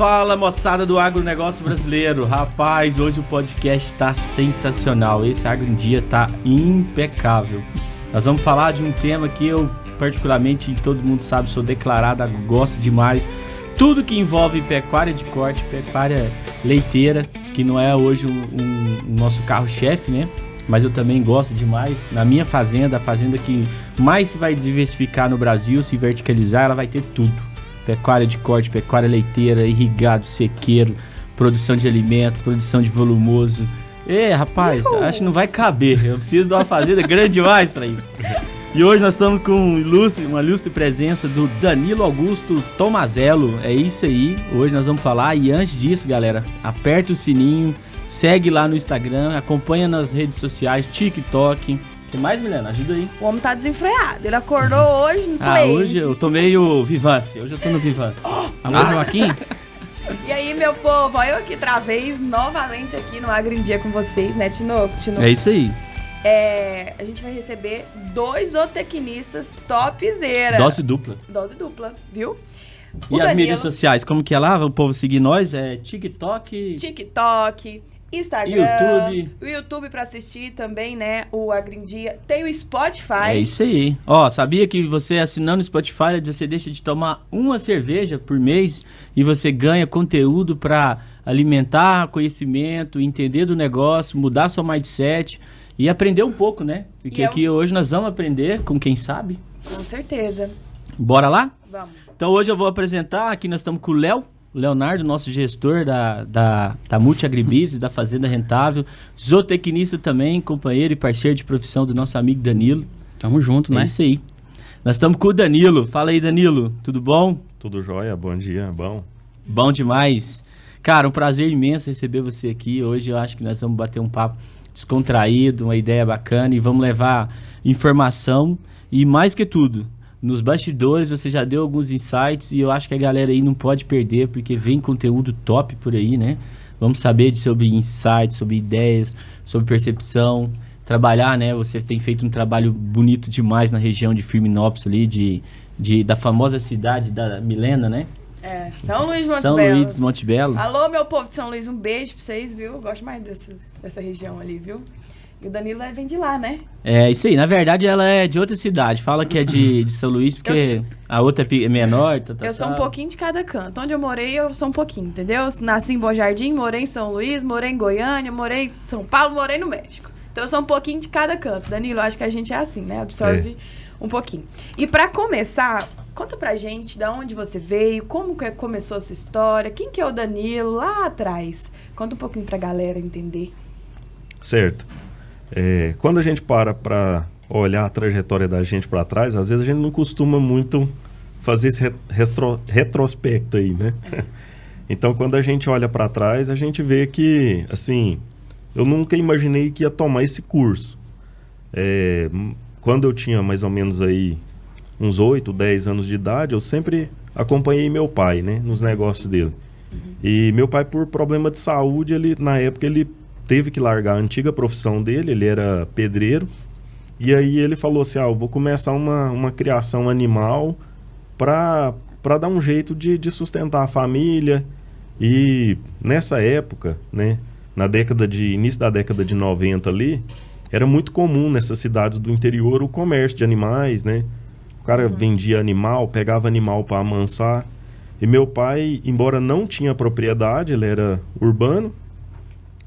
Fala moçada do agronegócio brasileiro. Rapaz, hoje o podcast tá sensacional. Esse Agro em Dia tá impecável. Nós vamos falar de um tema que eu, particularmente, todo mundo sabe, sou declarado, gosto demais. Tudo que envolve pecuária de corte, pecuária leiteira, que não é hoje o, o nosso carro-chefe, né? Mas eu também gosto demais. Na minha fazenda, a fazenda que mais se vai diversificar no Brasil, se verticalizar, ela vai ter tudo pecuária de corte, pecuária leiteira, irrigado, sequeiro, produção de alimento, produção de volumoso. É, rapaz, Uhul. acho que não vai caber. Eu preciso de uma fazenda grande demais pra isso. E hoje nós estamos com um ilustre, uma ilustre presença do Danilo Augusto Tomazello. É isso aí. Hoje nós vamos falar. E antes disso, galera, aperta o sininho, segue lá no Instagram, acompanha nas redes sociais, TikTok, que mais, Milena? Ajuda aí. O homem tá desenfreado. Ele acordou hoje no ah, play. Ah, hoje eu tô meio vivance. Hoje eu tô no vivance. Oh, Alô, ah. Joaquim? E aí, meu povo, olha eu aqui outra vez, novamente aqui no Agro em Dia com vocês, né, Tinoco? Tinoco. É isso aí. É, a gente vai receber dois zootecnistas topzera. Dose dupla. Dose dupla, viu? O e Danilo, as mídias sociais, como que é lá? O povo seguir nós? É TikTok? TikTok, Instagram, YouTube. o YouTube para assistir também, né? O Agrindia. Tem o Spotify. É isso aí. Ó, sabia que você assinando o Spotify, você deixa de tomar uma cerveja por mês e você ganha conteúdo para alimentar conhecimento, entender do negócio, mudar sua mindset e aprender um pouco, né? Porque aqui hoje nós vamos aprender com quem sabe. Com certeza. Bora lá? Vamos. Então hoje eu vou apresentar, aqui nós estamos com o Léo. Leonardo, nosso gestor da, da, da Multi Agribusiness, da Fazenda Rentável, zootecnista também, companheiro e parceiro de profissão do nosso amigo Danilo. Tamo junto, é né? É isso aí. Nós estamos com o Danilo. Fala aí, Danilo. Tudo bom? Tudo jóia, bom dia, bom. Bom demais. Cara, um prazer imenso receber você aqui. Hoje eu acho que nós vamos bater um papo descontraído, uma ideia bacana e vamos levar informação e mais que tudo, nos bastidores você já deu alguns insights e eu acho que a galera aí não pode perder porque vem conteúdo top por aí, né? Vamos saber de, sobre insights, sobre ideias, sobre percepção, trabalhar, né? Você tem feito um trabalho bonito demais na região de Firminópolis ali, de, de, da famosa cidade da Milena, né? É, São Luís Monte São Belo. Luís Monte Belo. Alô, meu povo de São Luís, um beijo pra vocês, viu? Eu gosto mais dessa, dessa região ali, viu? E o Danilo vem de lá, né? É, isso aí. Na verdade, ela é de outra cidade. Fala que é de, de São Luís, porque eu, a outra é menor. Tá, tá, eu sou um pouquinho de cada canto. Onde eu morei, eu sou um pouquinho, entendeu? Nasci em Bom Jardim, morei em São Luís, morei em Goiânia, morei em São Paulo, morei no México. Então, eu sou um pouquinho de cada canto. Danilo, acho que a gente é assim, né? Absorve é. um pouquinho. E para começar, conta pra gente de onde você veio, como que começou a sua história, quem que é o Danilo lá atrás. Conta um pouquinho pra galera entender. Certo. É, quando a gente para para olhar a trajetória da gente para trás, às vezes a gente não costuma muito fazer esse retro, retrospecto aí, né? então, quando a gente olha para trás, a gente vê que, assim, eu nunca imaginei que ia tomar esse curso. É, quando eu tinha mais ou menos aí uns 8, 10 anos de idade, eu sempre acompanhei meu pai, né, nos negócios dele. Uhum. E meu pai, por problema de saúde, ele na época ele teve que largar a antiga profissão dele, ele era pedreiro. E aí ele falou assim: ah, eu vou começar uma, uma criação animal para dar um jeito de, de sustentar a família. E nessa época, né, na década de início da década de 90 ali, era muito comum nessas cidades do interior o comércio de animais, né? O cara uhum. vendia animal, pegava animal para amansar. E meu pai, embora não tinha propriedade, ele era urbano,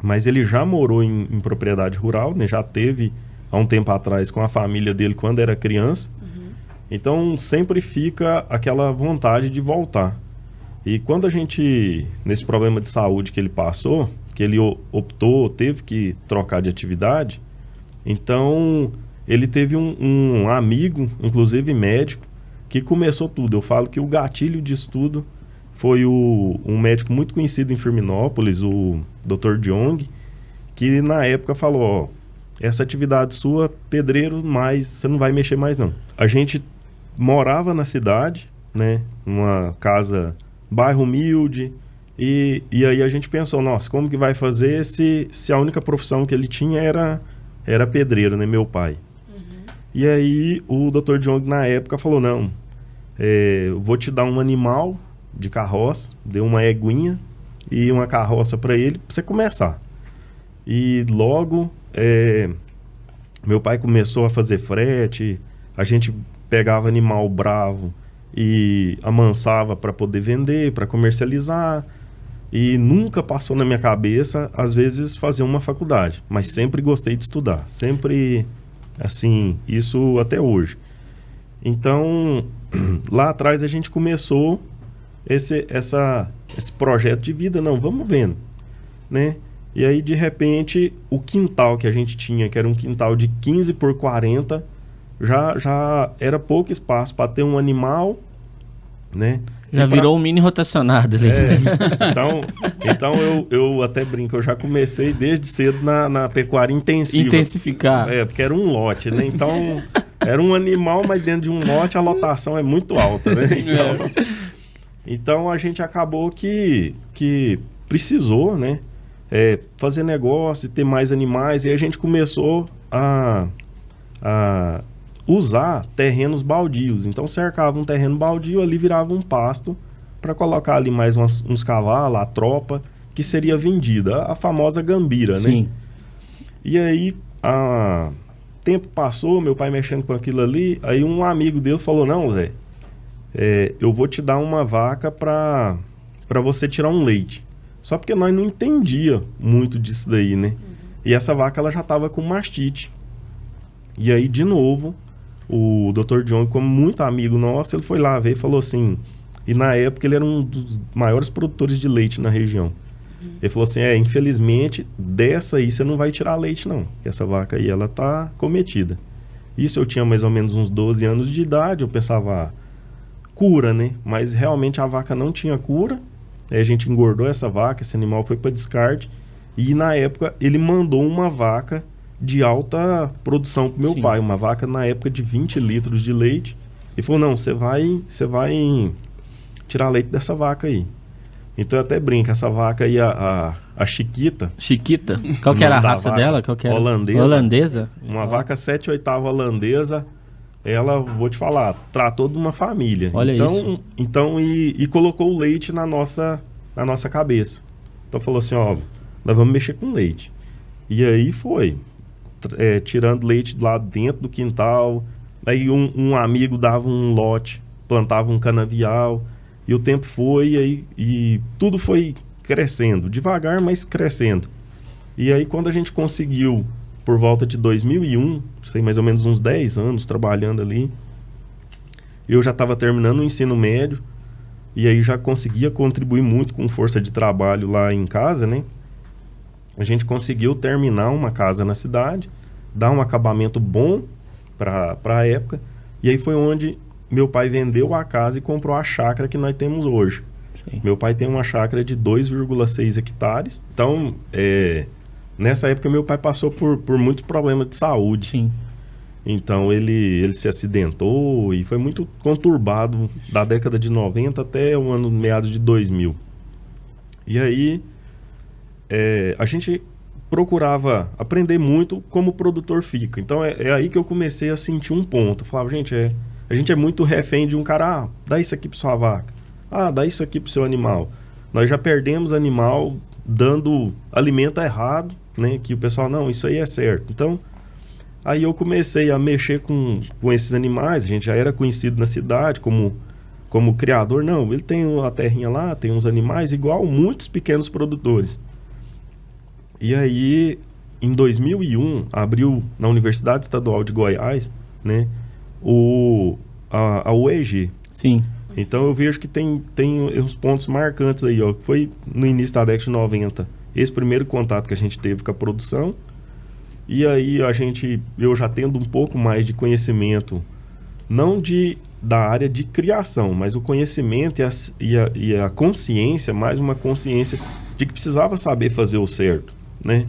mas ele já morou em, em propriedade rural, né? já teve há um tempo atrás com a família dele quando era criança. Uhum. Então sempre fica aquela vontade de voltar. E quando a gente, nesse problema de saúde que ele passou, que ele optou, teve que trocar de atividade, então ele teve um, um amigo, inclusive médico, que começou tudo. Eu falo que o gatilho disso tudo foi o, um médico muito conhecido em Firminópolis, o Dr. Jong, que na época falou, ó, essa atividade sua, pedreiro, mais, você não vai mexer mais não. A gente morava na cidade, né, numa casa, bairro humilde, e, e aí a gente pensou, nossa, como que vai fazer se, se a única profissão que ele tinha era, era pedreiro, né, meu pai. Uhum. E aí o Dr. Jong na época falou, não, é, vou te dar um animal de carroça, dei uma eguinha e uma carroça para ele, para você começar. E logo é, meu pai começou a fazer frete, a gente pegava animal bravo e amansava para poder vender, para comercializar. E nunca passou na minha cabeça, às vezes, fazer uma faculdade. Mas sempre gostei de estudar. Sempre, assim, isso até hoje. Então, lá atrás a gente começou esse, essa, esse projeto de vida. Não, vamos vendo, né? E aí, de repente, o quintal que a gente tinha, que era um quintal de 15 por 40, já, já era pouco espaço para ter um animal, né? Já pra... virou um mini rotacionado ali. É, então, então eu, eu até brinco, eu já comecei desde cedo na, na pecuária intensiva. Intensificar. É, porque era um lote, né? Então, era um animal, mas dentro de um lote a lotação é muito alta, né? Então, é. Então a gente acabou que, que precisou, né? É, fazer negócio, ter mais animais, e a gente começou a, a usar terrenos baldios. Então cercava um terreno baldio, ali virava um pasto para colocar ali mais umas, uns cavalos, a tropa, que seria vendida, a famosa gambira, Sim. né? E aí, a tempo passou, meu pai mexendo com aquilo ali, aí um amigo dele falou, não, Zé, é, eu vou te dar uma vaca para para você tirar um leite. Só porque nós não entendia muito disso daí, né? Uhum. E essa vaca ela já estava com mastite. E aí, de novo, o Dr. John, como muito amigo nosso, ele foi lá ver e falou assim. E na época ele era um dos maiores produtores de leite na região. Uhum. Ele falou assim: é, infelizmente, dessa aí você não vai tirar leite, não. Que essa vaca aí, ela tá cometida. Isso eu tinha mais ou menos uns 12 anos de idade, eu pensava, ah, cura, né? Mas realmente a vaca não tinha cura. Aí a gente engordou essa vaca, esse animal foi para descarte. E na época ele mandou uma vaca de alta produção pro meu Sim. pai, uma vaca na época de 20 litros de leite. E falou: "Não, você vai, você vai tirar leite dessa vaca aí". Então eu até brinco, essa vaca aí, a, a, a Chiquita. Chiquita? Qual que era a raça dela? Qual que era? Holandesa. Holandesa? Uma vaca 7 oitava holandesa. Ela, vou te falar, tratou de uma família. Olha então, isso. Então, e, e colocou o leite na nossa, na nossa cabeça. Então falou assim, ó, nós vamos mexer com leite. E aí foi é, tirando leite lá dentro do quintal. Aí um, um, amigo dava um lote, plantava um canavial. E o tempo foi e, aí, e tudo foi crescendo, devagar, mas crescendo. E aí quando a gente conseguiu, por volta de 2001, sei mais ou menos uns 10 anos trabalhando ali, eu já estava terminando o ensino médio e aí já conseguia contribuir muito com força de trabalho lá em casa, né? a gente conseguiu terminar uma casa na cidade, dar um acabamento bom para a época, e aí foi onde meu pai vendeu a casa e comprou a chácara que nós temos hoje. Sim. Meu pai tem uma chácara de 2,6 hectares. Então, é, nessa época, meu pai passou por, por muitos problemas de saúde. Sim. Então, ele, ele se acidentou e foi muito conturbado da década de 90 até o ano meados de 2000. E aí, é, a gente procurava aprender muito como o produtor fica. Então é, é, aí que eu comecei a sentir um ponto. Eu falava, gente, é, a gente é muito refém de um cara, ah, dá isso aqui para sua vaca. Ah, dá isso aqui para seu animal. Nós já perdemos animal dando alimento errado, né? Que o pessoal, não, isso aí é certo. Então, aí eu comecei a mexer com, com esses animais. A gente já era conhecido na cidade como, como criador. Não, ele tem uma terrinha lá, tem uns animais, igual muitos pequenos produtores. E aí, em 2001, abriu na Universidade Estadual de Goiás, né, o, a, a UEG. Sim. Então eu vejo que tem, tem uns pontos marcantes aí, ó. Foi no início da década de 90, esse primeiro contato que a gente teve com a produção. E aí a gente, eu já tendo um pouco mais de conhecimento, não de da área de criação, mas o conhecimento e a, e a, e a consciência, mais uma consciência de que precisava saber fazer o certo né?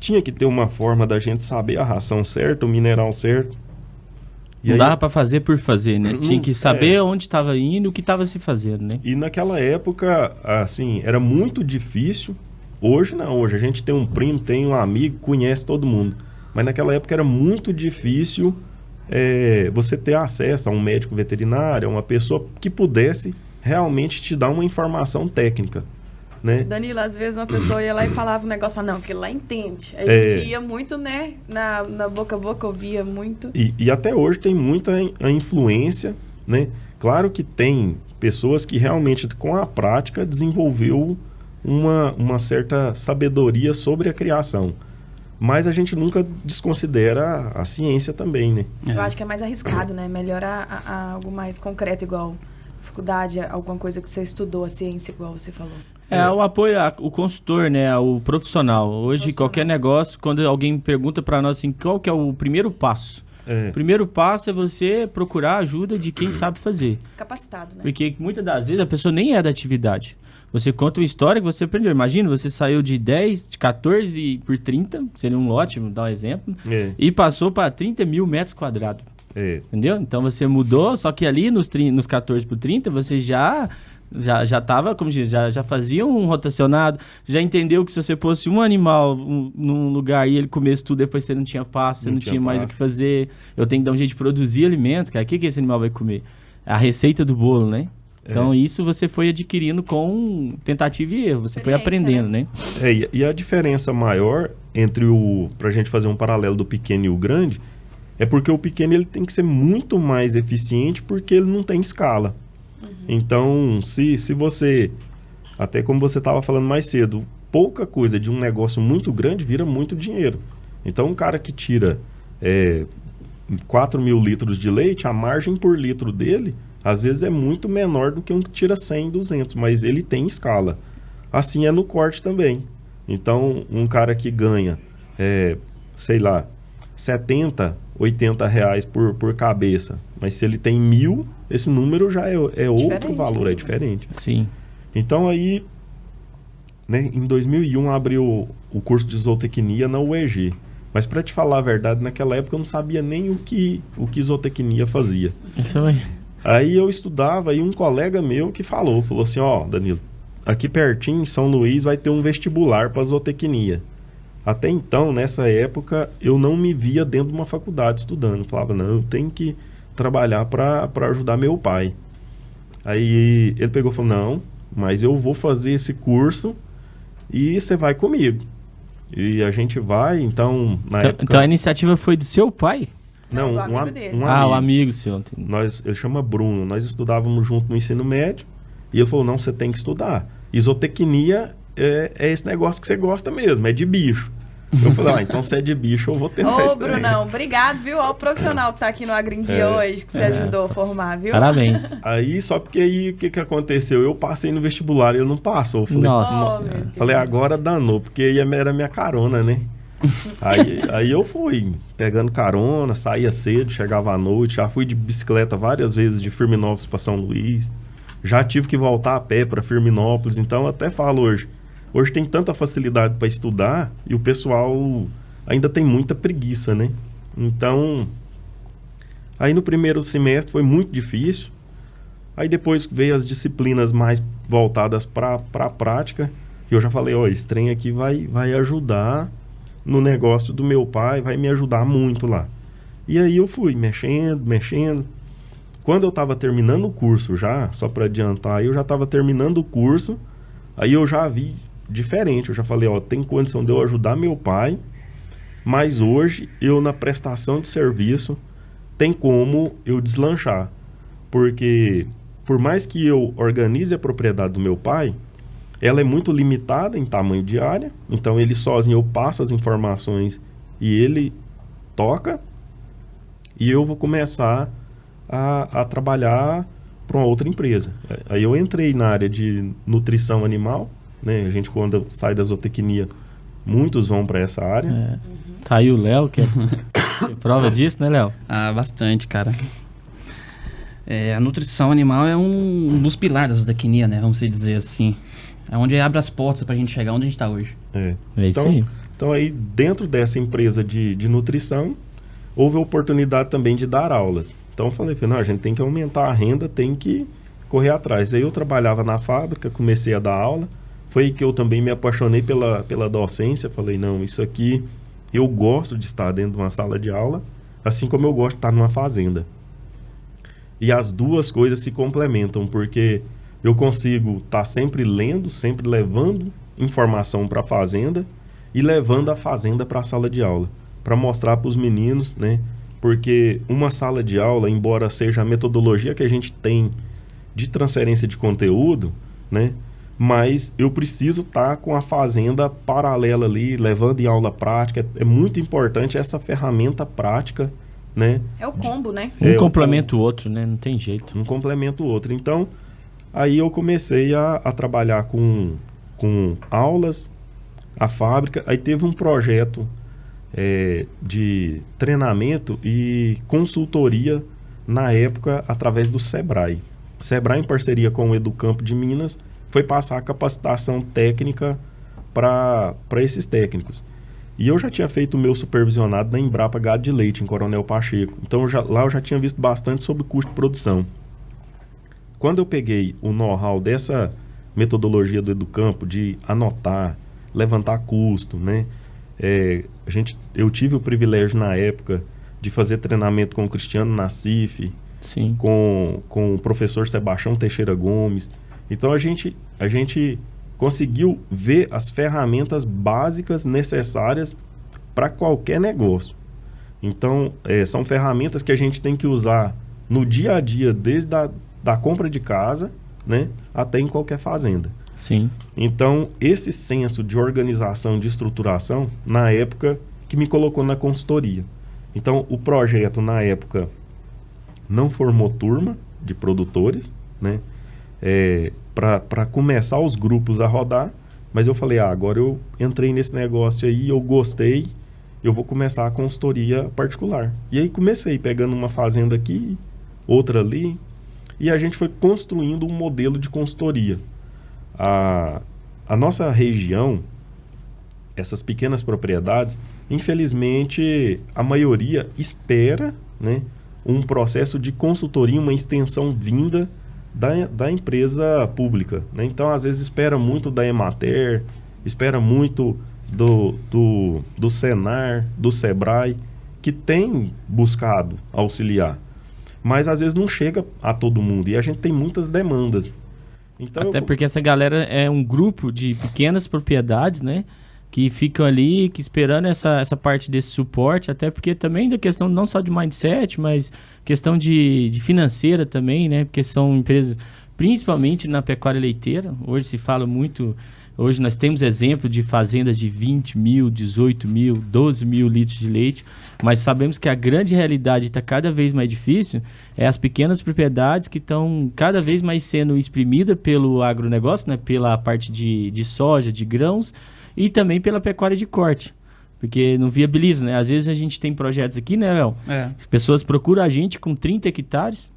Tinha que ter uma forma da gente saber a ração certa, o mineral certo. E não aí, dava para fazer por fazer, né? Tinha que saber é, onde estava indo, o que estava se fazendo, né? E naquela época, assim, era muito difícil. Hoje não, hoje a gente tem um primo, tem um amigo, conhece todo mundo. Mas naquela época era muito difícil é, você ter acesso a um médico veterinário, a uma pessoa que pudesse realmente te dá uma informação técnica, né? Danilo, às vezes uma pessoa ia lá e falava um negócio, falava, não, aquilo lá entende. A É. gente ia muito, né, na, na boca a boca, ouvia muito. E, e até hoje tem muita in- a influência, né? Claro que tem pessoas que realmente, com a prática, desenvolveu uma, uma certa sabedoria sobre a criação. Mas a gente nunca desconsidera a, a ciência também, né? Eu acho que é mais arriscado, né? Melhor a, a- a algo mais concreto, igual faculdade, alguma coisa que você estudou, a ciência, igual você falou. É, o apoio, a- o consultor, né, o profissional. Hoje, Profissional. qualquer negócio, quando alguém pergunta pra nós assim, qual que é o primeiro passo? É, O primeiro passo é você procurar ajuda de quem sabe fazer. Capacitado, né? Porque muitas das vezes a pessoa nem é da atividade. Você conta uma história que você aprendeu. Imagina, você saiu de 10, de 14 por 30, seria um lote, vou dar um exemplo, é, e passou para 30 mil metros quadrados. é. Entendeu? Então você mudou, só que ali nos, nos 14 por 30 você já já já tava, como diz, já, já fazia um rotacionado, já entendeu que se você fosse um animal um- num lugar e ele comesse tudo, depois você não tinha passo, você Não não, tinha tinha mais o pasto. que fazer. Eu tenho que dar um jeito de produzir alimento, cara. O que, que esse animal vai comer? A receita do bolo, né? Então isso você foi adquirindo com tentativa e erro, você foi aprendendo, né? É, e- e a diferença maior entre o. Pra gente fazer um paralelo do pequeno e o grande, é porque o pequeno ele tem que ser muito mais eficiente porque ele não tem escala. Então, se, se você. Até como você estava falando mais cedo, pouca coisa de um negócio muito grande vira muito dinheiro. Então, um cara que tira é, 4 mil litros de leite, a margem por litro dele, às vezes é muito menor do que um que tira 100, 200, mas ele tem escala. Assim é no corte também. Então, um cara que ganha, é, sei lá, 70, 80 reais por, por cabeça, mas se ele tem mil, esse número já é, é outro valor, né? é diferente. Sim. Então aí, né, em 2001 abriu o curso de zootecnia na UEG. Mas para te falar a verdade, naquela época eu não sabia nem o que o que zootecnia fazia. Isso aí. Aí eu estudava e um colega meu que falou, falou assim, ó, Danilo, aqui pertinho em São Luís vai ter um vestibular para zootecnia. Até então, nessa época, eu não me via dentro de uma faculdade estudando. Eu falava, não, eu tenho que trabalhar para ajudar meu pai. Aí ele pegou e falou, não, mas eu vou fazer esse curso e você vai comigo. E a gente vai, então, Então, época... então a iniciativa foi do seu pai? Não, do um, amigo am- dele. um ah, o amigo. amigo seu. entendi. Nós, ele chama Bruno. Nós estudávamos junto no ensino médio. E ele falou: não, você tem que estudar. Isotecnia é, é esse negócio que você gosta mesmo, é de bicho. Eu falei: ah, então se é de bicho, eu vou tentar Ô, isso também." Brunão, obrigado, viu? Ó, o profissional que tá aqui no Agrindia É. hoje, que você ajudou a formar, viu? Parabéns. Aí, só porque aí, o que, que aconteceu? Eu passei no vestibular e ele não passou. Eu falei, Nossa. Oh. Falei, agora danou, porque aí era minha carona, né? aí, aí eu fui pegando carona, saía cedo, chegava à noite, já fui de bicicleta várias vezes de Firminópolis para São Luís. Já tive que voltar a pé para Firminópolis, então até falo hoje. Hoje tem tanta facilidade para estudar e o pessoal ainda tem muita preguiça, né? Então, aí no primeiro semestre foi muito difícil. Aí depois veio as disciplinas mais voltadas para a prática. E eu já falei, ó, esse trem aqui vai, vai ajudar no negócio do meu pai, vai me ajudar muito lá. E aí eu fui mexendo, mexendo. Quando eu estava terminando o curso já, só para adiantar, eu já estava terminando o curso, aí eu já vi diferente. Eu já falei, ó, tem condição de eu ajudar meu pai, mas hoje eu na prestação de serviço tem como eu deslanchar. Porque por mais que eu organize a propriedade do meu pai, ela é muito limitada em tamanho de área. Então ele sozinho eu passo as informações e ele toca. E eu vou começar a, a trabalhar para uma outra empresa. Aí eu entrei na área de nutrição animal. Né? A gente quando sai da zootecnia, muitos vão para essa área. É. Tá aí o Léo, que é que é prova disso, né, Léo? Ah, bastante, cara. É, a nutrição animal é um dos pilares da zootecnia, né? Vamos dizer assim. É onde abre as portas pra gente chegar onde a gente tá hoje. É. É isso Então, aí. Então aí dentro dessa empresa de, de nutrição houve a oportunidade também de dar aulas. Então eu falei, não, a gente tem que aumentar a renda, tem que correr atrás. Aí eu trabalhava na fábrica, comecei a dar aula. Foi que eu também me apaixonei pela, pela docência. Falei, não, isso aqui eu gosto de estar dentro de uma sala de aula, assim como eu gosto de estar numa fazenda. E as duas coisas se complementam, porque eu consigo estar tá sempre lendo, sempre levando informação para a fazenda e levando a fazenda para a sala de aula, para mostrar para os meninos, né? Porque uma sala de aula, embora seja a metodologia que a gente tem de transferência de conteúdo, né? Mas eu preciso estar tá com a fazenda paralela ali, levando em aula prática. É muito importante essa ferramenta prática, né? É o combo, né? Um É, complementa o outro, né? Não tem jeito. Um complementa o outro. Então, aí eu comecei a, a trabalhar com, com aulas, a fábrica. Aí teve um projeto é, de treinamento e consultoria na época através do Sebrae. O Sebrae, em parceria com o Educampo de Minas, foi passar a capacitação técnica para esses técnicos. E eu já tinha feito o meu supervisionado na Embrapa Gado de Leite, em Coronel Pacheco. Então eu já, lá eu já tinha visto bastante sobre custo de produção. Quando eu peguei o know-how dessa metodologia do Educampo de anotar, levantar custo, né? É, a gente, eu tive o privilégio na época de fazer treinamento com o Cristiano Nassif, Sim. com, com o professor Sebastião Teixeira Gomes. Então a gente, a gente conseguiu ver as ferramentas básicas necessárias para qualquer negócio. Então, é, são ferramentas que a gente tem que usar no dia a dia, desde a da compra de casa né, até em qualquer fazenda. Sim. Então, esse senso de organização, de estruturação, na época que me colocou na consultoria. Então, o projeto, na época, não formou turma de produtores, né? É, para começar os grupos a rodar, mas eu falei, ah, agora eu entrei nesse negócio aí, eu gostei, eu vou começar a consultoria particular. E aí comecei pegando uma fazenda aqui, outra ali, e a gente foi construindo um modelo de consultoria. A, a nossa região, essas pequenas propriedades, infelizmente a maioria espera né, um processo de consultoria, uma extensão vinda da, da empresa pública. Né? Então, às vezes, espera muito da Emater, espera muito do, do, do Senar, do Sebrae, que tem buscado auxiliar. Mas às vezes não chega a todo mundo e a gente tem muitas demandas. Então, Até eu- porque essa galera é um grupo de pequenas propriedades, né? Que ficam ali, que esperando essa, essa parte desse suporte, até porque também da questão não só de mindset, mas questão de, de financeira também, né? Porque são empresas, principalmente na pecuária leiteira, hoje se fala muito, hoje nós temos exemplo de fazendas de 20 mil, 18 mil, 12 mil litros de leite, mas sabemos que a grande realidade está cada vez mais difícil, é as pequenas propriedades que estão cada vez mais sendo exprimidas pelo agronegócio, né? Pela parte de, de soja, de grãos, e também pela pecuária de corte. Porque não viabiliza, né? Às vezes a gente tem projetos aqui, né, Léo? É. As pessoas procuram a gente com 30 hectares,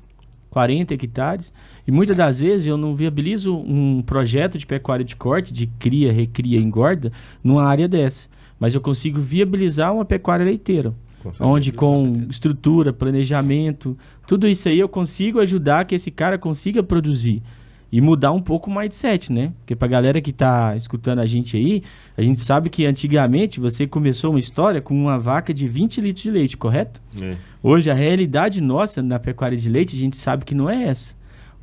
40 hectares, e muitas das vezes eu não viabilizo um projeto de pecuária de corte, de cria, recria, engorda, numa área dessa. Mas eu consigo viabilizar uma pecuária leiteira. Com certeza. Onde com estrutura, planejamento, tudo isso aí eu consigo ajudar que esse cara consiga produzir. E mudar um pouco o mindset, né? Porque pra galera que tá escutando a gente aí, a gente sabe que antigamente você começou uma história com uma vaca de 20 litros de leite, correto? É. Hoje a realidade nossa na pecuária de leite, a gente sabe que não é essa.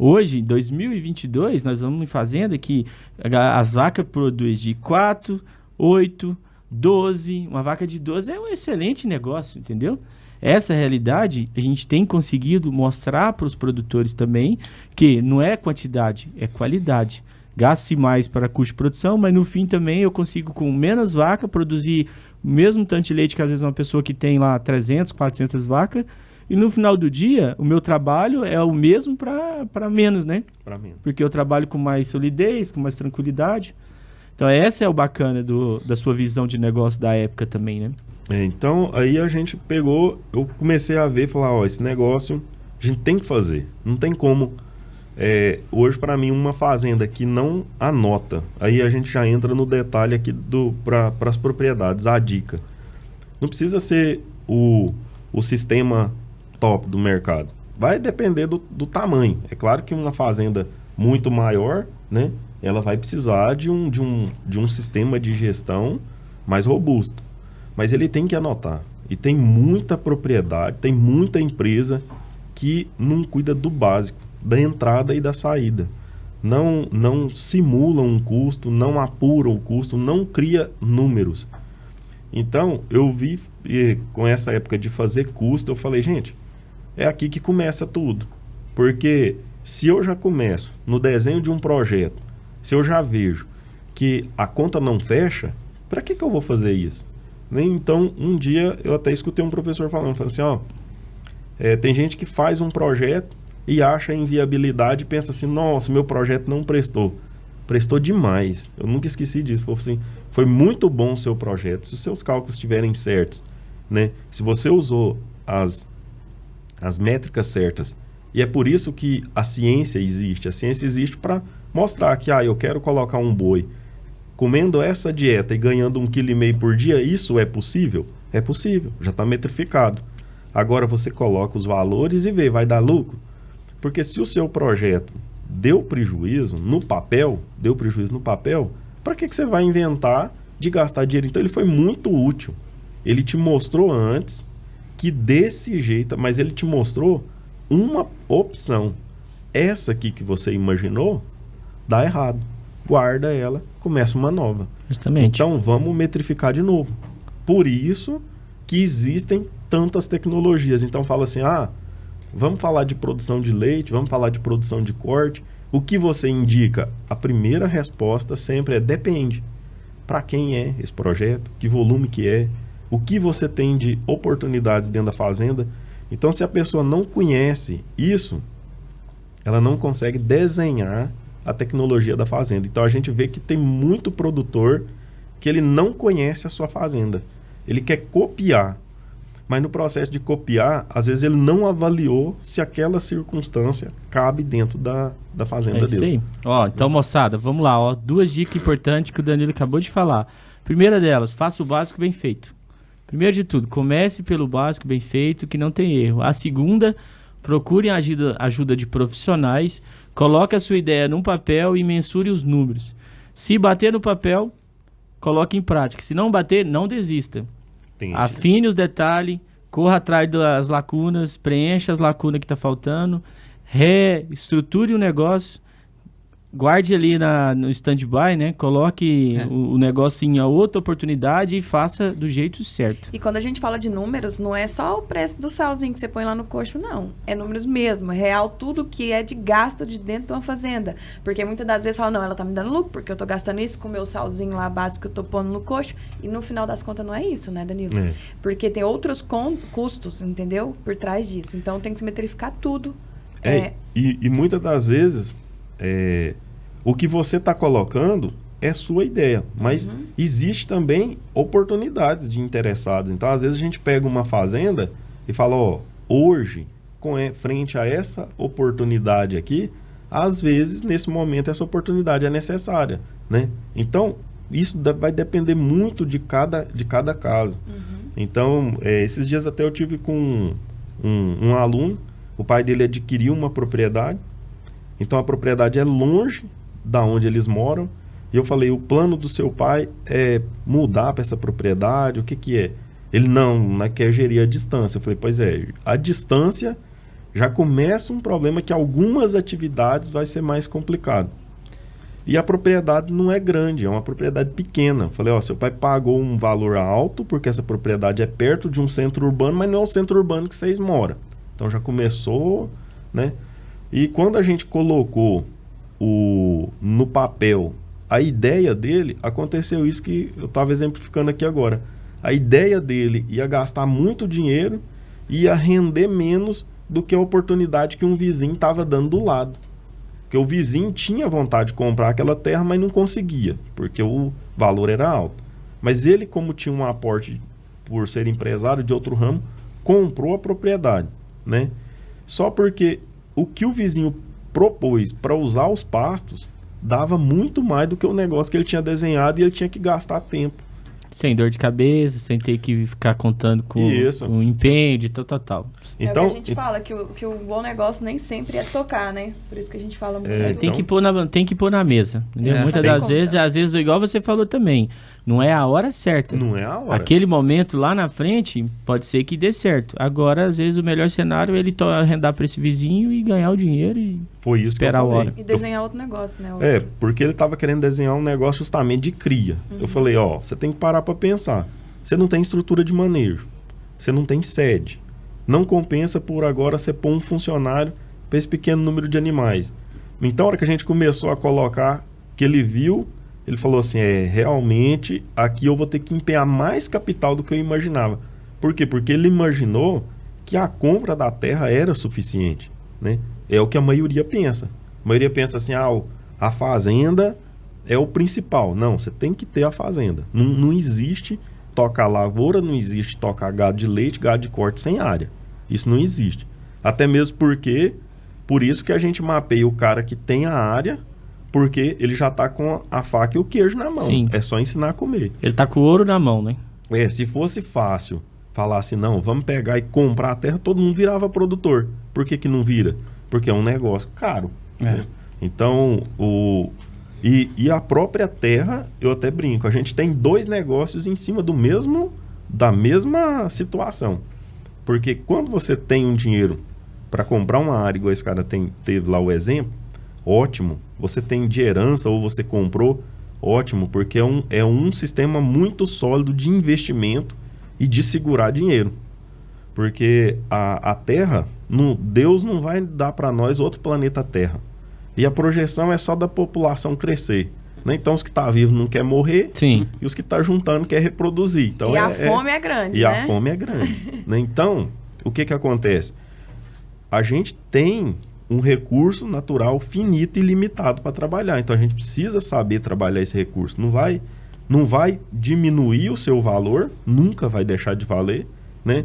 Hoje, em 2022, nós vamos em fazenda que as vacas produzem de 4, 8, 12. Uma vaca de 12 é um excelente negócio, entendeu? Essa realidade a gente tem conseguido mostrar para os produtores também que não é quantidade, é qualidade. Gaste mais para custo de produção, mas no fim também eu consigo com menos vaca produzir o mesmo tanto de leite que às vezes uma pessoa que tem lá 300, 400 vacas e no final do dia o meu trabalho é o mesmo para menos, né? Pra mim. Porque eu trabalho com mais solidez, com mais tranquilidade. Então essa é o bacana do, da sua visão de negócio da época também, né? É, então, aí a gente pegou, eu comecei a ver falar, ó, esse negócio a gente tem que fazer. Não tem como. é, hoje, para mim, uma fazenda que não anota, aí a gente já entra no detalhe aqui do para as propriedades, a dica. Não precisa ser o, o sistema top do mercado. Vai depender do, do tamanho. É claro que uma fazenda muito maior, né? Ela vai precisar de um, de um, de um sistema de gestão mais robusto. Mas ele tem que anotar. E tem muita propriedade, tem muita empresa que não cuida do básico, da entrada e da saída. não, não simula um custo, não apura o custo, não cria números. Então, eu vi e, com essa época de fazer custo, eu falei, gente, é aqui que começa tudo. Porque se eu já começo no desenho de um projeto, se eu já vejo que a conta não fecha, para que, que eu vou fazer isso? Né? Então, um dia eu até escutei um professor falando, falando assim, ó, é, tem gente que faz um projeto e acha inviabilidade pensa assim, nossa, meu projeto não prestou. Prestou demais. Eu nunca esqueci disso. Foi, assim, foi muito bom o seu projeto. Se os seus cálculos estiverem certos, né? Se você usou as, as métricas certas. E é por isso que a ciência existe. A ciência existe para mostrar que, ah, eu quero colocar um boi comendo essa dieta e ganhando um quilo e meio por dia, isso é possível? É possível, já está metrificado. Agora você coloca os valores e vê, vai dar lucro? Porque se o seu projeto deu prejuízo no papel, deu prejuízo no papel, para que, que você vai inventar de gastar dinheiro? Então ele foi muito útil. Ele te mostrou antes que desse jeito, mas ele te mostrou uma opção. Essa aqui que você imaginou dá errado. Guarda ela, começa uma nova. Justamente. Então vamos metrificar de novo. Por isso que existem tantas tecnologias. Então fala assim: ah, Vamos falar de produção de leite, vamos falar de produção de corte. O que você indica? A primeira resposta sempre é depende. Para quem é esse projeto? Que volume que é? O que você tem de oportunidades dentro da fazenda? Então, se a pessoa não conhece isso, ela não consegue desenhar a tecnologia da fazenda. Então, a gente vê que tem muito produtor que ele não conhece a sua fazenda. Ele quer copiar mas no processo de copiar, às vezes ele não avaliou se aquela circunstância cabe dentro da, da fazenda é isso dele. Aí. Ó, então, moçada, vamos lá, ó. Duas dicas importantes que o Danilo acabou de falar. Primeira delas, faça o básico bem feito. Primeiro de tudo, comece pelo básico bem feito, que não tem erro. A segunda, procure a ajuda, ajuda de profissionais, coloque a sua ideia num papel e mensure os números. Se bater no papel, coloque em prática. Se não bater, não desista. Entendi. Afine os detalhes, corra atrás das lacunas, preencha as lacunas que está faltando, reestruture o negócio guarde ali na, no stand-by, né? Coloque é. o, o, negócio em outra oportunidade e faça do jeito certo. E quando a gente fala de números, não é só o preço do salzinho que você põe lá no coxo, não. É números mesmo, é real tudo que é de gasto de dentro de uma fazenda. Porque muitas das vezes fala, não, ela tá me dando lucro, porque eu tô gastando isso com o meu salzinho lá básico que eu tô pondo no coxo. E no final das contas não é isso, né, Danilo? É. Porque tem outros custos, entendeu? Por trás disso. Então tem que se metrificar tudo. É, é... E, e muitas das vezes é, o que você está colocando é sua ideia, mas uhum. existe também oportunidades de interessados. Então, às vezes a gente pega uma fazenda e fala, ó, hoje, com frente a essa oportunidade aqui, às vezes nesse momento essa oportunidade é necessária, né? Então, isso vai depender muito de cada, de cada caso. Uhum. Então, é, esses dias até eu tive com um, um aluno, o pai dele adquiriu uma propriedade, então a propriedade é longe da onde eles moram. E eu falei, o plano do seu pai é mudar para essa propriedade, o que que é? Ele não, não é quer gerir a distância. Eu falei, pois é, a distância já começa um problema que algumas atividades vai ser mais complicado. E a propriedade não é grande, é uma propriedade pequena. Eu falei, ó, seu pai pagou um valor alto porque essa propriedade é perto de um centro urbano, mas não é o centro urbano que vocês moram. Então já começou, né? E quando a gente colocou o, no papel a ideia dele, aconteceu isso que eu estava exemplificando aqui agora. A ideia dele ia gastar muito dinheiro ia render menos do que a oportunidade que um vizinho estava dando do lado. Porque o vizinho tinha vontade de comprar aquela terra, mas não conseguia, porque o valor era alto. Mas ele, como tinha um aporte por ser empresário de outro ramo, comprou a propriedade, né? Só porque o que o vizinho propôs para usar os pastos dava muito mais do que o negócio que ele tinha desenhado e ele tinha que gastar tempo Sem dor de cabeça, sem ter que ficar contando com, Isso. com empenho de tal, tal, tal. Então, é o que a gente fala, que o, que o bom negócio nem sempre é tocar, né? Por isso que a gente fala muito. É, Tem, Então- que pôr na, tem que pôr na mesa. Entendeu? É. Muitas das conta. vezes, às vezes, igual você falou também, não é a hora certa. não é a hora. Aquele momento lá na frente pode ser que dê certo. Agora, às vezes, o melhor cenário é ele to- arrendar para esse vizinho e ganhar o dinheiro. E... Foi isso esperar que a eu falei. hora. E desenhar outro negócio, né? É, porque ele tava querendo desenhar um negócio justamente de cria. Eu falei, ó, você tem que parar para pensar. Você não tem estrutura de manejo. Você não tem sede. Não compensa por agora você pôr um funcionário para esse pequeno número de animais. Então, a hora que a gente começou a colocar, que ele viu, ele falou assim: é, realmente, aqui eu vou ter que empenhar mais capital do que eu imaginava. Por quê? Porque ele imaginou que a compra da terra era suficiente. Né? É o que a maioria pensa. A maioria pensa assim: ah, a fazenda é o principal. Não, você tem que ter a fazenda. Não, não existe tocar lavoura, não existe tocar gado de leite, gado de corte sem área. Isso não existe. Até mesmo porque, por isso que a gente mapeia o cara que tem a área, porque ele já tá com a faca e o queijo na mão. Sim. É só ensinar a comer. Ele tá com o ouro na mão, né? É, se fosse fácil falar assim, não, vamos pegar e comprar a terra, todo mundo virava produtor. Por que, que não vira? Porque é um negócio caro. É. né? Então, o. E, e a própria terra, eu até brinco, a gente tem dois negócios em cima do mesmo, da mesma situação. Porque quando você tem um dinheiro para comprar uma área, igual esse cara tem, teve lá o exemplo, ótimo. Você tem de herança ou você comprou, ótimo, porque é um, é um sistema muito sólido de investimento e de segurar dinheiro. Porque a, a Terra, não, Deus não vai dar para nós outro planeta Terra. E a projeção é só da população crescer. Né? Então os que estão tá vivos não quer morrer Sim. e os que estão juntando quer reproduzir. Então, e é, a é- fome é, grande, e né? a fome é grande. né? Então, o que, que acontece? A gente tem um recurso natural finito e limitado para trabalhar. Então a gente precisa saber trabalhar esse recurso. Não vai, não vai diminuir o seu valor, nunca vai deixar de valer, né?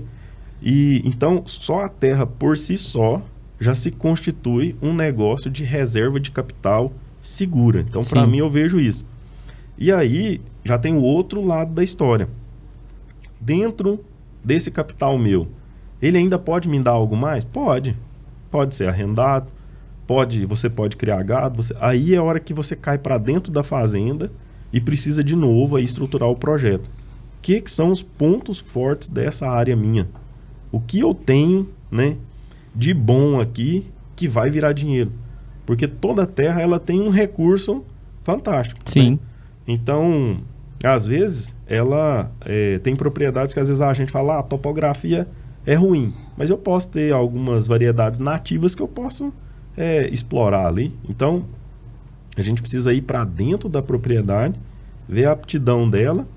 E então só a terra por si só já se constitui um negócio de reserva de capital segura. Então para mim eu vejo isso. E aí já tem o outro lado da história. Dentro desse capital meu, ele ainda pode me dar algo mais? Pode. Pode ser arrendado, pode, você pode criar gado, você- aí é a hora que você cai para dentro da fazenda e precisa de novo estruturar o projeto. O que, que são os pontos fortes dessa área minha? O que eu tenho, né, de bom aqui que vai virar dinheiro? Porque toda terra ela tem um recurso fantástico. né? Sim. Então, às vezes, ela é, tem propriedades que às vezes a gente fala, ah, a topografia é ruim. Mas eu posso ter algumas variedades nativas que eu posso é, explorar ali. Então, a gente precisa ir para dentro da propriedade, ver a aptidão dela,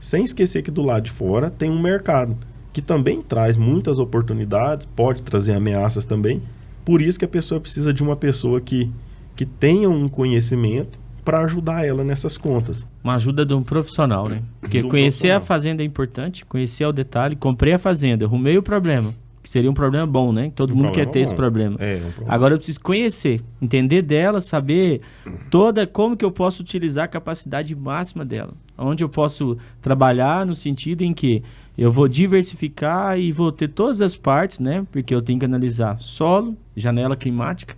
sem esquecer que do lado de fora tem um mercado que também traz muitas oportunidades, pode trazer ameaças também. Por isso que a pessoa precisa de uma pessoa que, que tenha um conhecimento para ajudar ela nessas contas. Uma ajuda de um profissional, né? Porque conhecer a fazenda é importante, conhecer ao detalhe. Comprei a fazenda, arrumei o problema. Que seria um problema bom, né? Todo Um mundo quer ter esse bom. problema. É, um problema. Agora eu preciso conhecer, entender dela, saber toda como que eu posso utilizar a capacidade máxima dela. Onde eu posso trabalhar no sentido em que eu vou diversificar e vou ter todas as partes, né? Porque eu tenho que analisar solo, janela climática,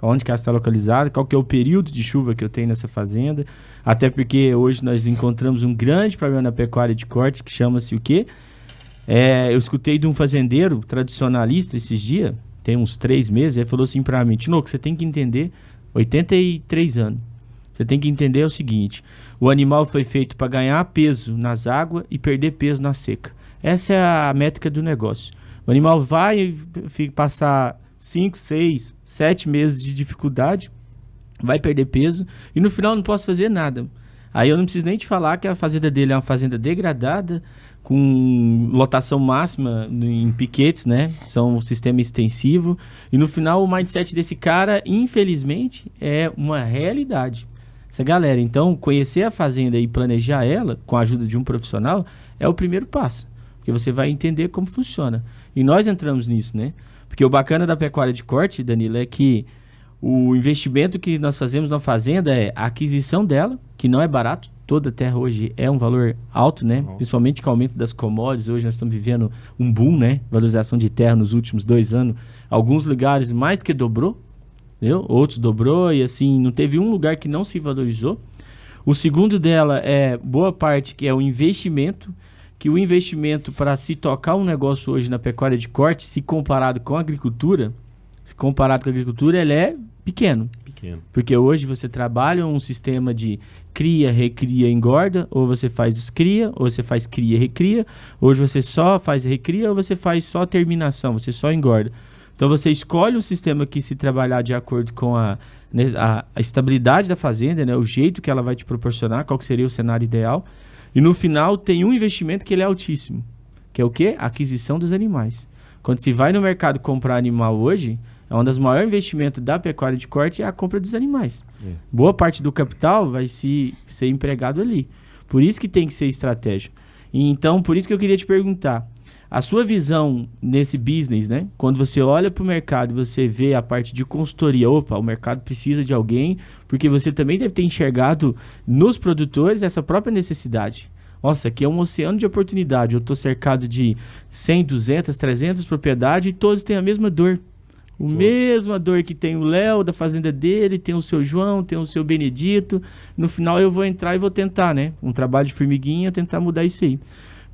onde que ela está localizada, qual que é o período de chuva que eu tenho nessa fazenda. Até porque hoje nós encontramos um grande problema na pecuária de corte que chama-se o quê? É, eu escutei de um fazendeiro tradicionalista esses dias, tem uns três meses, ele falou assim pra mim, Tinoco, você tem que entender, 83 anos, você tem que entender o seguinte, o animal foi feito para ganhar peso nas águas e perder peso na seca. Essa é a métrica do negócio. O animal vai passar 5, 6, 7 meses de dificuldade, vai perder peso e no final não posso fazer nada. Aí eu não preciso nem te falar que a fazenda dele é uma fazenda degradada, com lotação máxima em piquetes, né? São um sistema extensivo. E no final o mindset desse cara, infelizmente, é uma realidade. Essa galera, então, conhecer a fazenda e planejar ela com a ajuda de um profissional é o primeiro passo. Porque você vai entender como funciona. E nós entramos nisso, né? Porque o bacana da pecuária de corte, Danilo, é que o investimento que nós fazemos na fazenda é a aquisição dela, que não é barato. toda a terra hoje é um valor alto, né? Alto. Principalmente com o aumento das commodities. Hoje nós estamos vivendo um boom, né? Valorização de terra nos últimos dois anos. Alguns lugares mais que dobrou, entendeu? Outros dobrou e assim, não teve um lugar que não se valorizou. O segundo dela é boa parte que é o investimento, que o investimento para se tocar um negócio hoje na pecuária de corte, se comparado com a agricultura, se comparado com a agricultura, ele é pequeno. Pequeno. Porque hoje você trabalha um sistema de cria, recria, engorda, ou você faz cria, ou você faz cria, recria. Hoje você só faz recria, ou você faz só terminação, você só engorda. Então você escolhe um sistema que se trabalhar de acordo com a, né, a, a estabilidade da fazenda, né, o jeito que ela vai te proporcionar, qual seria o cenário ideal. E no final tem um investimento que ele é altíssimo, que é o quê? A aquisição dos animais. Quando se vai no mercado comprar animal hoje, é um dos maiores investimentos da pecuária de corte é a compra dos animais. É. Boa parte do capital vai se, ser empregado ali. Por isso que tem que ser estratégico. Então, por isso que eu queria te perguntar, a sua visão nesse business, né? Quando você olha para o mercado e você vê a parte de consultoria, opa, o mercado precisa de alguém, porque você também deve ter enxergado nos produtores essa própria necessidade. Nossa, aqui é um oceano de oportunidade. Eu estou cercado de 100, 200, 300 propriedades e todos têm a mesma dor. O mesma dor que tem o Léo da fazenda dele, tem o seu João, tem o seu Benedito. No final eu vou entrar e vou tentar, né? Um trabalho de formiguinha, tentar mudar isso aí.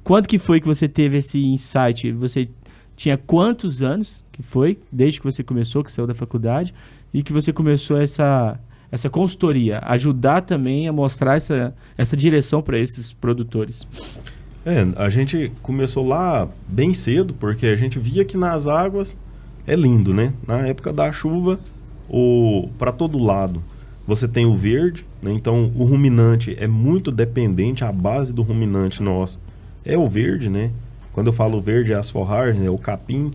Quando que foi que você teve esse insight? Você tinha quantos anos que foi, desde que você começou, que saiu da faculdade, e que você começou essa, essa consultoria, ajudar também a mostrar essa, essa direção para esses produtores? É, a gente começou lá bem cedo, porque a gente via que nas águas é lindo, né? Na época da chuva, para todo lado você tem o verde, né? Então o ruminante é muito dependente, a base do ruminante nosso é o verde, né? Quando eu falo verde é as forragens, é o capim.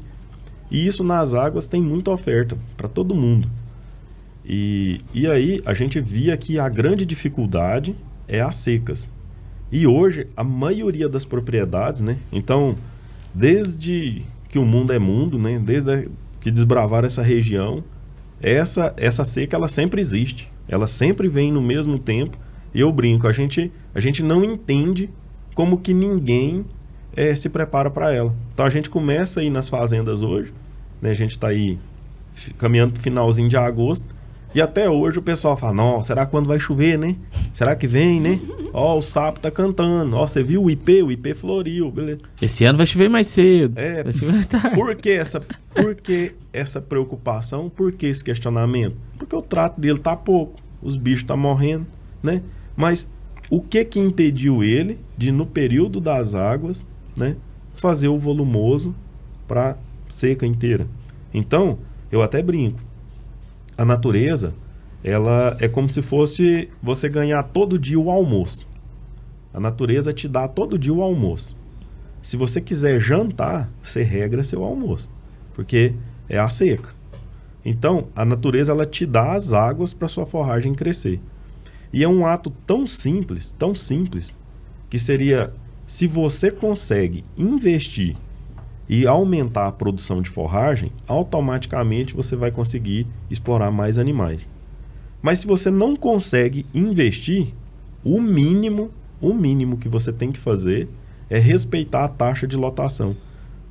E isso nas águas tem muita oferta para todo mundo. E, e aí a gente via que a grande dificuldade é as secas. E hoje a maioria das propriedades, né? Então, desde que o mundo é mundo, né? Desde que desbravaram essa região, essa essa seca ela sempre existe. Ela sempre vem no mesmo tempo. E eu brinco, a gente a gente não entende como que ninguém eh, se prepara para ela. Então a gente começa aí nas fazendas hoje, né? A gente está aí caminhando pro finalzinho de agosto. E até hoje o pessoal fala, não, será quando vai chover, né? Será que vem, né? Ó, o sapo tá cantando. Ó, você viu o IP? O IP floriu, beleza. Esse ano vai chover mais cedo. É, Vai chover mais tarde. Por que essa, por que essa preocupação? Por que esse questionamento? Porque o trato dele tá pouco, os bichos tá morrendo, né? Mas o que que impediu ele de, no período das águas, né, fazer o volumoso para seca inteira? Então, eu até brinco. A natureza, ela é como se fosse você ganhar todo dia o almoço. A natureza te dá todo dia o almoço. Se você quiser jantar, você regra seu almoço, porque é a seca. Então, a natureza ela te dá as águas para sua forragem crescer. E é um ato tão simples, tão simples, que seria se você consegue investir e aumentar a produção de forragem, automaticamente você vai conseguir explorar mais animais. Mas se você não consegue investir, o mínimo, o mínimo que você tem que fazer é respeitar a taxa de lotação.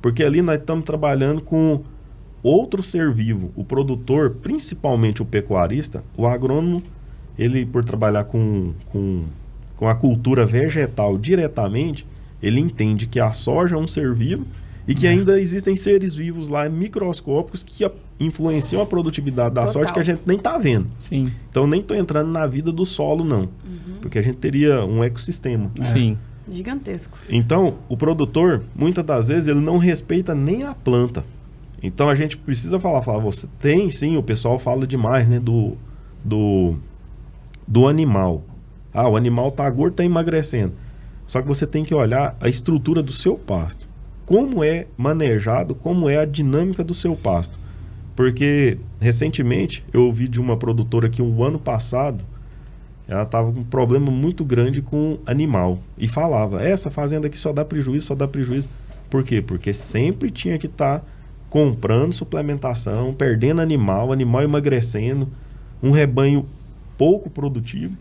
Porque ali nós estamos trabalhando com outro ser vivo, o produtor, principalmente o pecuarista, o agrônomo, ele por trabalhar com, com, com a cultura vegetal diretamente, ele entende que a soja é um ser vivo e que ainda existem seres vivos lá microscópicos que a- influenciam a produtividade da Total. soja que a gente nem está vendo. Sim, Então nem estou entrando na vida do solo não, porque a gente teria um ecossistema. sim. Gigantesco. Então, o produtor, muitas das vezes, ele não respeita nem a planta. Então, a gente precisa falar, falar, você tem sim, o pessoal fala demais, né, do, do, do animal. Ah, o animal tá gordo, tá emagrecendo. Só que você tem que olhar a estrutura do seu pasto. Como é manejado, como é a dinâmica do seu pasto. Porque, recentemente, eu ouvi de uma produtora que um ano passado, ela estava com um problema muito grande com animal. E falava, essa fazenda aqui só dá prejuízo, só dá prejuízo. Por quê? Porque sempre tinha que estar comprando suplementação, perdendo animal, animal emagrecendo, um rebanho pouco produtivo.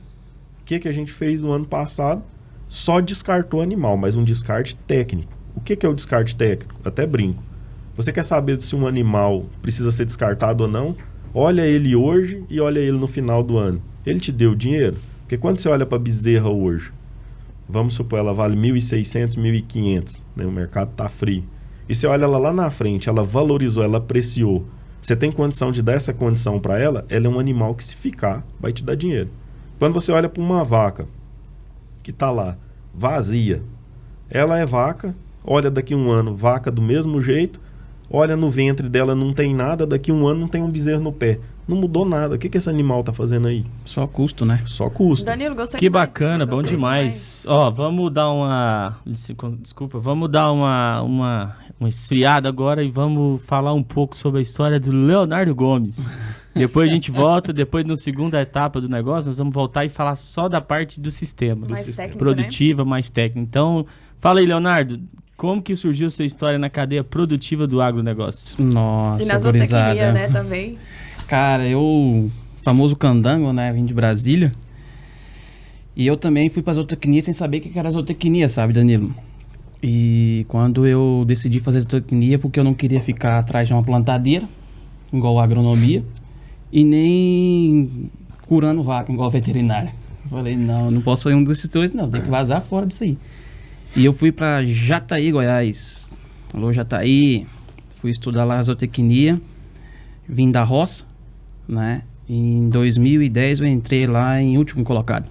O que, que a gente fez no ano passado? Só descartou animal, mas um descarte técnico. O que, que é o descarte técnico? Até brinco. Você quer saber se um animal precisa ser descartado ou não? Olha ele hoje e olha ele no final do ano. Ele te deu dinheiro? Porque quando você olha para bezerra hoje, vamos supor ela vale 1.600, 1.500, né? o mercado está frio. E você olha ela lá na frente, ela valorizou, ela apreciou. Você tem condição de dar essa condição para ela, ela é um animal que se ficar, vai te dar dinheiro. Quando você olha para uma vaca que está lá, vazia, ela é vaca, olha daqui um ano, vaca do mesmo jeito, olha no ventre dela, não tem nada, daqui um ano não tem um bezerro no pé. Não mudou nada. O que, que esse animal tá fazendo aí? Só custo, né? Só custo. Danilo, gostei Que demais. bacana, bom Gostei demais. Ó, vamos dar uma. Desculpa, vamos dar uma, uma, uma esfriada agora e vamos falar um pouco sobre a história do Leonardo Gomes. depois a gente volta, depois na segunda etapa do negócio, nós vamos voltar e falar só da parte do sistema. Mais do sistema. técnico, né? Produtiva, mais técnica. Então, fala aí, Leonardo, como que surgiu sua história na cadeia produtiva do agronegócio? Nossa, E na zootecnia, né, também. Cara, eu. Famoso candango, né? Vim de Brasília. E eu também fui pra zootecnia sem saber o que era zootecnia, sabe, Danilo? E quando eu decidi fazer zootecnia, porque eu não queria ficar atrás de uma plantadeira, igual a agronomia, e nem curando vaca, igual a veterinária. Falei, não, não posso fazer um desses dois, não, tem que vazar fora disso aí. E eu fui pra Jataí, Goiás. Alô, Jataí. Fui estudar lá zootecnia. Vim da roça, né? Em 2010 eu entrei lá em último colocado.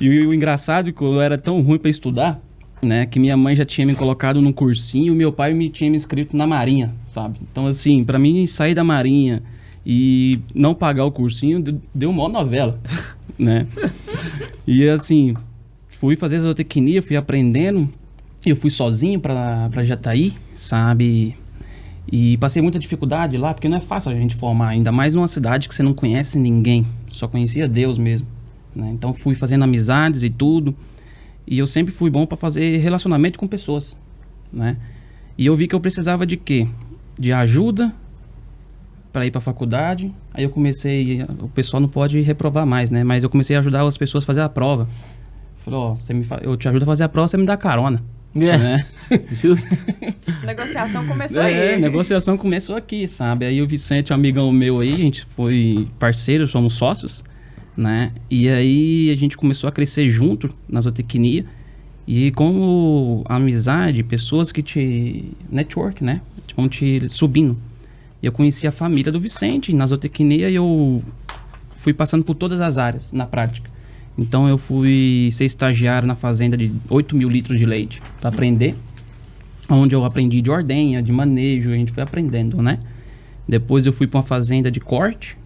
E o, engraçado é que eu era tão ruim para estudar, né? Que minha mãe já tinha me colocado num cursinho meu pai me tinha me inscrito na Marinha, sabe? Então, assim, para mim sair da Marinha e não pagar o cursinho deu- mó novela, né? E assim, fui fazer zootecnia, fui aprendendo. Eu fui sozinho pra Jataí, sabe? E passei muita dificuldade lá, porque não é fácil a gente formar, ainda mais numa cidade que você não conhece ninguém, só conhecia Deus mesmo. né? Então fui fazendo amizades e tudo. E eu sempre fui bom para fazer relacionamento com pessoas, né? E eu vi que eu precisava de quê? De ajuda para ir para faculdade. Aí eu comecei, o pessoal não pode reprovar mais, né? Mas eu comecei a ajudar as pessoas a fazer a prova. Falei, ó, você me fa- eu te ajudo a fazer a prova, você me dá carona, né? Justo. Negociação começou É, aí. negociação começou aqui, sabe? Aí o Vicente, um amigão meu aí, a gente foi parceiro, somos sócios, né? E aí a gente começou a crescer junto na zootecnia. E como amizade, pessoas que te... Network, né? Vão te subindo. E eu conheci a família do Vicente na zootecnia e eu fui passando por todas as áreas na prática. Então eu fui ser estagiário na fazenda de 8 mil litros de leite para aprender onde eu aprendi de ordenha, de manejo, a gente foi aprendendo, né? Depois eu fui para uma fazenda de corte,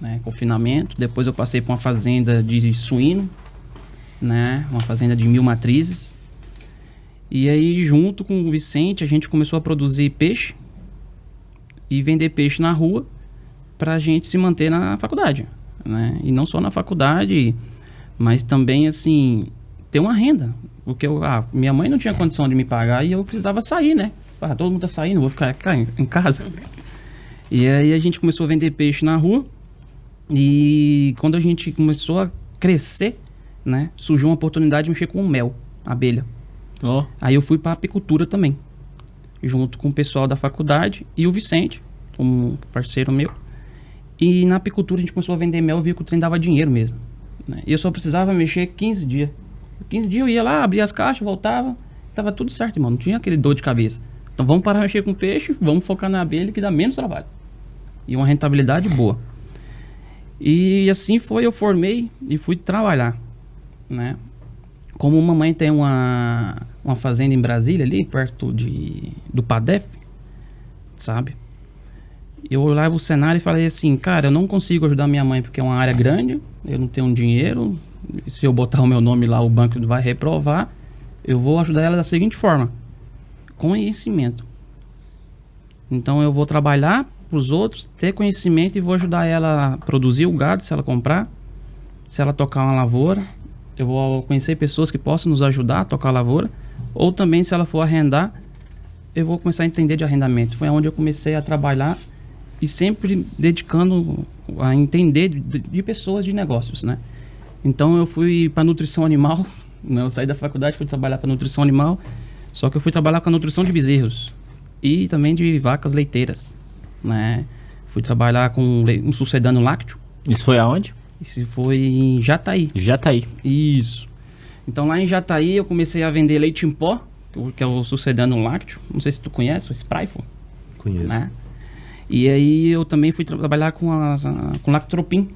né, confinamento. Depois eu passei para uma fazenda de suíno, né, uma fazenda de mil matrizes. E aí, junto com o Vicente, a gente começou a produzir peixe e vender peixe na rua para a gente se manter na faculdade, né? E não só na faculdade, mas também assim ter uma renda, porque eu, ah, minha mãe não tinha condição de me pagar e eu precisava sair, né? Ah, todo mundo tá saindo, vou ficar em, casa. E aí a gente começou a vender peixe na rua e quando a gente começou a crescer, né, surgiu uma oportunidade de mexer com mel, abelha. Ó, Aí eu fui para apicultura também, junto com o pessoal da faculdade e o Vicente, um parceiro meu. E na apicultura a gente começou a vender mel e viu que o trem dava dinheiro mesmo. Né? E eu só precisava mexer 15 dias. 15 dias eu ia lá, abria as caixas, voltava, tava tudo certo, irmão. Não tinha aquele dor de cabeça. Então vamos parar de mexer com peixe, vamos focar na abelha que dá menos trabalho. E uma rentabilidade boa. E assim foi, eu formei e fui trabalhar, né? Como mamãe tem uma, uma fazenda em Brasília ali, perto de, do PADEF, sabe? Eu olhava o cenário e falei assim, cara, eu não consigo ajudar minha mãe porque é uma área grande, eu não tenho dinheiro, se eu botar o meu nome lá, o banco vai reprovar, eu vou ajudar ela da seguinte forma, conhecimento. Então eu vou trabalhar para os outros, ter conhecimento e vou ajudar ela a produzir o gado, se ela comprar, se ela tocar uma lavoura, eu vou conhecer pessoas que possam nos ajudar a tocar a lavoura, ou também se ela for arrendar, eu vou começar a entender de arrendamento. Foi onde eu comecei a trabalhar e sempre dedicando a entender de, de pessoas de negócios, né? Então eu fui para nutrição animal, né? eu saí da faculdade fui trabalhar para nutrição animal, só que eu fui trabalhar com a nutrição de bezerros e também de vacas leiteiras, né? Fui trabalhar com um sucedano lácteo, Isso foi aonde? isso foi em Jataí. Jataí. Isso. Então lá em Jataí eu comecei a vender leite em pó, que é o- que o sucedano lácteo. Não sei se tu conhece, o Spryfo, Conheço. né? E aí eu também fui tra- trabalhar com, as, com lactropin.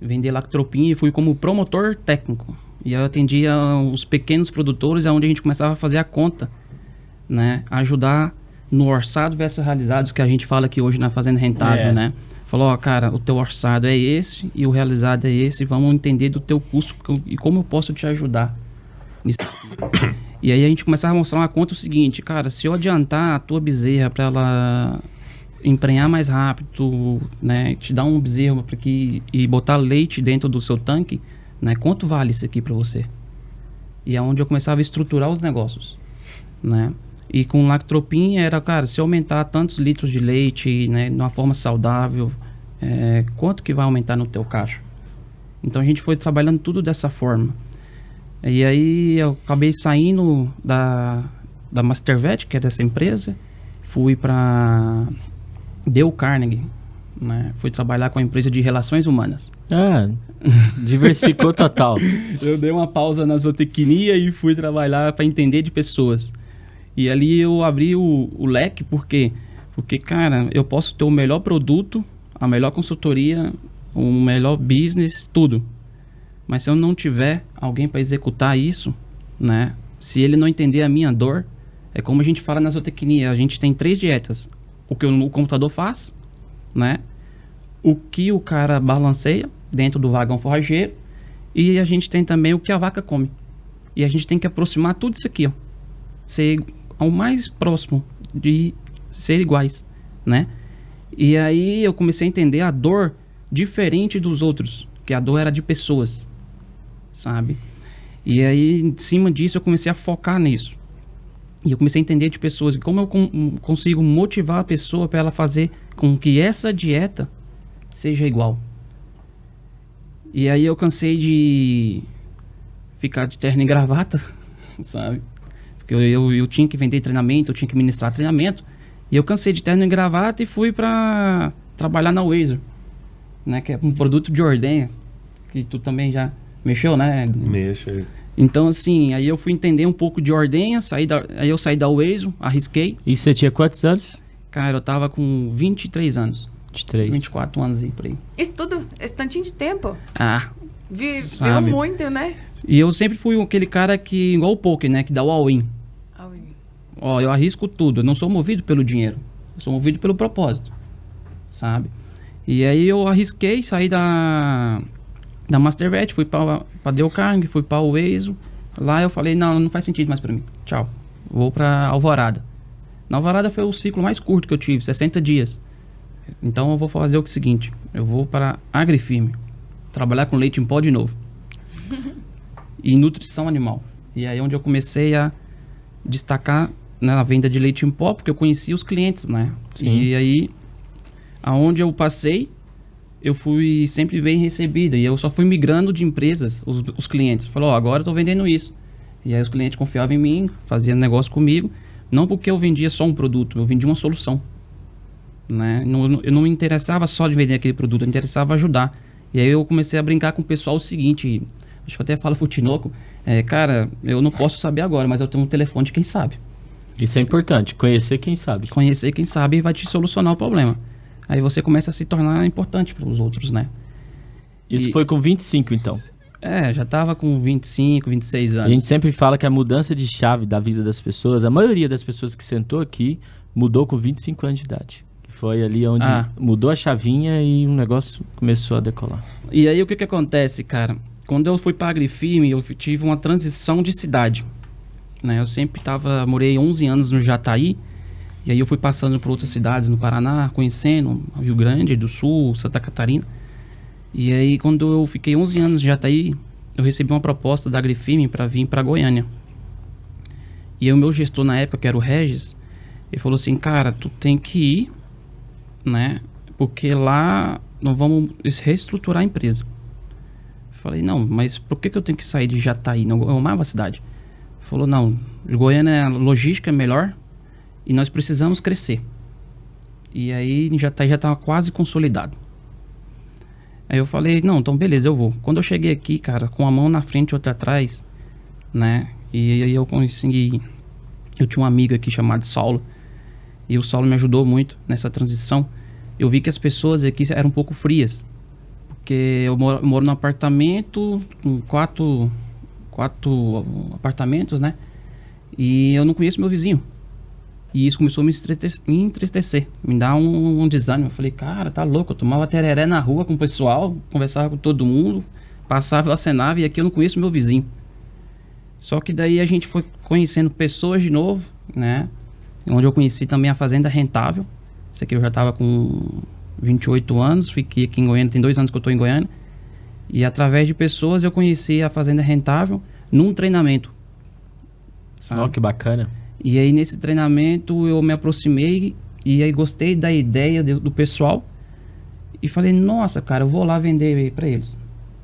Vender lactropin e fui como promotor técnico. E eu atendia os pequenos produtores, onde a gente começava a fazer a conta, né? Ajudar no orçado versus realizados, que a gente fala aqui hoje na Fazenda Rentável, É. né? Falou, ó, cara, o teu orçado é esse e o realizado é esse, vamos entender do teu custo e como eu posso te ajudar. e aí a gente começava a mostrar uma conta o seguinte, cara, se eu adiantar a tua bezerra para ela emprenhar mais rápido, né, te dar um bezerro para que e botar leite dentro do seu tanque, né, quanto vale isso aqui para você? E é onde eu começava a estruturar os negócios, né? E com lactropin era, cara, se aumentar tantos litros de leite, né, de uma forma saudável, é, quanto que vai aumentar no teu caixa? Então a gente foi trabalhando tudo dessa forma. E aí eu acabei saindo da, da Mastervet, que é dessa empresa, fui para Dale Carnegie, né? Fui trabalhar com a empresa de relações humanas. Ah, diversificou total. Eu dei uma pausa na zootecnia e fui trabalhar para entender de pessoas. E ali eu abri o, o leque, por quê? Porque, cara, eu posso ter o melhor produto, a melhor consultoria, o melhor business, tudo. Mas se eu não tiver alguém para executar isso, né? Se ele não entender a minha dor, é como a gente fala na zootecnia, a gente tem três dietas. O que o computador faz, né? O que o cara balanceia dentro do vagão forrageiro e a gente tem também o que a vaca come. E a gente tem que aproximar tudo isso aqui, ó. Ser ao mais próximo de ser iguais, né? E aí eu comecei a entender a dor diferente dos outros, que a dor era de pessoas, sabe? E aí, em cima disso, eu comecei a focar nisso. E eu comecei a entender de pessoas como eu con- consigo motivar a pessoa para ela fazer com que essa dieta seja igual. E aí eu cansei de ficar de terno e gravata, sabe? Porque eu, eu, eu tinha que vender treinamento, eu tinha que ministrar treinamento. E eu cansei de terno e gravata e fui pra trabalhar na Wazer, né? Que é um produto de ordenha, que tu também já mexeu, né? Mexa aí. Então, assim, aí eu fui entender um pouco de ordenha, saí da, aí eu saí da Waze, arrisquei. E você tinha quantos anos? Cara, eu tava com 23 anos, 23. 24 anos aí por aí. Isso tudo, esse tantinho de tempo. Ah, Vi-. Viu muito, né? e eu sempre fui aquele cara que, igual o poker, né? Que dá o all-in. Ai, Ó, eu arrisco tudo. Eu não sou movido pelo dinheiro. Eu sou movido pelo propósito. Sabe? E aí eu arrisquei, saí da, da Mastervet, fui pra Dale Carnegie, fui pra Waze. Lá eu falei, não, não faz sentido mais pra mim. Tchau. Vou pra Alvorada. Na Alvorada foi o ciclo mais curto que eu tive, 60 dias. Então eu vou fazer o seguinte, eu vou para Agrifirme, trabalhar com leite em pó de novo. e nutrição animal. E aí é onde eu comecei a destacar na venda de leite em pó, porque eu conhecia os clientes, né? Sim. E aí, aonde eu passei, eu fui sempre bem recebida. E eu só fui migrando de empresas, os, os clientes. Falou, ó, agora tô vendendo isso. E aí os clientes confiavam em mim, faziam negócio comigo. Não porque eu vendia só um produto, eu vendia uma solução. Né? Não, não- eu não me interessava só de vender aquele produto, eu me interessava ajudar. E aí eu comecei a brincar com o pessoal o seguinte, acho que eu até falo pro Tinoco, é, cara, eu não posso saber agora, mas eu tenho um telefone de quem sabe. Isso é importante, conhecer quem sabe. Conhecer quem sabe vai te solucionar o problema. Aí você começa a se tornar importante para os outros, né? Isso E- foi com 25, então. É, já tava com 25, 26 A anos. gente sempre fala que a mudança de chave da vida das pessoas, a maioria das pessoas que sentou aqui mudou com 25 anos de idade. Foi ali onde Ah. mudou a chavinha e o negócio começou a decolar. E aí o que que acontece, cara? Quando eu fui para Agrifirme, eu tive uma transição de cidade. Né? Eu sempre tava, morei 11 anos no Jataí, e aí eu fui passando por outras cidades no Paraná, conhecendo Rio Grande do Sul, Santa Catarina. E aí quando eu fiquei 11 anos no Jataí, eu recebi uma proposta da Agrifirme para vir para Goiânia. E aí o meu gestor na época, que era o Regis, ele falou assim, cara, tu tem que ir, né? Porque lá nós vamos reestruturar a empresa. Falei, não, mas por que, que eu tenho que sair de Jataí? Não, eu amava a cidade. Falou, não, Goiânia, logística é melhor e nós precisamos crescer. E aí em Jataí já estava quase consolidado. Aí eu falei, não, então beleza, eu vou. Quando eu cheguei aqui, cara, com a mão na frente e outra atrás, né? E aí eu consegui. Eu tinha um amigo aqui chamado Saulo. E o Saulo me ajudou muito nessa transição. Eu vi que as pessoas aqui eram um pouco frias. Porque eu moro, moro num apartamento com quatro, quatro apartamentos, né? E eu não conheço meu vizinho. E isso começou a me entristecer, me dar um, um, desânimo. Eu falei, cara, tá louco. Eu tomava tereré na rua com o pessoal, conversava com todo mundo, passava, acenava e aqui eu não conheço meu vizinho. Só que daí a gente foi conhecendo pessoas de novo, né? Onde eu conheci também a Fazenda Rentável. Isso aqui eu já estava com 28 anos, fiquei aqui em Goiânia, tem dois anos que eu estou em Goiânia. E através de pessoas eu conheci a Fazenda Rentável num treinamento. Sabe? Oh, que bacana. E aí nesse treinamento eu me aproximei e aí gostei da ideia do, do pessoal e falei, nossa, cara, eu vou lá vender para eles.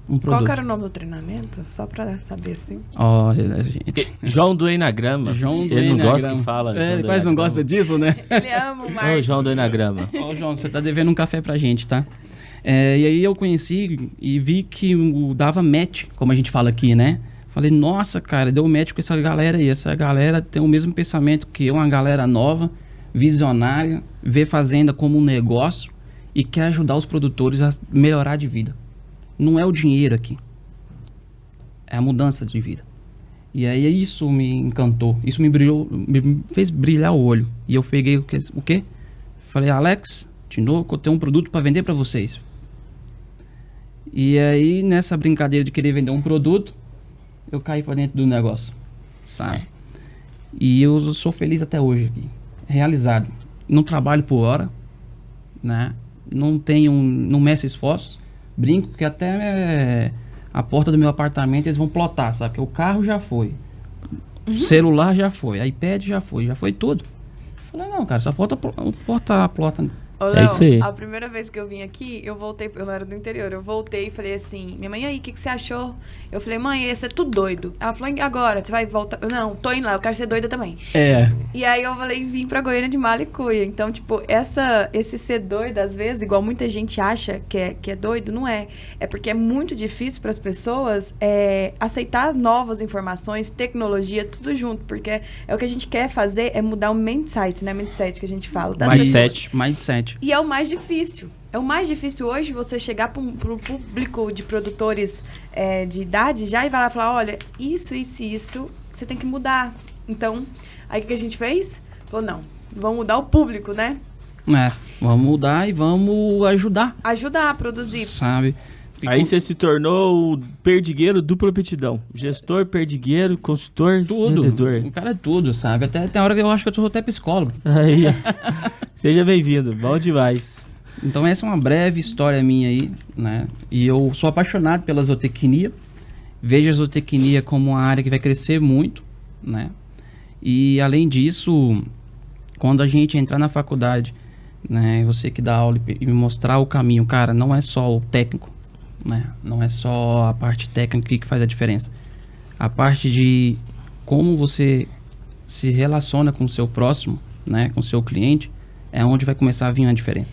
Um Qual era o nome do treinamento? Só pra saber assim. Olha, gente. João do Enagrama. João do Ele não gosta que fala. É, ele quase não gosta disso, né? Ele ama o Marcos. Ô, João do Enagrama. Ô, João, você tá devendo um café pra gente, tá? É, e aí eu conheci e vi que o, dava match, como a gente fala aqui, né? Falei, nossa, cara, deu match com essa galera aí. Essa galera tem o mesmo pensamento que eu, uma galera nova, visionária, vê fazenda como um negócio e quer ajudar os produtores a melhorar de vida. Não é o dinheiro aqui. É a mudança de vida. E aí isso me encantou. Isso me brilhou, me fez brilhar o olho. E eu peguei o, que, o quê? Falei, Alex, Tinoco, eu tenho um produto para vender para vocês. E aí, nessa brincadeira de querer vender um produto, eu caí para dentro do negócio, sabe? E eu sou feliz até hoje aqui, realizado. Não trabalho por hora, né? Não tenho, não meço esforços. Brinco que até é, a porta do meu apartamento eles vão plotar, sabe? Que o carro já foi, uhum. celular já foi, iPad já foi, já foi tudo. Eu falei, não, cara, só falta porta, plota Ô, Léo, é isso aí. a primeira vez que eu vim aqui, eu voltei, eu não era do interior, eu voltei e falei assim, minha mãe, aí, o que, que você achou? Eu falei, mãe, esse é tudo doido. Ela falou, agora, você vai voltar? Eu, não, tô indo lá, eu quero ser doida também. É. E aí eu falei, vim pra Goiânia de Malicuia. Então, tipo, essa, esse ser doido, às vezes, igual muita gente acha que é, que é doido, não é. É porque é muito difícil para as pessoas é, aceitar novas informações, tecnologia, tudo junto. Porque é o que a gente quer fazer, é mudar o mindset, né? Mindset que a gente fala. Das mindset, pessoas. mindset. E é o mais difícil. É o mais difícil hoje você chegar para o público de produtores é, de idade já e vai lá falar, olha, isso, isso e isso, você tem que mudar. Então, aí o que a gente fez? Falou, não, vamos mudar o público, né? É, vamos mudar e vamos ajudar. Ajudar a produzir. Sabe? Aí você se tornou o perdigueiro dupla aptidão. Gestor, perdigueiro, consultor, tudo. vendedor. O cara é tudo, sabe? Até tem hora que eu acho que eu sou até psicólogo. Aí. Seja bem-vindo. Bom demais. Então essa é uma breve história minha aí, né? E eu sou apaixonado pela zootecnia. Vejo a zootecnia como uma área que vai crescer muito, né? E além disso, quando a gente entrar na faculdade, né, você que dá aula e me mostrar o caminho, cara, não é só o técnico, né? Não é só a parte técnica que faz a diferença. A parte de como você se relaciona com o seu próximo, né, com o seu cliente, é onde vai começar a vir a diferença.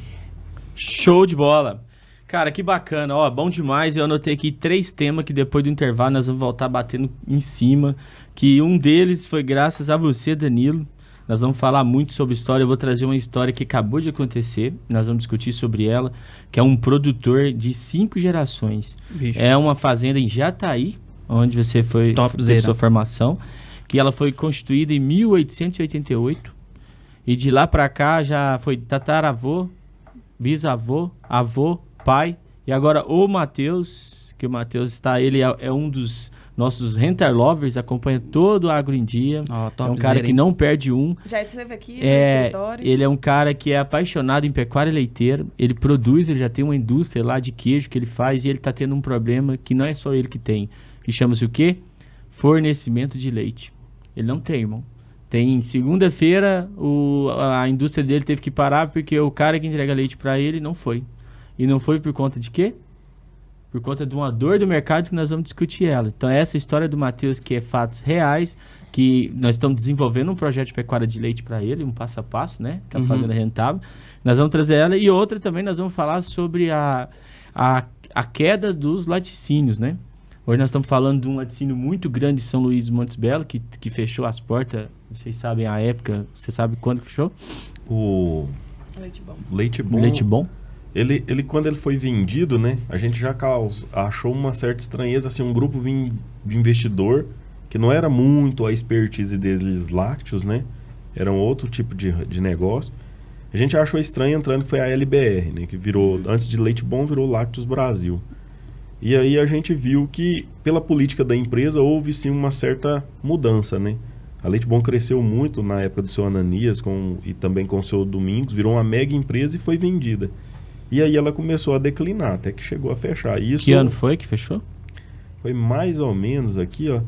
Show de bola. Cara, que bacana, ó, bom demais. Eu anotei aqui três temas que depois do intervalo nós vamos voltar batendo em cima. Que um deles foi graças a você, Danilo. Nós vamos falar muito sobre história. Eu vou trazer uma história que acabou de acontecer. Nós vamos discutir sobre ela, que é um produtor de cinco gerações. Bicho. É uma fazenda em Jataí, onde você foi fez sua formação, que ela foi constituída em 1888. E de lá para cá já foi tataravô, bisavô, avô, pai e agora o Matheus, que o Matheus está, ele é, é um dos nossos Rentar Lovers, acompanha todo o Agro em Dia. Oh, é um cara que não perde um. Já esteve aqui é, Ele é um cara que é apaixonado em pecuária leiteira. Ele produz, ele já tem uma indústria lá de queijo que ele faz e ele está tendo um problema que não é só ele que tem, que chama-se o quê? Fornecimento de leite. Ele não tem, irmão. Tem segunda-feira a indústria dele teve que parar porque o cara que entrega leite para ele não foi. E não foi por conta de quê? Por conta de uma dor do mercado que nós vamos discutir ela. Então, essa história do Matheus, que é fatos reais, que nós estamos desenvolvendo um projeto de pecuária de leite para ele, um passo a passo, né? Que é a Uhum. fazenda rentável. Nós vamos trazer ela. E outra também, nós vamos falar sobre a, a, a queda dos laticínios, né? Hoje nós estamos falando de um laticínio muito grande em São Luís de Montes Belo, que, que fechou as portas. Vocês sabem a época, você sabe quando que fechou? O Leite bom. leite bom, Leite bom. Ele, ele, quando ele foi vendido, né? A gente já caus, achou uma certa estranheza, assim, um grupo de investidor que não era muito a expertise deles lácteos, né? Era um outro tipo de, de negócio. A gente achou estranho entrando foi a LBR, né? Que virou, antes de Leite Bom, virou Lácteos Brasil. E aí a gente viu que, pela política da empresa, houve sim uma certa mudança, né? A Leite Bom cresceu muito na época do seu Ananias com, e também com o seu Domingos, virou uma mega empresa e foi vendida. E aí ela começou a declinar, até que chegou a fechar. Isso Que ano foi que fechou? foi mais ou menos aqui, ó,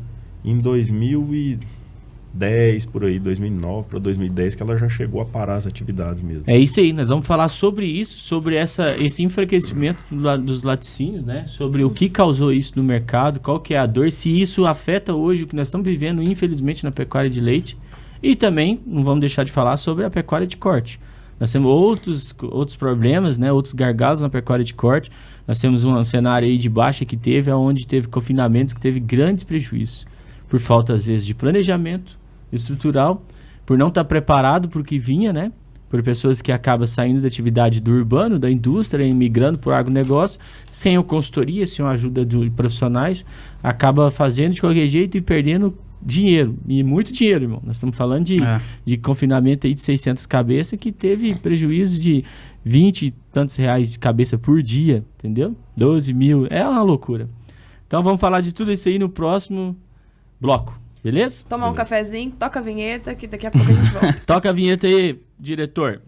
em 2010, por aí, 2009 para 2010, que ela já chegou a parar as atividades mesmo. É isso aí, nós vamos falar sobre isso, sobre essa, esse enfraquecimento dos laticínios, né? Sobre o que causou isso no mercado, qual que é a dor, se isso afeta hoje o que nós estamos vivendo, infelizmente, na pecuária de leite. E também, não vamos deixar de falar sobre a pecuária de corte. Nós temos outros, outros problemas, né? Outros gargalos na pecuária de corte. Nós temos um cenário aí de baixa que teve, onde teve confinamentos que teve grandes prejuízos. Por falta, às vezes, de planejamento estrutural, por não estar preparado para o que vinha, né? Por pessoas que acabam saindo da atividade do urbano, da indústria, e migrando para o agronegócio, sem a consultoria, sem a ajuda de profissionais, acaba fazendo de qualquer jeito e perdendo dinheiro. E muito dinheiro, irmão. Nós estamos falando de, É. de confinamento aí de 600 cabeças que teve prejuízo de 20 e tantos reais de cabeça por dia, entendeu? 12 mil, é uma loucura. Então vamos falar de tudo isso aí no próximo bloco, beleza? Tomar um cafezinho, toca a vinheta, que daqui a pouco a gente volta. Toca a vinheta aí, diretor.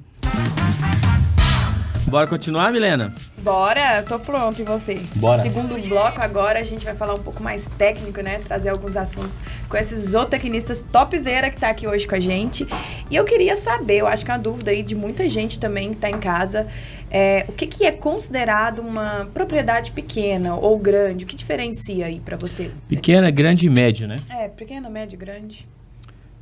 Bora continuar, Milena? Bora, tô pronto, e você? Bora. Segundo bloco, agora a gente vai falar um pouco mais técnico, né? Trazer alguns assuntos com esses zootecnistas topzera que tá aqui hoje com a gente. E eu queria saber, eu acho que é uma dúvida aí de muita gente também que tá em casa, é, o que, que é considerado uma propriedade pequena ou grande? O que diferencia aí pra você? Pequena, grande e médio, né? É, pequena, média, grande.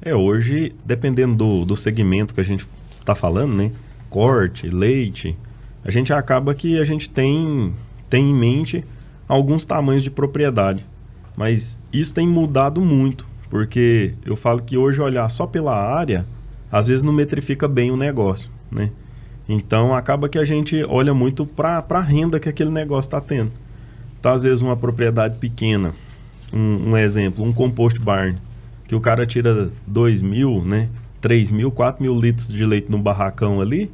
É, hoje, dependendo do, do segmento que a gente está falando, né? Corte, leite, a gente acaba que a gente tem, tem em mente alguns tamanhos de propriedade. Mas isso tem mudado muito, porque eu falo que hoje olhar só pela área, às vezes não metrifica bem o negócio, né? Então acaba que a gente olha muito para a renda que aquele negócio está tendo. Então, às vezes, uma propriedade pequena, um, um exemplo, um compost barn, que o cara tira 2 mil, né? 3 mil, 4 mil litros de leite no barracão ali.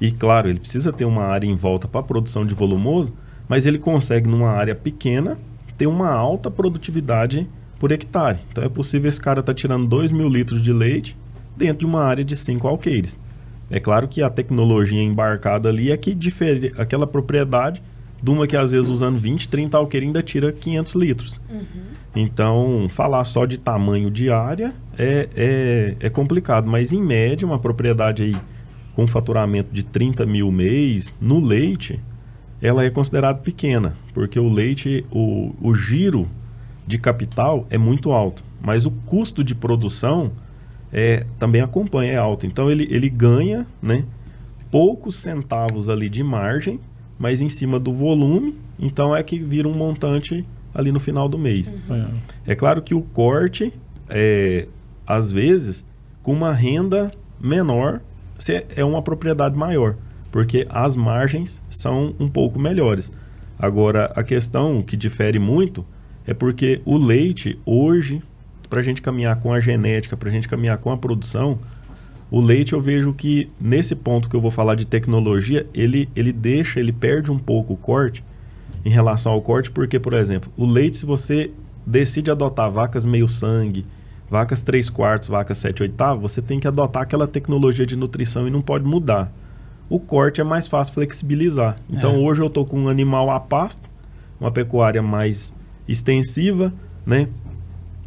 E claro, ele precisa ter uma área em volta para produção de volumoso, mas ele consegue, numa área pequena, ter uma alta produtividade por hectare. Então é possível esse cara estar tirando 2 mil litros de leite dentro de uma área de 5 alqueires. É claro que a tecnologia embarcada ali é que difere aquela propriedade de uma que às vezes usando 20, 30 alqueires ainda tira 500 litros. Então, falar só de tamanho de área é, é, é complicado, mas em média, uma propriedade aí com faturamento de 30 mil mês no leite, ela é considerada pequena, porque o leite, o, o giro de capital é muito alto, mas o custo de produção é, também acompanha, é alto. Então ele, ele ganha né, poucos centavos ali de margem, mas em cima do volume, então é que vira um montante ali no final do mês. É claro que o corte, é, às vezes, com uma renda menor, você é uma propriedade maior, porque as margens são um pouco melhores. Agora, a questão que difere muito é porque o leite, hoje, para a gente caminhar com a genética, para a gente caminhar com a produção, o leite eu vejo que nesse ponto que eu vou falar de tecnologia, ele, ele deixa, ele perde um pouco o corte em relação ao corte, porque, por exemplo, o leite, se você decide adotar vacas meio sangue, vacas 3 quartos, vacas 7 oitavos, você tem que adotar aquela tecnologia de nutrição e não pode mudar. O corte é mais fácil flexibilizar. Então É. hoje eu estou com um animal a pasto, uma pecuária mais extensiva, né?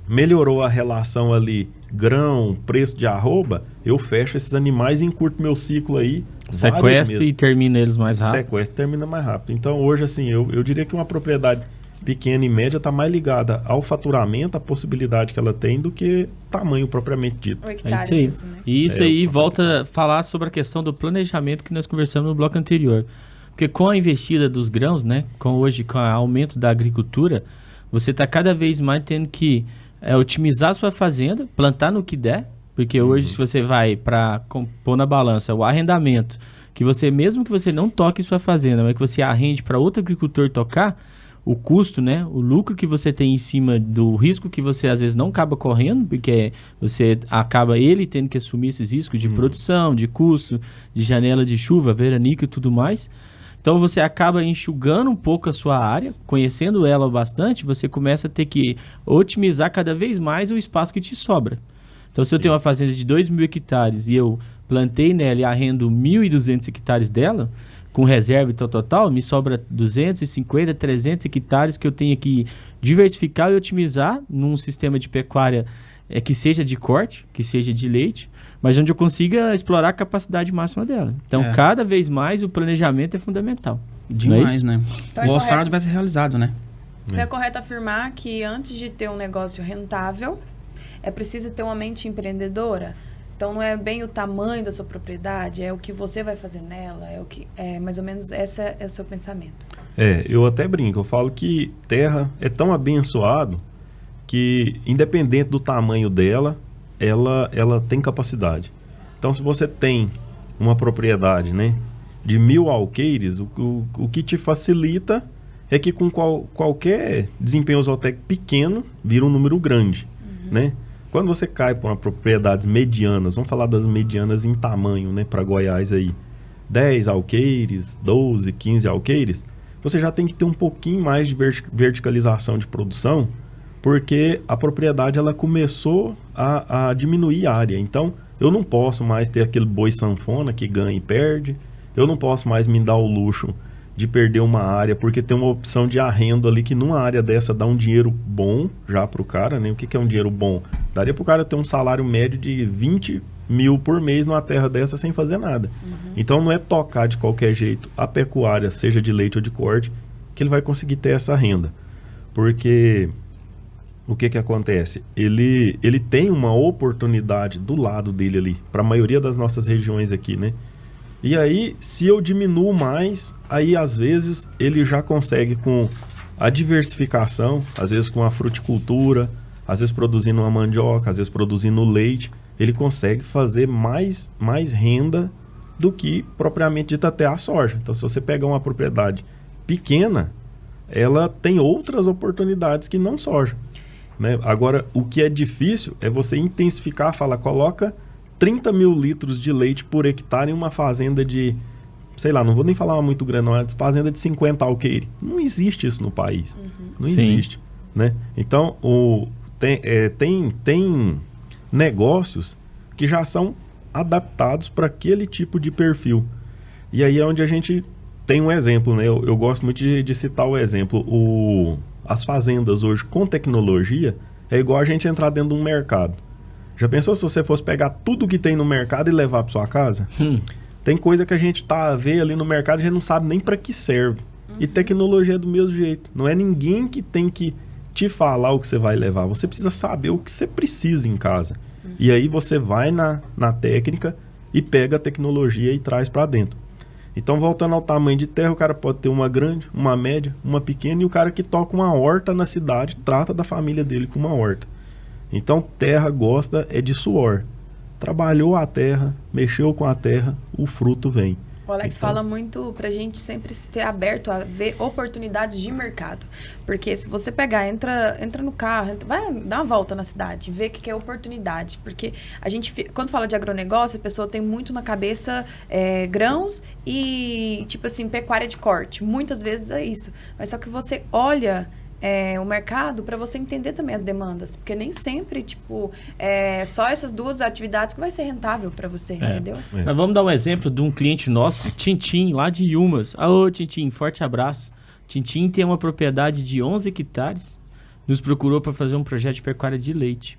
melhorou a relação ali grão, preço de arroba, eu fecho esses animais e encurto meu ciclo aí. Sequestra meses. e termina eles mais rápido. Sequestro termina mais rápido. Então hoje, assim, eu, eu diria que uma propriedade pequena e média está mais ligada ao faturamento, à possibilidade que ela tem, do que tamanho propriamente dito. É isso aí. mesmo, né? E isso É, aí volta a falar sobre a questão do planejamento que nós conversamos no bloco anterior. Porque com a investida dos grãos, né, com hoje com o aumento da agricultura, você está cada vez mais tendo que é, otimizar a sua fazenda, plantar no que der, porque hoje se você vai para pôr na balança o arrendamento, que você mesmo que você não toque sua fazenda, mas que você arrende para outro agricultor tocar, o custo, né, o lucro que você tem em cima do risco que você às vezes não acaba correndo, porque você acaba ele tendo que assumir esses riscos de produção, de custo, de janela de chuva, veranico e tudo mais. Então você acaba enxugando um pouco a sua área, conhecendo ela bastante, você começa a ter que otimizar cada vez mais o espaço que te sobra. Então se eu tenho uma fazenda de 2 mil hectares e eu plantei nela e arrendo 1.200 hectares dela, com reserva e tal, total, me sobra 250, 300 hectares que eu tenho que diversificar e otimizar num sistema de pecuária é, que seja de corte, que seja de leite, mas onde eu consiga explorar a capacidade máxima dela. Então, É. cada vez mais o planejamento é fundamental. É Demais, isso? né? Então é o orçado correto. vai ser realizado, né? Então é correto afirmar que antes de ter um negócio rentável, é preciso ter uma mente empreendedora. Então não é bem o tamanho da sua propriedade, é o que você vai fazer nela, é o que é mais ou menos esse é o seu pensamento. É, eu até brinco, eu falo que terra é tão abençoado que, independente do tamanho dela, ela, ela tem capacidade. Então, se você tem uma propriedade, né, de mil alqueires, o, o, o que te facilita é que com qual, qualquer desempenho zootecnico pequeno, vira um número grande, né? Quando você cai para propriedades medianas, vamos falar das medianas em tamanho, né, para Goiás aí, 10 alqueires, 12, 15 alqueires, você já tem que ter um pouquinho mais de verti- verticalização de produção, porque a propriedade ela começou a, a diminuir a área. Então, eu não posso mais ter aquele boi sanfona que ganha e perde. Eu não posso mais me dar o luxo de perder uma área, porque tem uma opção de arrendo ali que numa área dessa dá um dinheiro bom já para o cara, né? O que, que é um dinheiro bom? Daria para o cara ter um salário médio de 20 mil por mês numa terra dessa sem fazer nada. Então não é tocar de qualquer jeito a pecuária, seja de leite ou de corte, que ele vai conseguir ter essa renda. Porque o que que acontece? Ele, ele tem uma oportunidade do lado dele ali, para a maioria das nossas regiões aqui, né? E aí, se eu diminuo mais, aí às vezes ele já consegue com a diversificação, às vezes com a fruticultura, às vezes produzindo uma mandioca, às vezes produzindo leite, ele consegue fazer mais, mais renda do que propriamente dita até a soja. Então, se você pegar uma propriedade pequena, ela tem outras oportunidades que não soja. Né? Agora, o que é difícil é você intensificar, falar, coloca 30 mil litros de leite por hectare em uma fazenda de, sei lá, não vou nem falar uma muito grande, não, é fazenda de 50 alqueire. Não existe isso no país. Não Sim. existe. Né? Então, o, tem, é, tem, tem negócios que já são adaptados para aquele tipo de perfil. E aí é onde a gente tem um exemplo, né? Eu, eu gosto muito de, de citar o exemplo. O, as fazendas hoje com tecnologia é igual a gente entrar dentro de um mercado. Já pensou se você fosse pegar tudo que tem no mercado e levar para sua casa? Hum. Tem coisa que a gente tá a ver ali no mercado e a gente não sabe nem para que serve. E tecnologia é do mesmo jeito. Não é ninguém que tem que te falar o que você vai levar. Você precisa saber o que você precisa em casa. E aí você vai na, na técnica e pega a tecnologia e traz para dentro. Então, voltando ao tamanho de terra, o cara pode ter uma grande, uma média, uma pequena, e o cara que toca uma horta na cidade trata da família dele com uma horta. Então, terra gosta é de suor. Trabalhou a terra, mexeu com a terra, o fruto vem. O Alex Então- fala muito pra gente sempre ser aberto a ver oportunidades de mercado. Porque se você pegar, entra, entra no carro, entra- vai dar uma volta na cidade, ver o que que é oportunidade. Porque a gente, quando fala de agronegócio, a pessoa tem muito na cabeça é, grãos e, tipo assim, pecuária de corte. Muitas vezes é isso. Mas só que você olha é, o mercado para você entender também as demandas. Porque nem sempre, tipo, é só essas duas atividades que vai ser rentável para você, entendeu? É. Nós vamos dar um exemplo de um cliente nosso, Tintim, lá de Yumas. Alô, Tintim, forte abraço. Tintim tem uma propriedade de 11 hectares, nos procurou para fazer um projeto de pecuária de leite.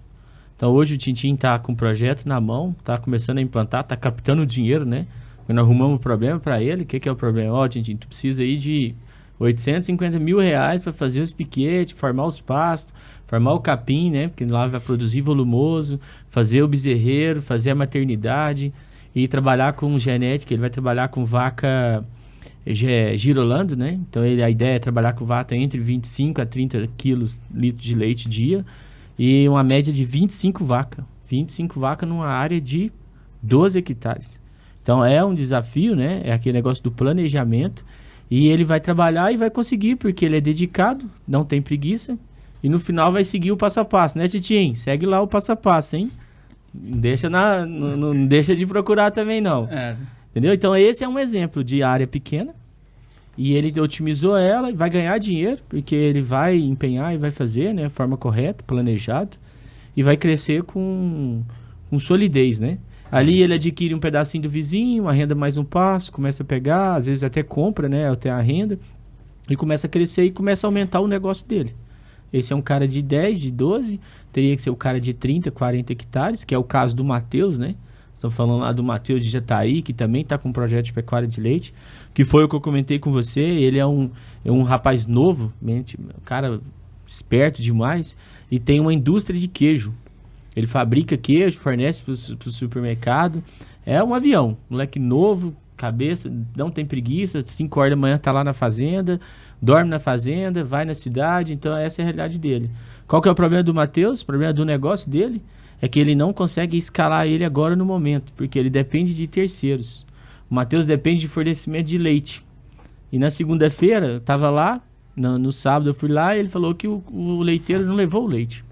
Então hoje o Tintim está com o projeto na mão, está começando a implantar, está captando dinheiro, né? Nós arrumamos um problema para ele. O que, que é o problema? Ó, oh, Tintim, tu precisa aí de 850 mil reais para fazer os piquetes, formar os pastos, formar o capim, né? Porque lá vai produzir volumoso, fazer o bezerreiro, fazer a maternidade e trabalhar com genética. Ele vai trabalhar com vaca girolando, né? Então ele, a ideia é trabalhar com vaca entre 25 a 30 quilos litros de leite dia e uma média de 25 vacas. 25 vacas numa área de 12 hectares. Então é um desafio, né? É aquele negócio do planejamento. E ele vai trabalhar e vai conseguir, porque ele é dedicado, não tem preguiça. E no final vai seguir o passo a passo, né, Titim? Segue lá o passo a passo, hein? Deixa na, não, não deixa de procurar também, não. É. Entendeu? Então esse é um exemplo de área pequena. E ele otimizou ela e vai ganhar dinheiro, porque ele vai empenhar e vai fazer, né? De forma correta, planejado. E vai crescer com, com solidez, né? Ali ele adquire um pedacinho do vizinho, arrenda mais um passo, começa a pegar, às vezes até compra, né? Até a renda. E começa a crescer e começa a aumentar o negócio dele. Esse é um cara de 10, de 12, teria que ser o cara de 30, 40 hectares, que é o caso do Matheus, né? Estamos falando lá do Matheus de Jataí, que também está com um projeto de pecuária de leite, que foi o que eu comentei com você. Ele é um, é um rapaz novo, mente, cara esperto demais, e tem uma indústria de queijo. Ele fabrica queijo, fornece para o supermercado. É um avião, moleque novo, cabeça, não tem preguiça, 5 horas da manhã tá lá na fazenda, dorme na fazenda, vai na cidade, então essa é a realidade dele. Qual que é o problema do Matheus? O problema do negócio dele é que ele não consegue escalar ele agora no momento, porque ele depende de terceiros. O Matheus depende de fornecimento de leite. E na segunda-feira, tava lá, no, no, sábado eu fui lá e ele falou que o, o leiteiro não levou o leite.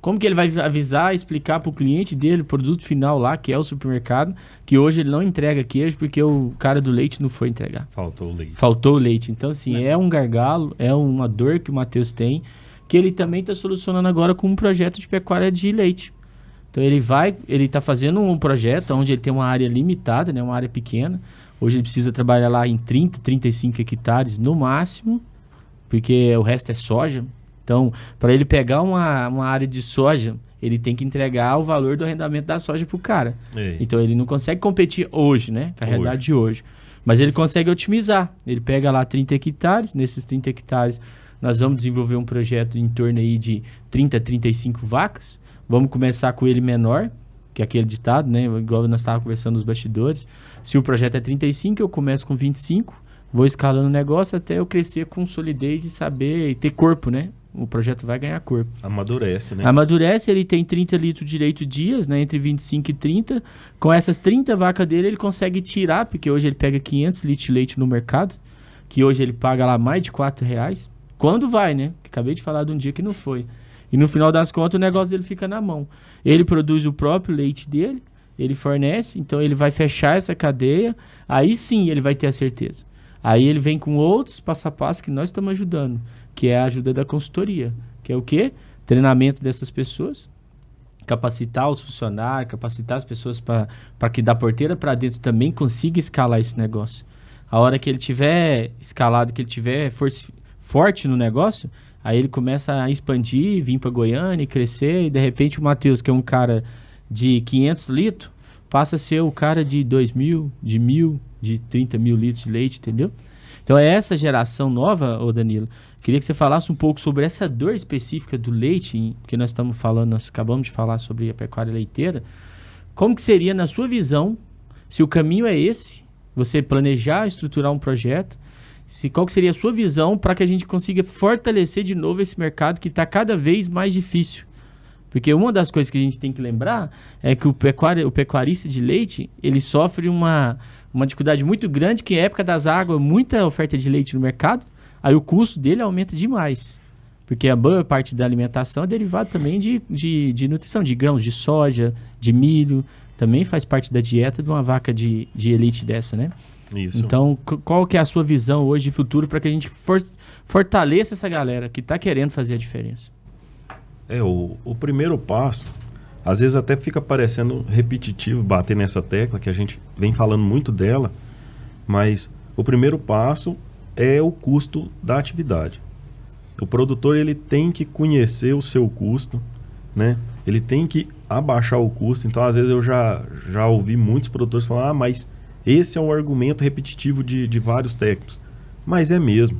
Como que ele vai avisar, explicar para o cliente dele, o produto final lá, que é o supermercado, que hoje ele não entrega queijo porque o cara do leite não foi entregar. Faltou o leite. Faltou o leite. Então, assim, é, é um gargalo, é uma dor que o Matheus tem, que ele também está solucionando agora com um projeto de pecuária de leite. Então, ele vai, ele está fazendo um projeto onde ele tem uma área limitada, né, uma área pequena. Hoje ele precisa trabalhar lá em 30, 35 hectares no máximo, porque o resto é soja. Então, para ele pegar uma, uma área de soja, ele tem que entregar o valor do arrendamento da soja para o cara. Ei. Então, ele não consegue competir hoje, né? Com a realidade de hoje. Mas ele consegue otimizar. Ele pega lá 30 hectares, nesses 30 hectares nós vamos desenvolver um projeto em torno aí de 30, 35 vacas. Vamos começar com ele menor, que é aquele ditado, né? Igual nós estávamos conversando nos bastidores. Se o projeto é 35, eu começo com 25, vou escalando o negócio até eu crescer com solidez e saber e ter corpo, né? O projeto vai ganhar corpo. Amadurece, né? Amadurece, ele tem 30 litros de leite dias, né? Entre 25 e 30. Com essas 30 vacas dele, ele consegue tirar, porque hoje ele pega 500 litros de leite no mercado, que hoje ele paga lá mais de 4 reais. Quando vai, né? Acabei de falar de um dia que não foi. E no final das contas, o negócio dele fica na mão. Ele produz o próprio leite dele, ele fornece, então ele vai fechar essa cadeia, aí sim ele vai ter a certeza. Aí ele vem com outros passo a passo que nós estamos ajudando que é a ajuda da consultoria, que é o quê? Treinamento dessas pessoas, capacitar os funcionários, capacitar as pessoas para que da porteira para dentro também consiga escalar esse negócio. A hora que ele tiver escalado, que ele tiver force, forte no negócio, aí ele começa a expandir, vir para Goiânia e crescer, e de repente o Matheus, que é um cara de 500 litros, passa a ser o cara de 2 mil, de mil, de 30 mil litros de leite, entendeu? Então é essa geração nova, ô Danilo, Queria que você falasse um pouco sobre essa dor específica do leite, que nós estamos falando, nós acabamos de falar sobre a pecuária leiteira. Como que seria, na sua visão, se o caminho é esse, você planejar, estruturar um projeto, se, qual que seria a sua visão para que a gente consiga fortalecer de novo esse mercado que está cada vez mais difícil? Porque uma das coisas que a gente tem que lembrar é que o, pecuário, o pecuarista de leite, ele sofre uma, uma dificuldade muito grande, que época das águas, muita oferta de leite no mercado, aí o custo dele aumenta demais. Porque a boa parte da alimentação é derivada também de, de, de nutrição, de grãos de soja, de milho. Também faz parte da dieta de uma vaca de, de elite dessa, né? Isso. Então, qual que é a sua visão hoje de futuro para que a gente for, fortaleça essa galera que está querendo fazer a diferença? É, o, o primeiro passo, às vezes até fica parecendo repetitivo bater nessa tecla, que a gente vem falando muito dela, mas o primeiro passo é o custo da atividade. O produtor ele tem que conhecer o seu custo, né? Ele tem que abaixar o custo. Então, às vezes eu já, já ouvi muitos produtores falar, ah, mas esse é um argumento repetitivo de, de vários técnicos. Mas é mesmo.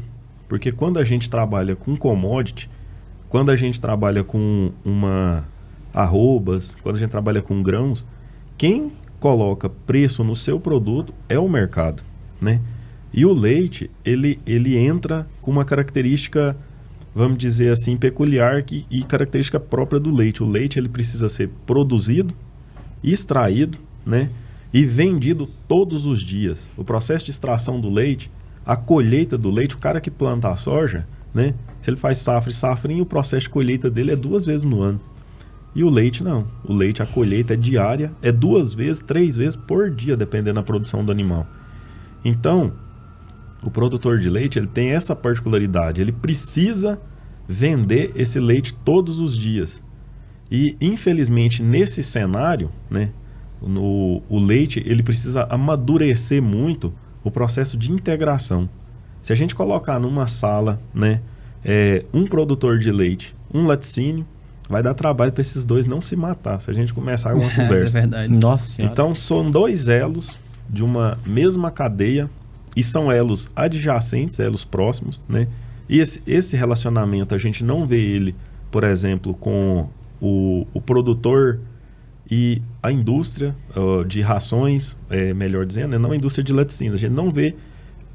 Porque quando a gente trabalha com commodity, quando a gente trabalha com uma arrobas, quando a gente trabalha com grãos, quem coloca preço no seu produto é o mercado, né? E o leite, ele, ele entra com uma característica, vamos dizer assim, peculiar que, e característica própria do leite. O leite, ele precisa ser produzido, extraído, né? E vendido todos os dias. O processo de extração do leite, a colheita do leite, o cara que planta a soja, né? Se ele faz safra e safrinha, o processo de colheita dele é duas vezes no ano. E o leite não. O leite, a colheita é diária, é duas vezes, três vezes por dia, dependendo da produção do animal. Então, o produtor de leite ele tem essa particularidade. Ele precisa vender esse leite todos os dias. E, infelizmente, nesse cenário, né, no, o leite ele precisa amadurecer muito o processo de integração. Se a gente colocar numa sala né, é, um produtor de leite, um laticínio, vai dar trabalho para esses dois não se matar se a gente começar uma conversa. é verdade. Nossa senhora. Então são dois elos de uma mesma cadeia e são elos adjacentes, elos próximos, né? E esse, esse relacionamento a gente não vê ele, por exemplo, com o, o produtor e a indústria uh, de rações, é, melhor dizendo, né? não a indústria de laticínios. A gente não vê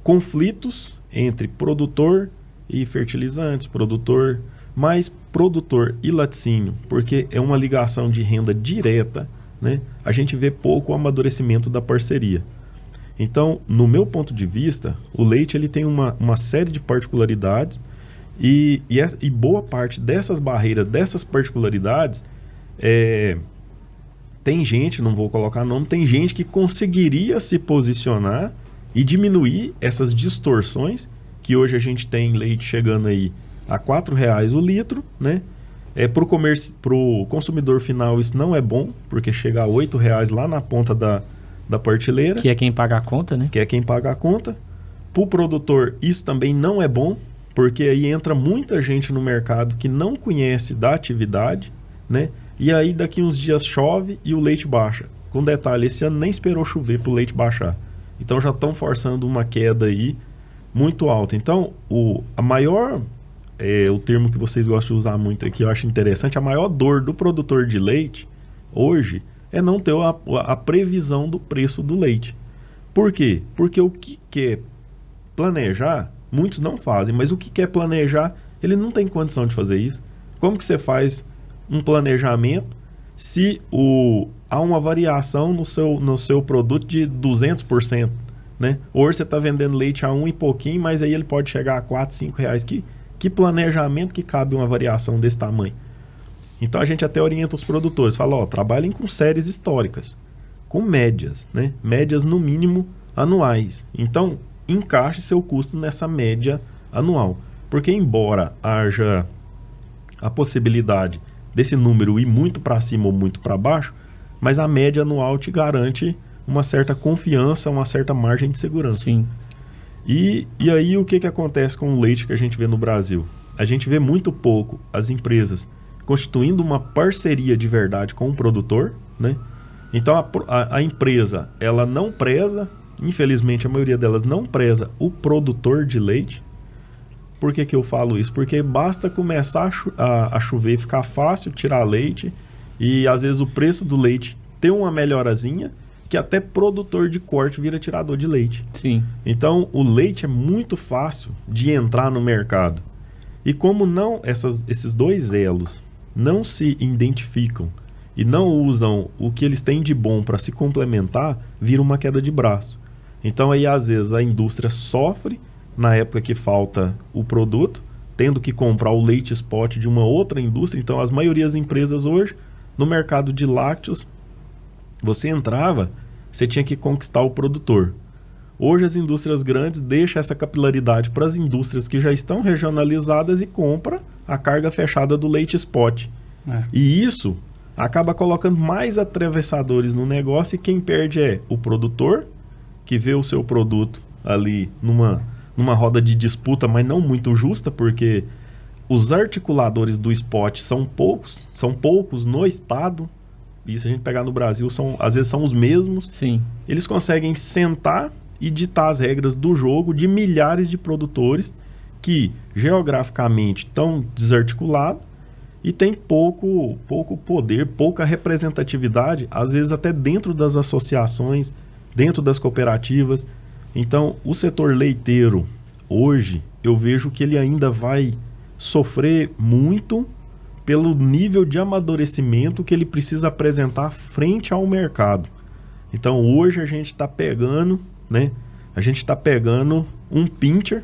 conflitos entre produtor e fertilizantes, produtor, mas produtor e laticínio, porque é uma ligação de renda direta, né? A gente vê pouco o amadurecimento da parceria. Então, no meu ponto de vista, o leite ele tem uma, uma série de particularidades e, e, e boa parte dessas barreiras, dessas particularidades, é, tem gente, não vou colocar nome, tem gente que conseguiria se posicionar e diminuir essas distorções que hoje a gente tem leite chegando aí a quatro reais o litro, né? É, para o consumidor final isso não é bom, porque chega a oito reais lá na ponta da, da partilheira. Que é quem paga a conta, né? Que é quem paga a conta. Para o produtor isso também não é bom, porque aí entra muita gente no mercado que não conhece da atividade, né? E aí daqui uns dias chove e o leite baixa. Com detalhe, esse ano nem esperou chover para o leite baixar. Então já estão forçando uma queda aí muito alta. Então, o, a maior, é, o termo que vocês gostam de usar muito aqui, eu acho interessante, a maior dor do produtor de leite hoje é não ter a, a previsão do preço do leite. Por quê? Porque o que quer planejar, muitos não fazem, mas o que quer planejar, ele não tem condição de fazer isso. Como que você faz um planejamento se o, há uma variação no seu, no seu produto de 200%? Né? Hoje você está vendendo leite a um e pouquinho, mas aí ele pode chegar a 4, 5 reais. Que, que planejamento que cabe uma variação desse tamanho? Então a gente até orienta os produtores, fala, ó, trabalhem com séries históricas, com médias, né? Médias no mínimo anuais. Então, encaixe seu custo nessa média anual. Porque embora haja a possibilidade desse número ir muito para cima ou muito para baixo, mas a média anual te garante uma certa confiança, uma certa margem de segurança. Sim. E, e aí o que, que acontece com o leite que a gente vê no Brasil? A gente vê muito pouco as empresas constituindo uma parceria de verdade com o produtor, né? Então a, a, a empresa ela não preza, infelizmente a maioria delas não preza o produtor de leite. Por que, que eu falo isso? Porque basta começar a, cho a, a chover, ficar fácil tirar leite e às vezes o preço do leite ter uma melhorazinha que até produtor de corte vira tirador de leite. Sim. Então, o leite é muito fácil de entrar no mercado. E como não essas, esses dois elos não se identificam e não usam o que eles têm de bom para se complementar, vira uma queda de braço. Então aí às vezes a indústria sofre na época que falta o produto, tendo que comprar o leite spot de uma outra indústria. Então as maiorias empresas hoje no mercado de lácteos você entrava você tinha que conquistar o produtor. Hoje as indústrias grandes deixam essa capilaridade para as indústrias que já estão regionalizadas e compra a carga fechada do leite spot. É. E isso acaba colocando mais atravessadores no negócio e quem perde é o produtor, que vê o seu produto ali numa, numa roda de disputa, mas não muito justa, porque os articuladores do esporte são poucos, são poucos no estado. E se a gente pegar no Brasil, são, às vezes são os mesmos. Sim. Eles conseguem sentar e ditar as regras do jogo de milhares de produtores que geograficamente estão desarticulados e tem pouco, pouco poder, pouca representatividade, às vezes até dentro das associações, dentro das cooperativas. Então, o setor leiteiro, hoje, eu vejo que ele ainda vai sofrer muito pelo nível de amadurecimento que ele precisa apresentar frente ao mercado. Então, hoje a gente está pegando, né? A gente está pegando um pincher,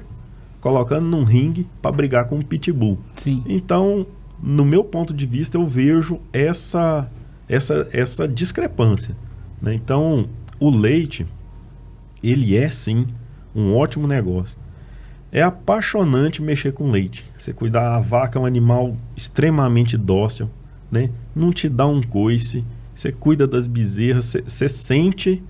colocando num ringue para brigar com um pitbull. Sim. Então, no meu ponto de vista, eu vejo essa, essa, essa discrepância. Né? Então, o leite, ele é sim um ótimo negócio. É apaixonante mexer com leite. Você cuidar a vaca é um animal extremamente dócil, né? Não te dá um coice. Você cuida das bezerras, você, você sente,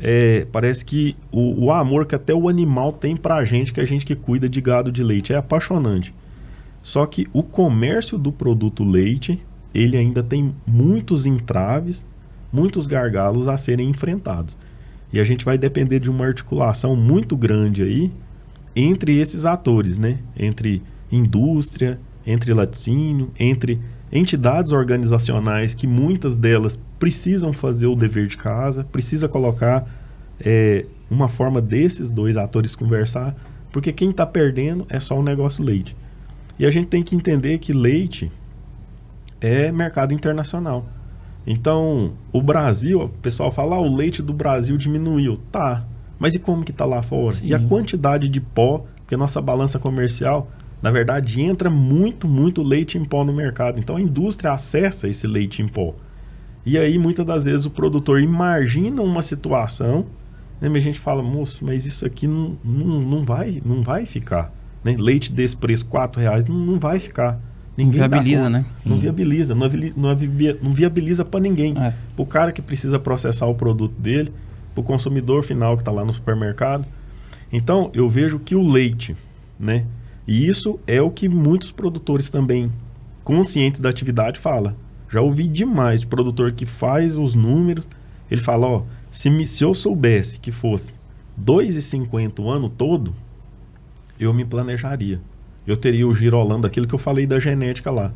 é, parece que o, o, amor que até o animal tem pra gente, que a gente que cuida de gado de leite, é apaixonante. Só que o comércio do produto leite, ele ainda tem muitos entraves, muitos gargalos a serem enfrentados. E a gente vai depender de uma articulação muito grande aí entre esses atores, né? Entre indústria, entre laticínio, entre entidades organizacionais que muitas delas precisam fazer o dever de casa, precisa colocar é, uma forma desses dois atores conversar, porque quem está perdendo é só o negócio leite. E a gente tem que entender que leite é mercado internacional. Então, o Brasil, o pessoal fala, ah, o leite do Brasil diminuiu. Tá, mas e como que está lá fora? Sim. E a quantidade de pó, porque a nossa balança comercial, na verdade, entra muito, muito leite em pó no mercado. Então a indústria acessa esse leite em pó. E aí, muitas das vezes, o produtor imagina uma situação, né, a gente fala, moço, mas isso aqui não, não, não, vai, não vai ficar. Né? Leite desse preço, R$ reais, não, não vai ficar. Ninguém viabiliza, né? Não hum. viabiliza, não, não viabiliza para ninguém. É. O cara que precisa processar o produto dele, para o consumidor final que está lá no supermercado. Então, eu vejo que o leite, né? E isso é o que muitos produtores também conscientes da atividade fala. Já ouvi demais produtor que faz os números, ele fala, ó, se, me, se eu soubesse que fosse 2,50 o ano todo, eu me planejaria. Eu teria o girolando, aquilo que eu falei da genética lá.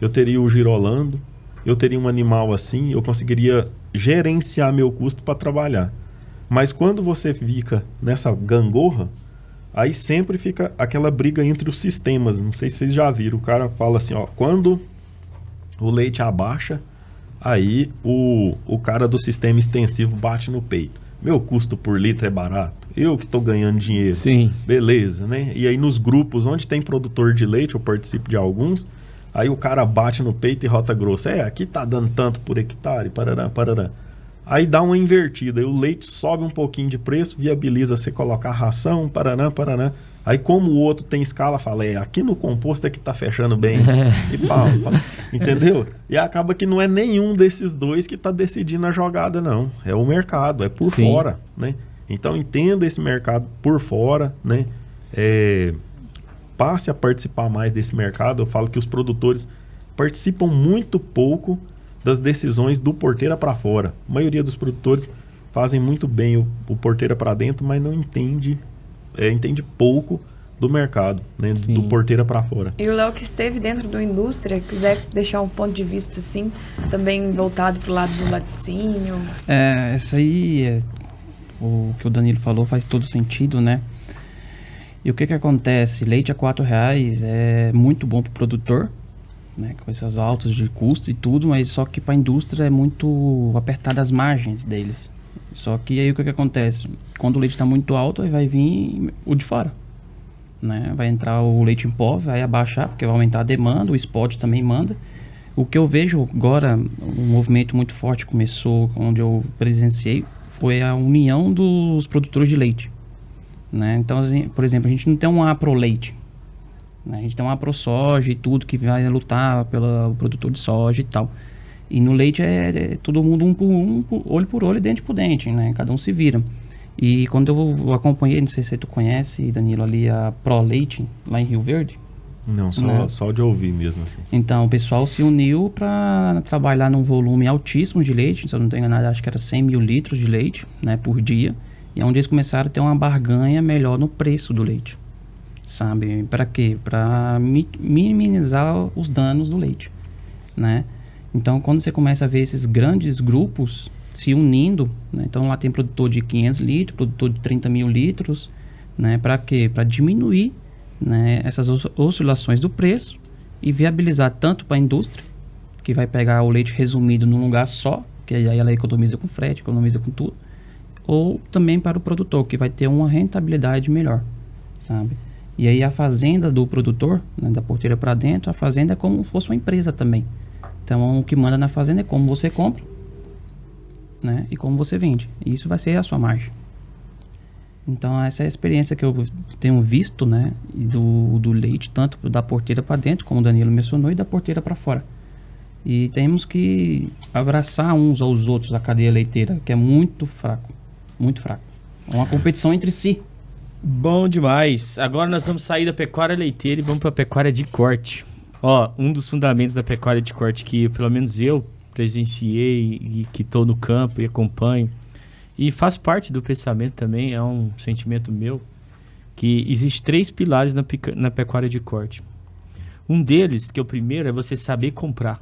Eu teria o girolando, eu teria um animal assim, eu conseguiria gerenciar meu custo para trabalhar. Mas quando você fica nessa gangorra, aí sempre fica aquela briga entre os sistemas. Não sei se vocês já viram. O cara fala assim, ó, quando o leite abaixa, aí o, o cara do sistema extensivo bate no peito. Meu custo por litro é barato. Eu que estou ganhando dinheiro. Sim. Beleza, né? E aí nos grupos onde tem produtor de leite, eu participo de alguns, Aí o cara bate no peito e rota grossa. É, aqui tá dando tanto por hectare, parará, parará. Aí dá uma invertida, o leite sobe um pouquinho de preço, viabiliza você colocar ração, paraná, paraná. Aí como o outro tem escala, fala, é, aqui no composto é que tá fechando bem. e pau, pau. Entendeu? E acaba que não é nenhum desses dois que tá decidindo a jogada, não. É o mercado, é por Sim. fora, né? Então entenda esse mercado por fora, né? É, passe a participar mais desse mercado. Eu falo que os produtores participam muito pouco das decisões do porteira para fora. A maioria dos produtores fazem muito bem o, o porteira para dentro, mas não entende, é, entende pouco do mercado, né, do porteira para fora. E o Léo que esteve dentro da indústria, quiser deixar um ponto de vista assim, também voltado para o lado do laticínio. É, isso aí, é, o que o Danilo falou faz todo sentido, né? E o que que acontece? Leite a quatro reais é muito bom para o produtor, né? Com essas altas de custo e tudo, mas só que para a indústria é muito apertada as margens deles. Só que aí o que que acontece? Quando o leite está muito alto, aí vai vir o de fora. Né? Vai entrar o leite em pó, vai abaixar, porque vai aumentar a demanda, o spot também manda. O que eu vejo agora, um movimento muito forte começou, onde eu presenciei, foi a união dos produtores de leite. Né? Então, assim, por exemplo, a gente não tem um Apro Leite. Né? A gente tem um Apro Soja e tudo que vai lutar pelo produtor de soja e tal. E no leite é, é todo mundo um por um, olho por olho, dente por dente, né? Cada um se vira. E quando eu acompanhei, não sei se tu conhece, Danilo, ali a Pro Leite, lá em Rio Verde, Não, só, Né? só de ouvir mesmo assim. Então o pessoal se uniu para trabalhar num volume altíssimo de leite, se eu não tenho nada, acho que era 100 mil litros de leite né, por dia. E é onde eles começaram a ter uma barganha melhor no preço do leite. Sabe? Para quê? Para mi minimizar os danos do leite. Né? Então quando você começa a ver esses grandes grupos se unindo, né? então lá tem produtor de 500 litros, produtor de 30 mil litros, né? para quê? Para diminuir né, essas os- oscilações do preço e viabilizar tanto para a indústria, que vai pegar o leite resumido num lugar só, que aí ela economiza com frete, economiza com tudo, ou também para o produtor, que vai ter uma rentabilidade melhor, sabe? E aí a fazenda do produtor, né, da porteira para dentro, a fazenda é como se fosse uma empresa também. Então o que manda na fazenda é como você compra, né, e como você vende. E isso vai ser a sua margem. Então essa é a experiência que eu tenho visto, né, do, do leite, tanto da porteira para dentro, como o Danilo mencionou, e da porteira para fora. E temos que abraçar uns aos outros a cadeia leiteira, que é muito fraco, muito fraco. É uma competição entre si. Bom demais. Agora nós vamos sair da pecuária leiteira e vamos para a pecuária de corte. Ó, um dos fundamentos da pecuária de corte que pelo menos eu presenciei e que estou no campo e acompanho e faz parte do pensamento também, é um sentimento meu, que existe três pilares na, na pecuária de corte. Um deles, que é o primeiro, é você saber comprar.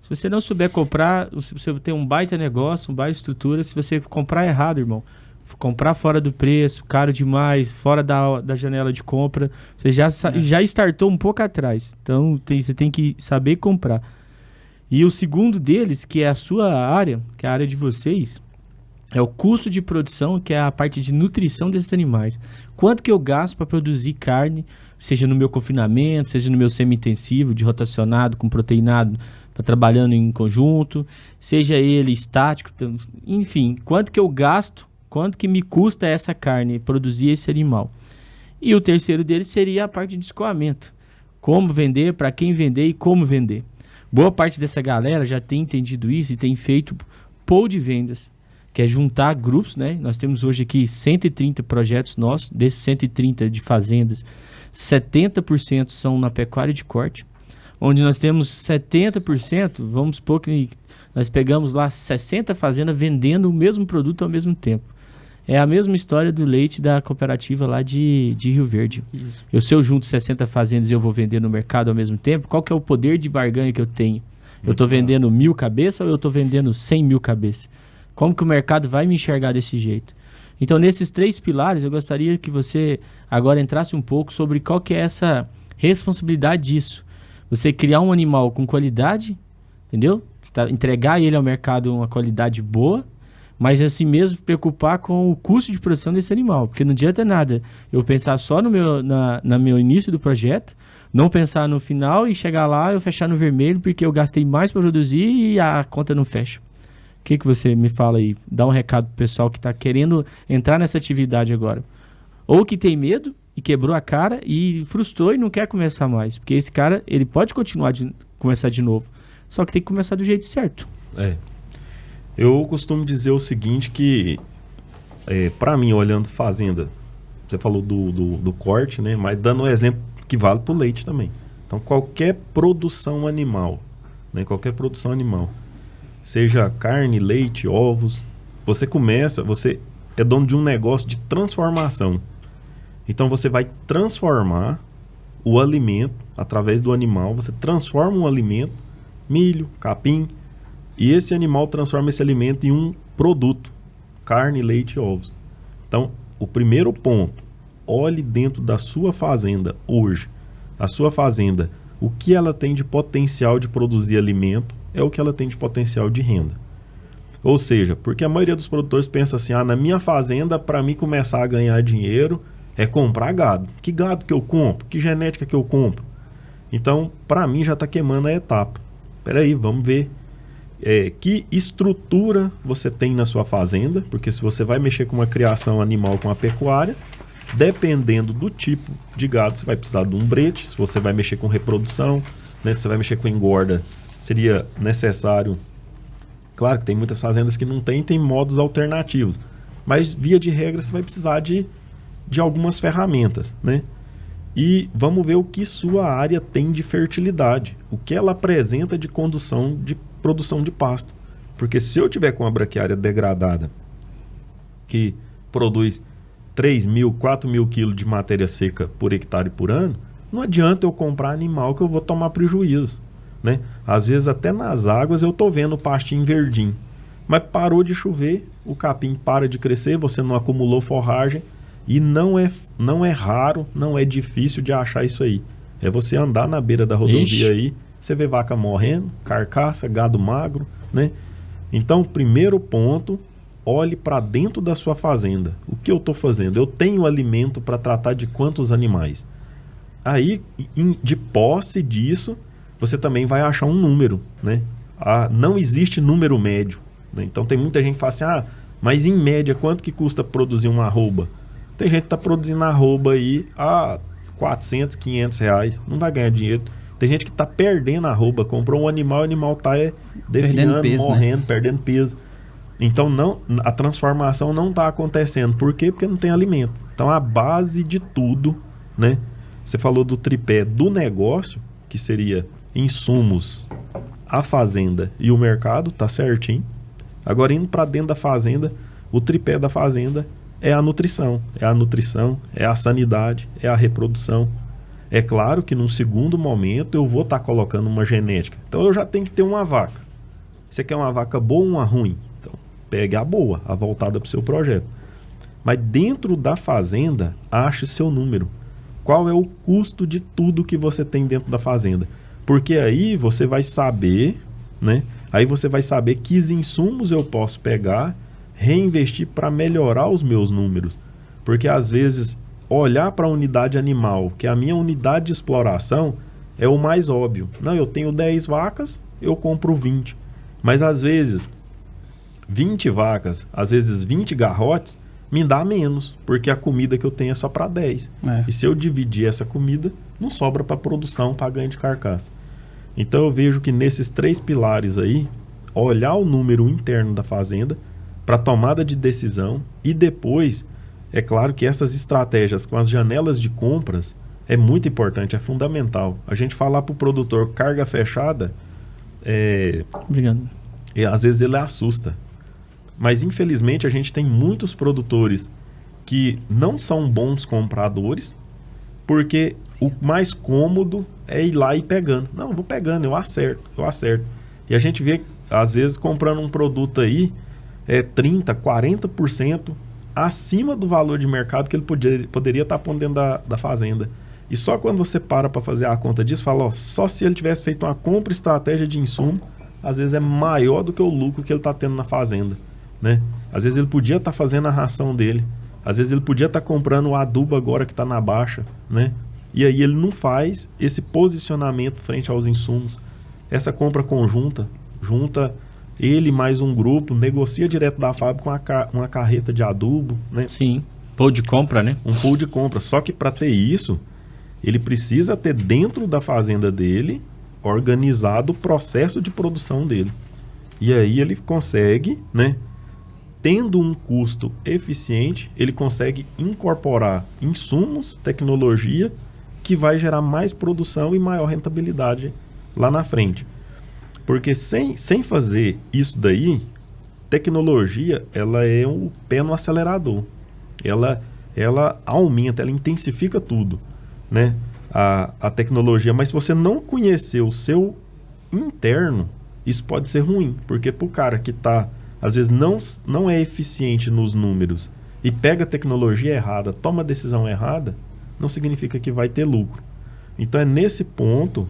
Se você não souber comprar, você tem um baita negócio, uma baita estrutura, se você comprar errado, irmão, comprar fora do preço, caro demais, fora da, da janela de compra, você já, É. já startou um pouco atrás. Então tem- você tem que saber comprar. E o segundo deles, que é a sua área, que é a área de vocês, é o custo de produção, que é a parte de nutrição desses animais. Quanto que eu gasto para produzir carne, seja no meu confinamento, seja no meu semi-intensivo, de rotacionado com proteinado, trabalhando em conjunto, seja ele estático, tam- enfim, quanto que eu gasto, quanto que me custa essa carne, produzir esse animal. E o terceiro deles seria a parte de escoamento. Como vender, para quem vender e como vender. Boa parte dessa galera já tem entendido isso e tem feito pool de vendas, que é juntar grupos, né? Nós temos hoje aqui 130 projetos nossos, desses 130 de fazendas, 70% são na pecuária de corte, onde nós temos 70%, vamos supor que nós pegamos lá 60 fazendas vendendo o mesmo produto ao mesmo tempo. É a mesma história do leite da cooperativa lá de, de Rio Verde. Isso. Eu, se eu junto 60 fazendas e eu vou vender no mercado ao mesmo tempo, qual que é o poder de barganha que eu tenho? Eu estou vendendo mil cabeças ou eu estou vendendo 100 mil cabeças? Como que o mercado vai me enxergar desse jeito? Então, nesses três pilares, eu gostaria que você agora entrasse um pouco sobre qual que é essa responsabilidade disso. Você criar um animal com qualidade, entendeu? Tá- Entregar ele ao mercado uma qualidade boa, mas assim mesmo preocupar com o custo de produção desse animal, porque não adianta nada eu pensar só no meu, na, na meu início do projeto, não pensar no final e chegar lá eu fechar no vermelho porque eu gastei mais para produzir e a conta não fecha. O que, que você me fala aí? Dá um recado pro pessoal que está querendo entrar nessa atividade agora. Ou que tem medo e quebrou a cara e frustrou e não quer começar mais. Porque esse cara, ele pode continuar de começar de novo. Só que tem que começar do jeito certo. É. Eu costumo dizer o seguinte que, é, para mim, olhando fazenda, você falou do, do, do corte, né? Mas dando um exemplo que vale para o leite também. Então, qualquer produção animal, né? Qualquer produção animal, seja carne, leite, ovos, você começa, você é dono de um negócio de transformação. Então, você vai transformar o alimento através do animal, você transforma um alimento, milho, capim, e esse animal transforma esse alimento em um produto: carne, leite e ovos. Então, o primeiro ponto, olhe dentro da sua fazenda hoje. A sua fazenda, o que ela tem de potencial de produzir alimento é o que ela tem de potencial de renda. Ou seja, porque a maioria dos produtores pensa assim: ah, na minha fazenda, para mim começar a ganhar dinheiro, é comprar gado. Que gado que eu compro? Que genética que eu compro? Então, para mim, já está queimando a etapa. Peraí, vamos ver é, que estrutura você tem na sua fazenda, porque se você vai mexer com uma criação animal com a pecuária, dependendo do tipo de gado, você vai precisar de um brete, se você vai mexer com reprodução, né, se você vai mexer com engorda, seria necessário. Claro que tem muitas fazendas que não tem, tem modos alternativos. Mas via de regra você vai precisar de, de algumas ferramentas, né? e vamos ver o que sua área tem de fertilidade, o que ela apresenta de condução de produção de pasto. Porque se eu tiver com uma braquiária degradada que produz 3 mil, 4 mil quilos de matéria seca por hectare por ano, não adianta eu comprar animal que eu vou tomar prejuízo. Né? Às vezes até nas águas eu estou vendo pastinho verdinho. Mas parou de chover, o capim para de crescer, você não acumulou forragem, e não é, não é raro, não é difícil de achar isso aí. É você andar na beira da rodovia Ixi. aí, você vê vaca morrendo, carcaça, gado magro, né? Então, primeiro ponto, olhe para dentro da sua fazenda. O que eu estou fazendo? Eu tenho alimento para tratar de quantos animais? Aí, de posse disso, você também vai achar um número, né? Ah, não existe número médio. Né? Então, tem muita gente que fala assim, ah, mas em média, quanto que custa produzir uma arroba? Tem gente que está produzindo arroba aí a 400, 500 reais. Não vai ganhar dinheiro. Tem gente que está perdendo arroba. Comprou um animal, o animal está é, definhando, peso, né? morrendo, né? perdendo peso. Então não, a transformação não está acontecendo. Por quê? Porque não tem alimento. Então a base de tudo, né? Você falou do tripé do negócio, que seria insumos, a fazenda e o mercado, tá certinho. Agora indo para dentro da fazenda, o tripé da fazenda é a nutrição. É a nutrição, é a sanidade, é a reprodução. É claro que num segundo momento eu vou estar tá colocando uma genética. Então eu já tenho que ter uma vaca. Você quer uma vaca boa ou uma ruim? Então pegue a boa, a voltada para o seu projeto. Mas dentro da fazenda, ache seu número. Qual é o custo de tudo que você tem dentro da fazenda? Porque aí você vai saber, né? Aí você vai saber que insumos eu posso pegar reinvestir para melhorar os meus números. Porque às vezes olhar para a unidade animal, que é a minha unidade de exploração, é o mais óbvio. Não, eu tenho 10 vacas, eu compro 20. Mas às vezes 20 vacas, às vezes 20 garrotes, me dá menos, porque a comida que eu tenho é só para 10. É. E se eu dividir essa comida, não sobra para produção, para ganho de carcaça. Então eu vejo que nesses três pilares aí, olhar o número interno da fazenda, para tomada de decisão e depois, é claro que essas estratégias com as janelas de compras é muito importante, é fundamental. A gente falar para o produtor carga fechada, é, Obrigado. Às vezes ele assusta. Mas infelizmente a gente tem muitos produtores que não são bons compradores, porque o mais cômodo é ir lá e pegando. Não, vou pegando, eu acerto, eu acerto. E a gente vê, às vezes, comprando um produto aí é, 30%, 40% acima do valor de mercado que ele podia, poderia estar pondo dentro da, da fazenda. E só quando você para para fazer a conta disso, fala, ó, só se ele tivesse feito uma compra estratégia de insumo, às vezes é maior do que o lucro que ele está tendo na fazenda, né? Às vezes ele podia estar tá fazendo a ração dele, às vezes ele podia estar tá comprando o adubo agora que está na baixa, né? E aí ele não faz esse posicionamento frente aos insumos. Essa compra conjunta, junta ele mais um grupo negocia direto da fábrica com uma, uma carreta de adubo, né? Sim. Pool de compra, né? Um pool de compra. Só que para ter isso, ele precisa ter dentro da fazenda dele organizado o processo de produção dele. E aí ele consegue, né? Tendo um custo eficiente, ele consegue incorporar insumos, tecnologia que vai gerar mais produção e maior rentabilidade lá na frente. Porque sem, sem fazer isso daí, tecnologia ela é um pé no acelerador. Ela, ela aumenta, ela intensifica tudo, né? A, a tecnologia. Mas se você não conhecer o seu interno, isso pode ser ruim. Porque para o cara que está, às vezes, não, não é eficiente nos números e pega a tecnologia errada, toma a decisão errada, não significa que vai ter lucro. Então é nesse ponto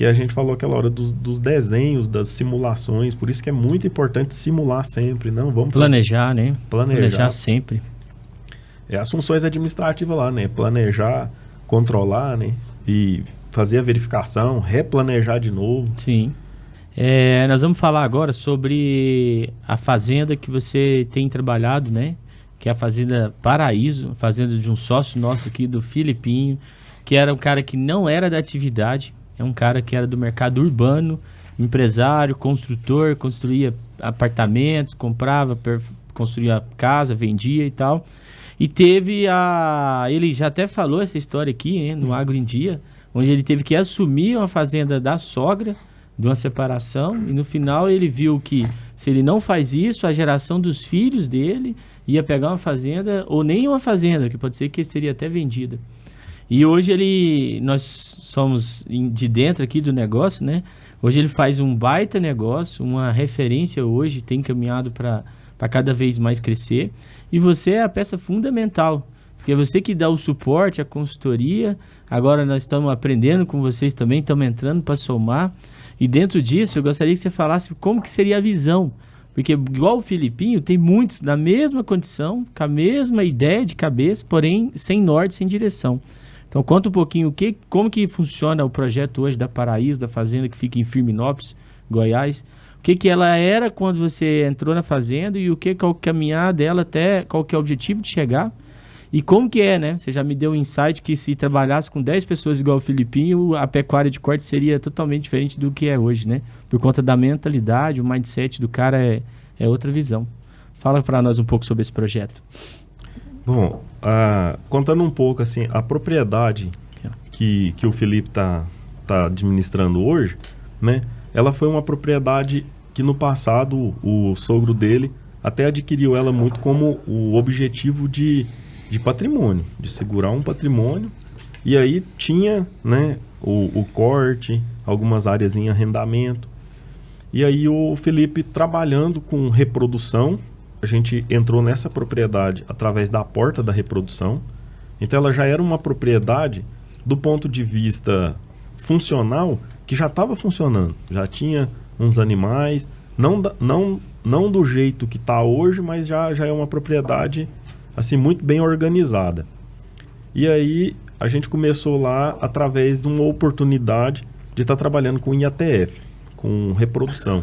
que a gente falou aquela hora dos, dos, desenhos, das simulações, por isso que é muito importante simular sempre, não vamos planejar, fazer, né? Planejar. planejar sempre. É as funções administrativas lá, né? Planejar, controlar, né? E fazer a verificação, replanejar de novo. Sim. É, nós vamos falar agora sobre a fazenda que você tem trabalhado, né? Que é a Fazenda Paraíso, fazenda de um sócio nosso aqui do Filipinho, que era um cara que não era da atividade, é um cara que era do mercado urbano, empresário, construtor, construía apartamentos, comprava, construía casa, vendia e tal. E teve a. Ele já até falou essa história aqui, hein, no Agro em Dia, onde ele teve que assumir uma fazenda da sogra, de uma separação, e no final ele viu que se ele não faz isso, a geração dos filhos dele ia pegar uma fazenda, ou nem uma fazenda, que pode ser que seria até vendida. E hoje ele, nós somos de dentro aqui do negócio, né? Hoje ele faz um baita negócio, uma referência hoje, tem caminhado para cada vez mais crescer. E você é a peça fundamental, porque é você que dá o suporte, a consultoria. Agora nós estamos aprendendo com vocês também, estamos entrando para somar. E dentro disso, eu gostaria que você falasse como que seria a visão. Porque igual o Filipinho, tem muitos na mesma condição, com a mesma ideia de cabeça, porém sem norte, sem direção. Então conta um pouquinho o que, como que funciona o projeto hoje da Paraíso, da fazenda que fica em Firminópolis, Goiás. O que, que ela era quando você entrou na fazenda e o que qual caminhar dela até qual que é o objetivo de chegar. E como que é, né? Você já me deu um insight que se trabalhasse com 10 pessoas igual o Filipinho, a pecuária de corte seria totalmente diferente do que é hoje, né? Por conta da mentalidade, o mindset do cara é, é outra visão. Fala para nós um pouco sobre esse projeto. Bom, contando um pouco assim, a propriedade que, que o Felipe está tá administrando hoje, né? Ela foi uma propriedade que no passado o sogro dele até adquiriu ela muito como o objetivo de, de patrimônio, de segurar um patrimônio. E aí tinha né, o, o corte, algumas áreas em arrendamento. E aí o Felipe trabalhando com reprodução, a gente entrou nessa propriedade através da porta da reprodução. Então ela já era uma propriedade do ponto de vista funcional que já estava funcionando, já tinha uns animais, não, não, não do jeito que está hoje, mas já, já é uma propriedade assim muito bem organizada. E aí a gente começou lá através de uma oportunidade de estar tá trabalhando com IATF, com reprodução.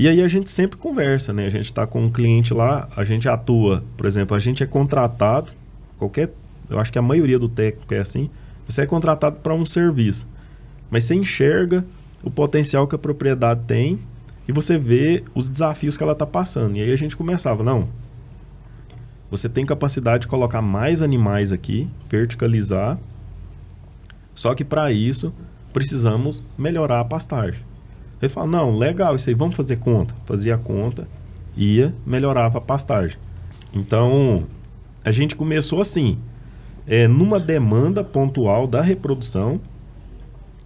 E aí a gente sempre conversa, né? A gente está com um cliente lá, a gente atua, por exemplo, a gente é contratado, qualquer, eu acho que a maioria do técnico é assim, você é contratado para um serviço, mas você enxerga o potencial que a propriedade tem e você vê os desafios que ela está passando. E aí a gente começava, não, você tem capacidade de colocar mais animais aqui, verticalizar, só que para isso precisamos melhorar a pastagem. Ele fala, não, legal, isso aí, vamos fazer conta. Fazia a conta, ia, melhorava a pastagem. Então, a gente começou assim, é, numa demanda pontual da reprodução,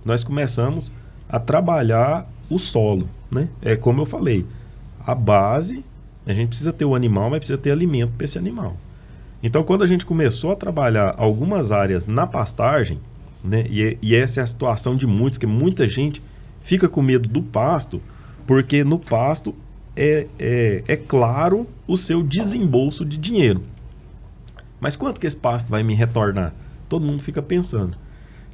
nós começamos a trabalhar o solo, né? É como eu falei, a base, a gente precisa ter o animal, mas precisa ter alimento para esse animal. Então, quando a gente começou a trabalhar algumas áreas na pastagem, né? E, e essa é a situação de muitos, que muita gente fica com medo do pasto, porque no pasto é, é, é claro o seu desembolso de dinheiro. Mas quanto que esse pasto vai me retornar? Todo mundo fica pensando,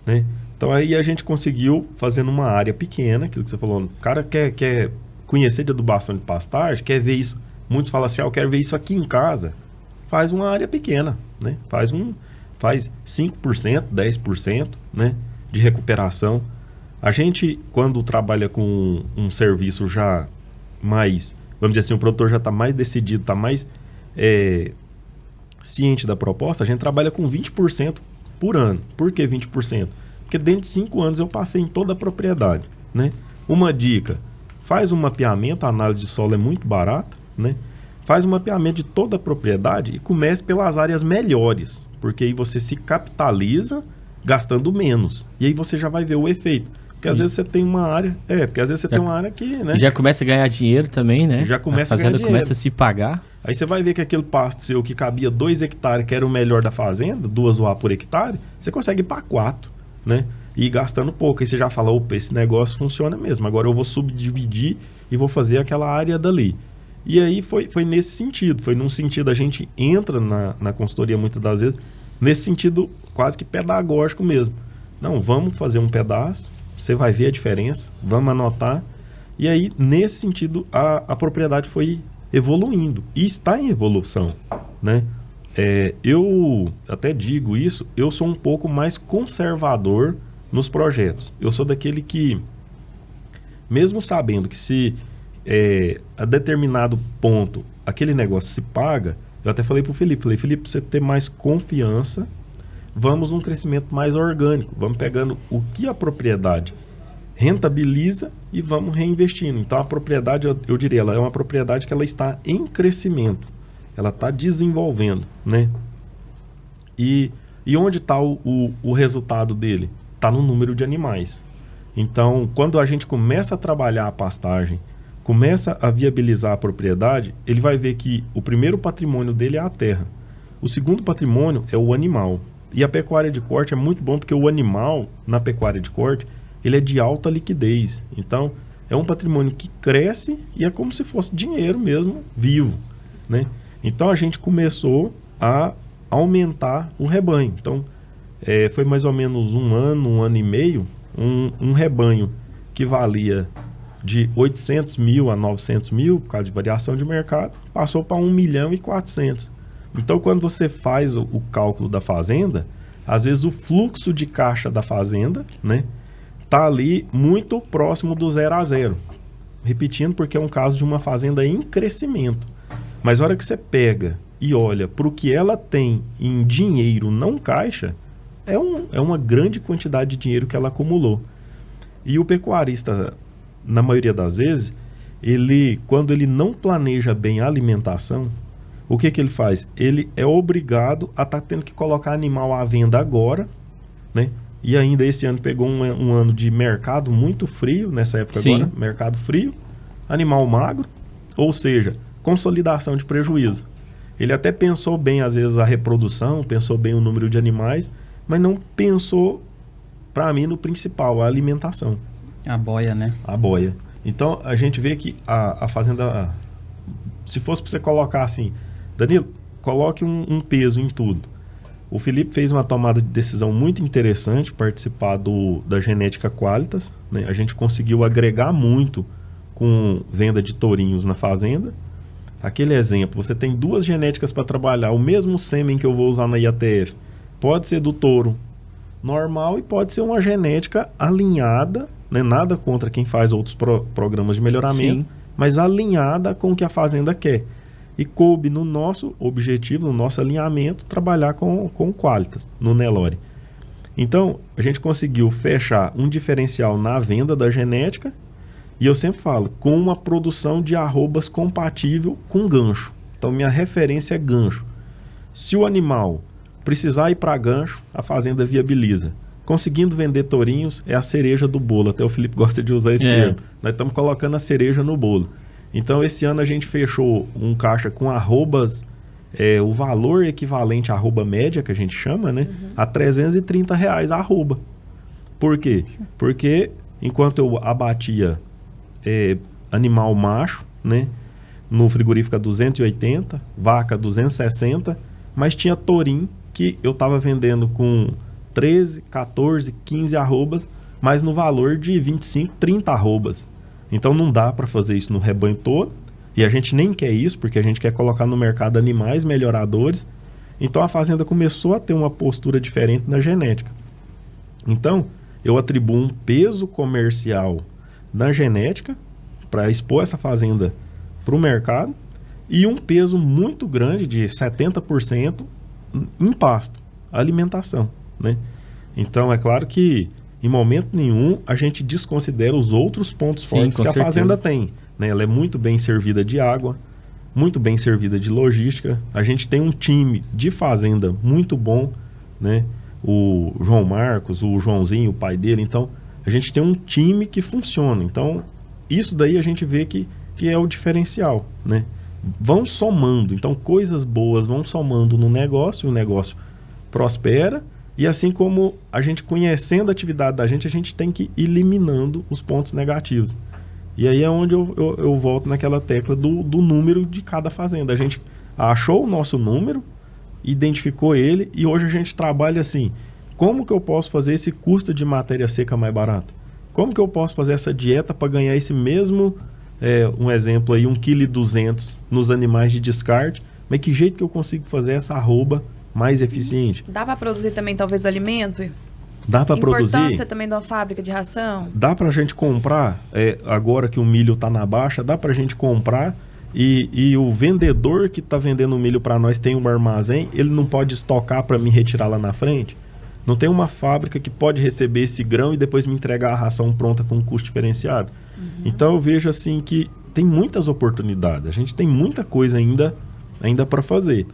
né? Então aí a gente conseguiu fazendo uma área pequena, aquilo que você falou, o cara quer, quer conhecer de adubação de pastagem, quer ver isso. Muitos falam assim, ah, eu quero ver isso aqui em casa. Faz uma área pequena, né? Faz um faz 5%, 10%, né, de recuperação. A gente, quando trabalha com um serviço já mais, vamos dizer assim, o produtor já está mais decidido, está mais é, ciente da proposta, a gente trabalha com 20% por ano. Por que 20%? Porque dentro de 5 anos eu passei em toda a propriedade. Né? Uma dica, faz um mapeamento, a análise de solo é muito barata, né? faz um mapeamento de toda a propriedade e comece pelas áreas melhores, porque aí você se capitaliza gastando menos. E aí você já vai ver o efeito. Porque às vezes você tem uma área. É, porque às vezes você já, tem uma área que, né? Já começa a ganhar dinheiro também, né? Já começa a, fazenda a ganhar começa a se pagar. Aí você vai ver que aquele pasto seu que cabia 2 hectares, que era o melhor da fazenda, duas UA por hectare, você consegue ir para 4, né? E gastando pouco. Aí você já fala, opa, esse negócio funciona mesmo. Agora eu vou subdividir e vou fazer aquela área dali. E aí foi, foi nesse sentido. Foi num sentido, a gente entra na, na consultoria muitas das vezes, nesse sentido quase que pedagógico mesmo. Não, vamos fazer um pedaço, você vai ver a diferença, vamos anotar. E aí, nesse sentido, a, a propriedade foi evoluindo e está em evolução, né? É, eu até digo isso, eu sou um pouco mais conservador nos projetos. Eu sou daquele que, mesmo sabendo que se é, a determinado ponto aquele negócio se paga, Eu até falei pro Felipe, falei, Felipe, você ter mais confiança, vamos num crescimento mais orgânico. Vamos pegando o que a propriedade rentabiliza e vamos reinvestindo. Então a propriedade, eu, eu diria, ela é uma propriedade que ela está em crescimento, ela está desenvolvendo, né? E, e onde está o, o, o resultado dele? Está no número de animais. Então, quando a gente começa a trabalhar a pastagem, começa a viabilizar a propriedade, ele vai ver que o primeiro patrimônio dele é a terra. O segundo patrimônio é o animal. E a pecuária de corte é muito bom porque o animal, na pecuária de corte, ele é de alta liquidez. Então, é um patrimônio que cresce e é como se fosse dinheiro mesmo vivo, né? Então, a gente começou a aumentar o rebanho. Então, é, foi mais ou menos um ano, um ano e meio, um, um rebanho que valia de 800 mil a 900 mil, por causa de variação de mercado, passou para 1 milhão e 400. Então, quando você faz o, o, cálculo da fazenda, às vezes o fluxo de caixa da fazenda, né, tá ali muito próximo do zero a zero. Repetindo, porque é um caso de uma fazenda em crescimento. Mas a hora que você pega e olha para o que ela tem em dinheiro não caixa, é, um, é uma grande quantidade de dinheiro que ela acumulou. E o pecuarista, na maioria das vezes, ele, quando ele não planeja bem a alimentação, o que, que ele faz? Ele é obrigado a estar tá tendo que colocar animal à venda agora, né? E ainda esse ano pegou um, um ano de mercado muito frio, nessa época Sim. agora, mercado frio, animal magro, ou seja, consolidação de prejuízo. Ele até pensou bem, às vezes, a reprodução, pensou bem o número de animais, mas não pensou, para mim, no principal, a alimentação. A boia, né? A boia. Então, a gente vê que a, a fazenda, se fosse para você colocar assim, Danilo, coloque um, um, peso em tudo. O Felipe fez uma tomada de decisão muito interessante, participar do, da genética Qualitas. Né? A gente conseguiu agregar muito com venda de tourinhos na fazenda. Aquele exemplo, você tem duas genéticas para trabalhar, o mesmo sêmen que eu vou usar na IATF Pode ser do touro normal e pode ser uma genética alinhada, né? nada contra quem faz outros pro programas de melhoramento, Sim. mas alinhada com o que a fazenda quer. E coube no nosso objetivo, no nosso alinhamento, trabalhar com, com Qualitas, no Nelore. Então, a gente conseguiu fechar um diferencial na venda da genética e eu sempre falo, com uma produção de arrobas compatível com gancho. Então, minha referência é gancho. Se o animal Precisar ir para gancho, a fazenda viabiliza. Conseguindo vender tourinhos é a cereja do bolo. Até o Felipe gosta de usar esse é. termo. Nós estamos colocando a cereja no bolo. Então, esse ano a gente fechou um caixa com arrobas, é, o valor equivalente à arroba média, que a gente chama, né? Uhum. A 330 reais a arroba. Por quê? Porque enquanto eu abatia é, animal macho, né? No frigorífico a 280, vaca 260, mas tinha tourinho que eu estava vendendo com 13, 14, 15 arrobas, mas no valor de 25, 30 arrobas. Então não dá para fazer isso no rebanho todo, e a gente nem quer isso, porque a gente quer colocar no mercado animais melhoradores. Então a fazenda começou a ter uma postura diferente na genética. Então, eu atribuo um peso comercial na genética para expor essa fazenda para o mercado e um peso muito grande de 70% em pasto, alimentação, né? Então, é claro que em momento nenhum a gente desconsidera os outros pontos Sim, fortes que a fazenda tem. Né? Ela é muito bem servida de água, muito bem servida de logística. A gente tem um time de fazenda muito bom, né? O João Marcos, o Joãozinho, o pai dele. Então, a gente tem um time que funciona. Então, isso daí a gente vê que, que é o diferencial, né? vão somando. Então, coisas boas vão somando no negócio, o negócio prospera. E assim como a gente conhecendo a atividade da gente, a gente tem que ir eliminando os pontos negativos. E aí é onde eu, eu, eu volto naquela tecla do, do número de cada fazenda. A gente achou o nosso número, identificou ele e hoje a gente trabalha assim. Como que eu posso fazer esse custo de matéria seca mais barato? Como que eu posso fazer essa dieta para ganhar esse mesmo é, um exemplo aí, 1,2 kg nos animais de descarte, mas que jeito que eu consigo fazer essa arroba mais eficiente? Dá para produzir também talvez alimento? Dá para produzir. Importância também de uma fábrica de ração? Dá para a gente comprar, é, agora que o milho está na baixa, dá para a gente comprar e, e o vendedor que está vendendo o milho para nós tem um armazém, ele não pode estocar para me retirar lá na frente? Não tem uma fábrica que pode receber esse grão e depois me entregar a ração pronta com um custo diferenciado? Uhum. Então eu vejo assim que tem muitas oportunidades. A gente tem muita coisa ainda, ainda para fazer.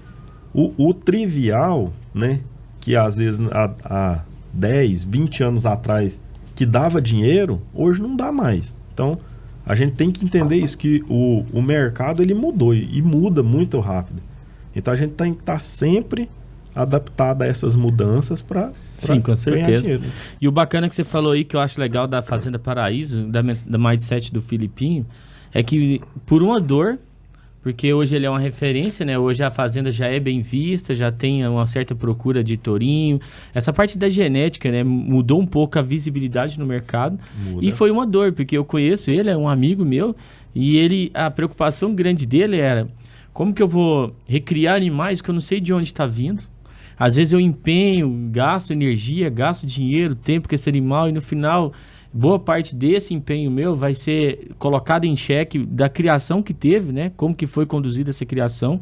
O, o, trivial, né, que às vezes há, há 10, 20 anos atrás que dava dinheiro, hoje não dá mais. Então, a gente tem que entender isso, que o, o mercado ele mudou e, muda muito rápido. Então a gente tem que estar tá sempre adaptado a essas mudanças para Sim, com certeza. E o bacana que você falou aí, que eu acho legal da Fazenda Paraíso, da, da mindset do Filipinho, é que por uma dor porque hoje ele é uma referência, né? Hoje a fazenda já é bem vista, já tem uma certa procura de tourinho. Essa parte da genética, né? Mudou um pouco a visibilidade no mercado. Muda. E foi uma dor, porque eu conheço ele, é um amigo meu, e ele a preocupação grande dele era como que eu vou recriar animais que eu não sei de onde está vindo. Às vezes eu empenho, gasto energia, gasto dinheiro, tempo com esse animal e no final boa parte desse empenho meu vai ser colocado em xeque da criação que teve, né? Como que foi conduzida essa criação.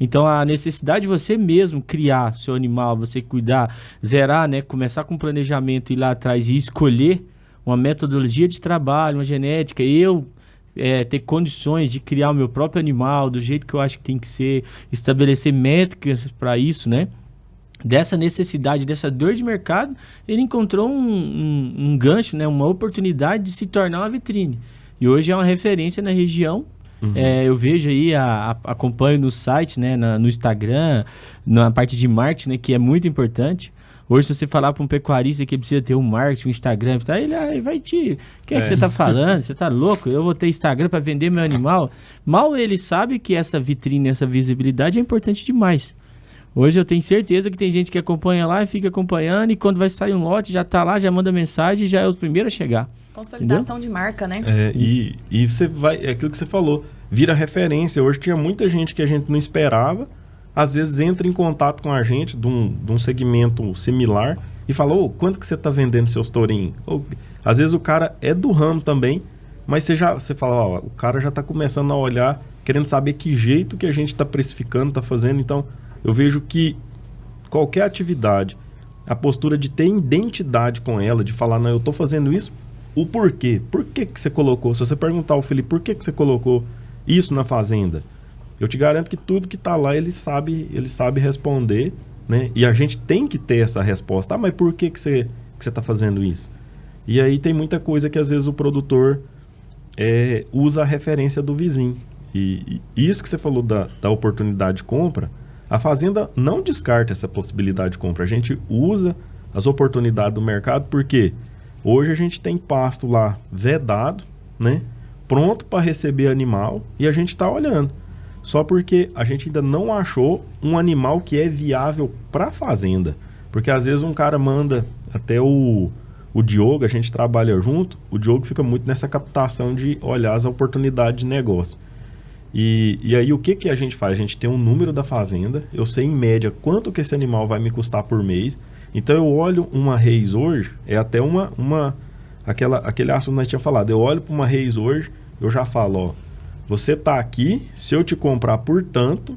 Então a necessidade de você mesmo criar seu animal, você cuidar, zerar, né? Começar com planejamento, ir lá atrás e escolher uma metodologia de trabalho, uma genética, eu é, ter condições de criar o meu próprio animal do jeito que eu acho que tem que ser, estabelecer métricas para isso, né? Dessa necessidade, dessa dor de mercado, ele encontrou um, um, um, gancho, né, uma oportunidade de se tornar uma vitrine. E hoje é uma referência na região. Uhum. É, eu vejo aí, a, a, acompanho no site, né, na, no Instagram, na parte de marketing, né, que é muito importante. Hoje, se você falar para um pecuarista que precisa ter um marketing, um Instagram, tá, ele aí vai te. O que é, é, que você está falando? Você está louco? Eu vou ter Instagram para vender meu animal? Mal ele sabe que essa vitrine, essa visibilidade é importante demais. Hoje eu tenho certeza que tem gente que acompanha lá e fica acompanhando, e quando vai sair um lote, já tá lá, já manda mensagem e já é o primeiro a chegar. Consolidação Entendeu? de marca, né? É, e, e você vai, é aquilo que você falou, vira referência. Hoje tinha muita gente que a gente não esperava, às vezes entra em contato com a gente de um, de um segmento similar e fala, ô, quanto que você está vendendo seus tourinhos? Ou, às vezes o cara é do ramo também, mas você já você fala, ó, o cara já está começando a olhar, querendo saber que jeito que a gente está precificando, está fazendo, então eu vejo que qualquer atividade, a postura de ter identidade com ela, de falar, não, eu estou fazendo isso, o porquê? Por que, que você colocou? Se você perguntar ao Felipe, por que, que você colocou isso na fazenda? Eu te garanto que tudo que está lá ele sabe, ele sabe responder, né? E a gente tem que ter essa resposta. Ah, mas por que, que você que você está fazendo isso? E aí tem muita coisa que às vezes o produtor é, usa a referência do vizinho. E, e, isso que você falou da, da oportunidade de compra, a fazenda não descarta essa possibilidade de compra. A gente usa as oportunidades do mercado porque hoje a gente tem pasto lá vedado, né? Pronto para receber animal e a gente está olhando. Só porque a gente ainda não achou um animal que é viável para a fazenda. Porque às vezes um cara manda até o, o Diogo, a gente trabalha junto, o Diogo fica muito nessa captação de olhar as oportunidades de negócio. E, e aí o que, que a gente faz? A gente tem um número da fazenda, eu sei em média quanto que esse animal vai me custar por mês. Então eu olho uma reis hoje, é até uma, uma aquela, aquele assunto que nós tinha falado. Eu olho para uma reis hoje, eu já falo, ó, você tá aqui, se eu te comprar por tanto,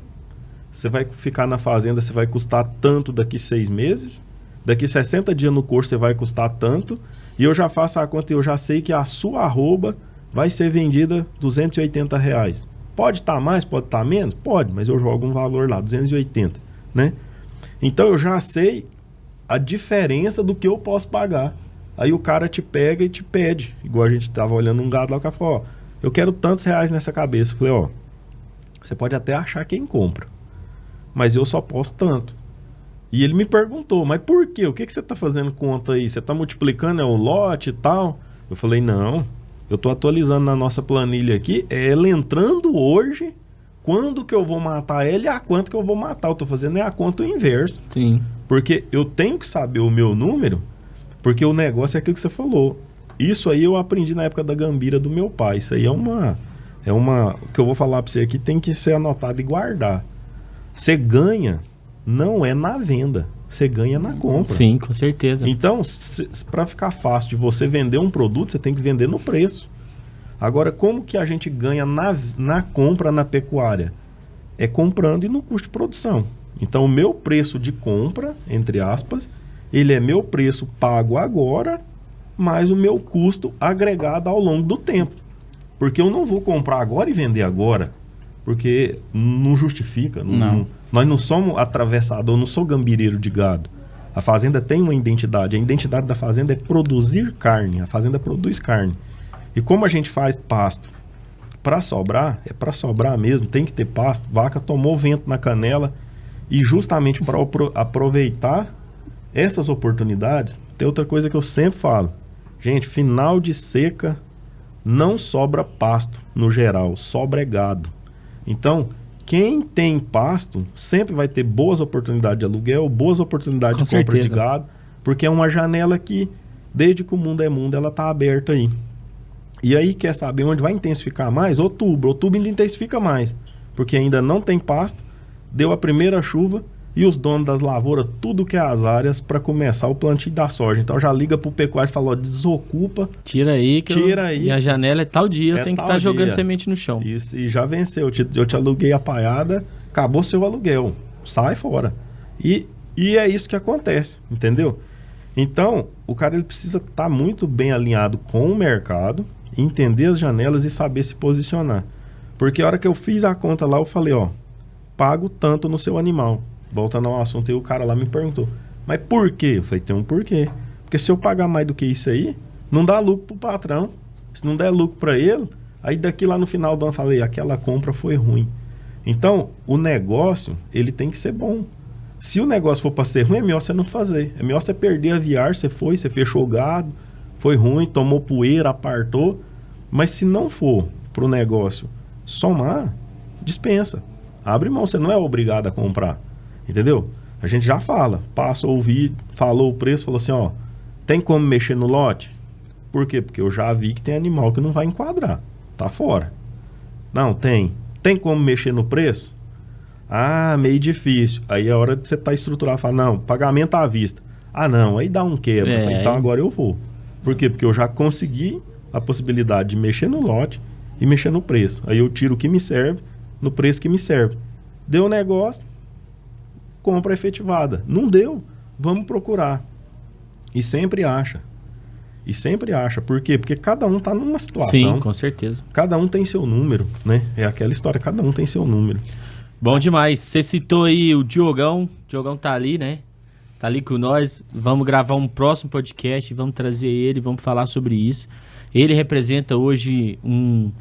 você vai ficar na fazenda, você vai custar tanto daqui seis meses, daqui 60 dias no curso você vai custar tanto, e eu já faço a conta e eu já sei que a sua arroba vai ser vendida 280 reais. Pode estar tá mais, pode estar tá menos? Pode, mas eu jogo um valor lá, 280, né? Então eu já sei a diferença do que eu posso pagar. Aí o cara te pega e te pede. Igual a gente tava olhando um gado lá, o cara falou, ó, eu quero tantos reais nessa cabeça. Eu falei, ó, você pode até achar quem compra, mas eu só posso tanto. E ele me perguntou, mas por quê? O que, que você está fazendo conta aí? Você está multiplicando é o lote e tal? Eu falei, não, eu estou atualizando na nossa planilha aqui, é ela entrando hoje, quando que eu vou matar ele e a quanto que eu vou matar. Eu estou fazendo é a conta inverso. Sim. Porque eu tenho que saber o meu número, porque o negócio é aquilo que você falou. Isso aí eu aprendi na época da gambira do meu pai. Isso aí é uma. É uma. O que eu vou falar para você aqui tem que ser anotado e guardar. Você ganha, não é na venda você ganha na compra. Sim, com certeza. Então, para ficar fácil de você vender um produto, você tem que vender no preço. Agora, como que a gente ganha na, na compra na pecuária? É comprando e no custo de produção. Então, o meu preço de compra, entre aspas, ele é meu preço pago agora, mais o meu custo agregado ao longo do tempo. Porque eu não vou comprar agora e vender agora, porque não justifica. Não. Não. Nós não somos atravessador, não sou gambireiro de gado. A fazenda tem uma identidade. A identidade da fazenda é produzir carne. A fazenda produz carne. E como a gente faz pasto para sobrar, é para sobrar mesmo, tem que ter pasto. Vaca tomou vento na canela e justamente para aproveitar essas oportunidades, tem outra coisa que eu sempre falo. Gente, final de seca não sobra pasto no geral, sobra é gado. Então, quem tem pasto sempre vai ter boas oportunidades de aluguel, boas oportunidades Com de compra certeza. de gado, porque é uma janela que, desde que o mundo é mundo, ela está aberta aí. E aí, quer saber onde vai intensificar mais? Outubro. Outubro ainda intensifica mais, porque ainda não tem pasto, deu a primeira chuva e os donos das lavouras, tudo que é as áreas, para começar o plantio da soja. Então já liga pro pecuário e fala, ó, desocupa Tira aí que Tira eu, aí. minha janela é tal dia, É tenho que estar jogando dia. semente no chão. Isso, e já venceu. Eu te, eu te aluguei a paiada, acabou seu aluguel. Sai fora. E, e é isso que acontece, entendeu? Então, o cara ele precisa estar muito bem alinhado com o mercado, entender as janelas e saber se posicionar. Porque a hora que eu fiz a conta lá, eu falei, ó, pago tanto no seu animal. Voltando ao assunto, e o cara lá me perguntou, mas por quê? Eu falei, tem um porquê. Porque se eu pagar mais do que isso aí, não dá lucro pro patrão. Se não der lucro para ele, aí daqui lá no final do ano eu falei, aquela compra foi ruim. Então, o negócio, ele tem que ser bom. Se o negócio for para ser ruim, é melhor você não fazer. É melhor você perder a viar, você foi, você fechou o gado, foi ruim, tomou poeira, apartou. Mas se não for para o negócio somar, dispensa. Abre mão, você não é obrigado a comprar. Entendeu? A gente já fala, passa a ouvir, falou o preço, falou assim, ó, tem como mexer no lote? Por quê? Porque eu já vi que tem animal que não vai enquadrar. Tá fora. Não, tem. Tem como mexer no preço? Ah, meio difícil. Aí é hora de você estar tá estruturado. Fala, não, pagamento à vista. Ah, não, aí dá um quebra. É. Então agora eu vou. Por quê? Porque eu já consegui a possibilidade de mexer no lote e mexer no preço. Aí eu tiro o que me serve no preço que me serve. Deu negócio, compra efetivada. Não deu, vamos procurar. E sempre acha. E sempre acha. Por quê? Porque cada um tá numa situação. Sim, com certeza. Cada um tem seu número, né? É aquela história, cada um tem seu número. Bom demais. Você citou aí o Diogão. O Diogão tá ali, né? Tá ali com nós. Vamos gravar um próximo podcast. Vamos trazer ele, vamos falar sobre isso. Ele representa hoje um,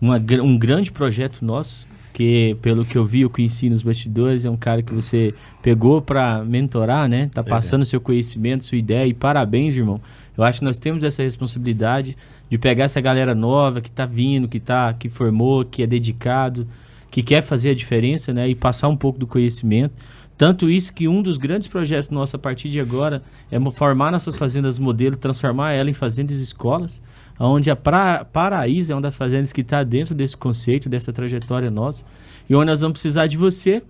uma um grande projeto nosso. Que, pelo que eu vi, eu conheci nos bastidores, é um cara que você pegou para mentorar, né? Tá passando seu conhecimento, sua ideia. E parabéns, irmão. Eu acho que nós temos essa responsabilidade de pegar essa galera nova que tá vindo, que tá, que formou, que é dedicado, que quer fazer a diferença, né? E passar um pouco do conhecimento. Tanto isso que um dos grandes projetos nossos a partir de agora é formar nossas fazendas modelo, transformar ela em fazendas escolas, onde a pra, Paraíso é uma das fazendas que está dentro desse conceito, dessa trajetória nossa, e onde nós vamos precisar de você,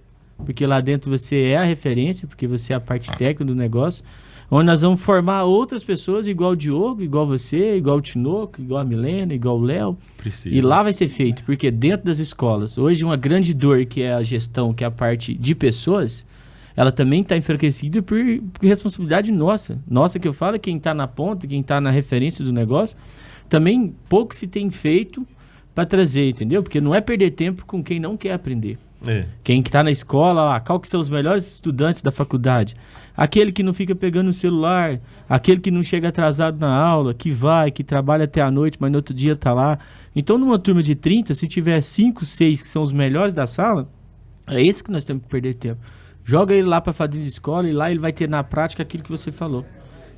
porque lá dentro você é a referência, porque você é a parte técnica do negócio, onde nós vamos formar outras pessoas igual o Diogo, igual você, igual o Tinoco, igual a Milena, igual o Léo, e lá vai ser feito, porque dentro das escolas, hoje uma grande dor que é a gestão, que é a parte de pessoas, ela também está enfraquecida por, por responsabilidade nossa. Nossa, que eu falo, quem está na ponta, quem está na referência do negócio, também pouco se tem feito para trazer, entendeu? Porque não é perder tempo com quem não quer aprender. É. Quem que tá na escola lá, qual que são os melhores estudantes da faculdade? Aquele que não fica pegando o celular, aquele que não chega atrasado na aula, que vai, que trabalha até a noite, mas no outro dia tá lá. Então, numa turma de 30, se tiver 5, 6 que são os melhores da sala, é esse que nós temos que perder tempo. Joga ele lá para fazer de escola e lá ele vai ter na prática aquilo que você falou.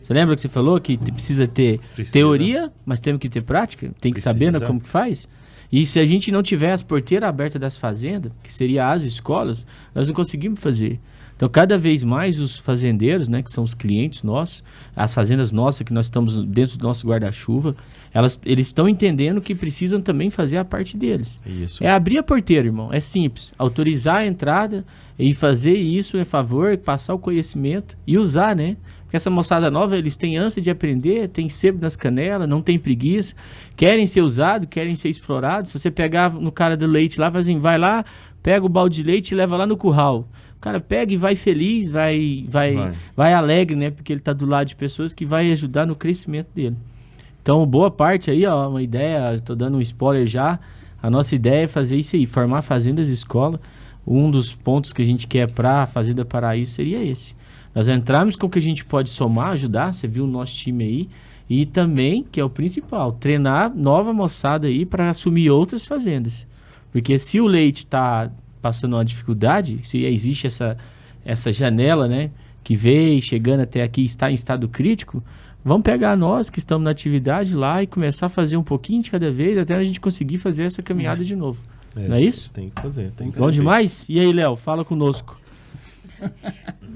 Você lembra que você falou que te- precisa ter Precisa. teoria, mas temos que ter prática? Tem que Precisa. saber né, como que faz? E se a gente não tiver as porteiras abertas das fazendas, que seria as escolas, nós não conseguimos fazer. Então, cada vez mais os fazendeiros, né, que são os clientes nossos, as fazendas nossas que nós estamos dentro do nosso guarda-chuva, elas, eles estão entendendo que precisam também fazer a parte deles. Isso. É abrir a porteira, irmão. É simples. Autorizar a entrada e fazer isso em favor, passar o conhecimento e usar, né? Porque essa moçada nova, eles têm ânsia de aprender, têm sebo nas canelas, não tem preguiça, querem ser usados, querem ser explorados. Se você pegar no cara do leite lá, faz assim, vai lá, pega o balde de leite e leva lá no curral. O cara pega e vai feliz, vai, vai, vai, vai alegre, né? Porque ele está do lado de pessoas que vai ajudar no crescimento dele. Então, boa parte aí, ó, uma ideia, estou dando um spoiler já. A nossa ideia é fazer isso aí, formar fazendas escola. Um dos pontos que a gente quer para a Fazenda Paraíso seria esse. Nós entrarmos com o que a gente pode somar, ajudar, você viu o nosso time aí, e também, que é o principal, treinar nova moçada aí para assumir outras fazendas. Porque se o leite está passando uma dificuldade, se existe essa, essa janela, né, que veio chegando até aqui está em estado crítico, vamos pegar nós que estamos na atividade lá e começar a fazer um pouquinho de cada vez até a gente conseguir fazer essa caminhada é. de novo. É, Não é isso? Tem que fazer. Tem que Bom demais? E aí, Léo, fala conosco.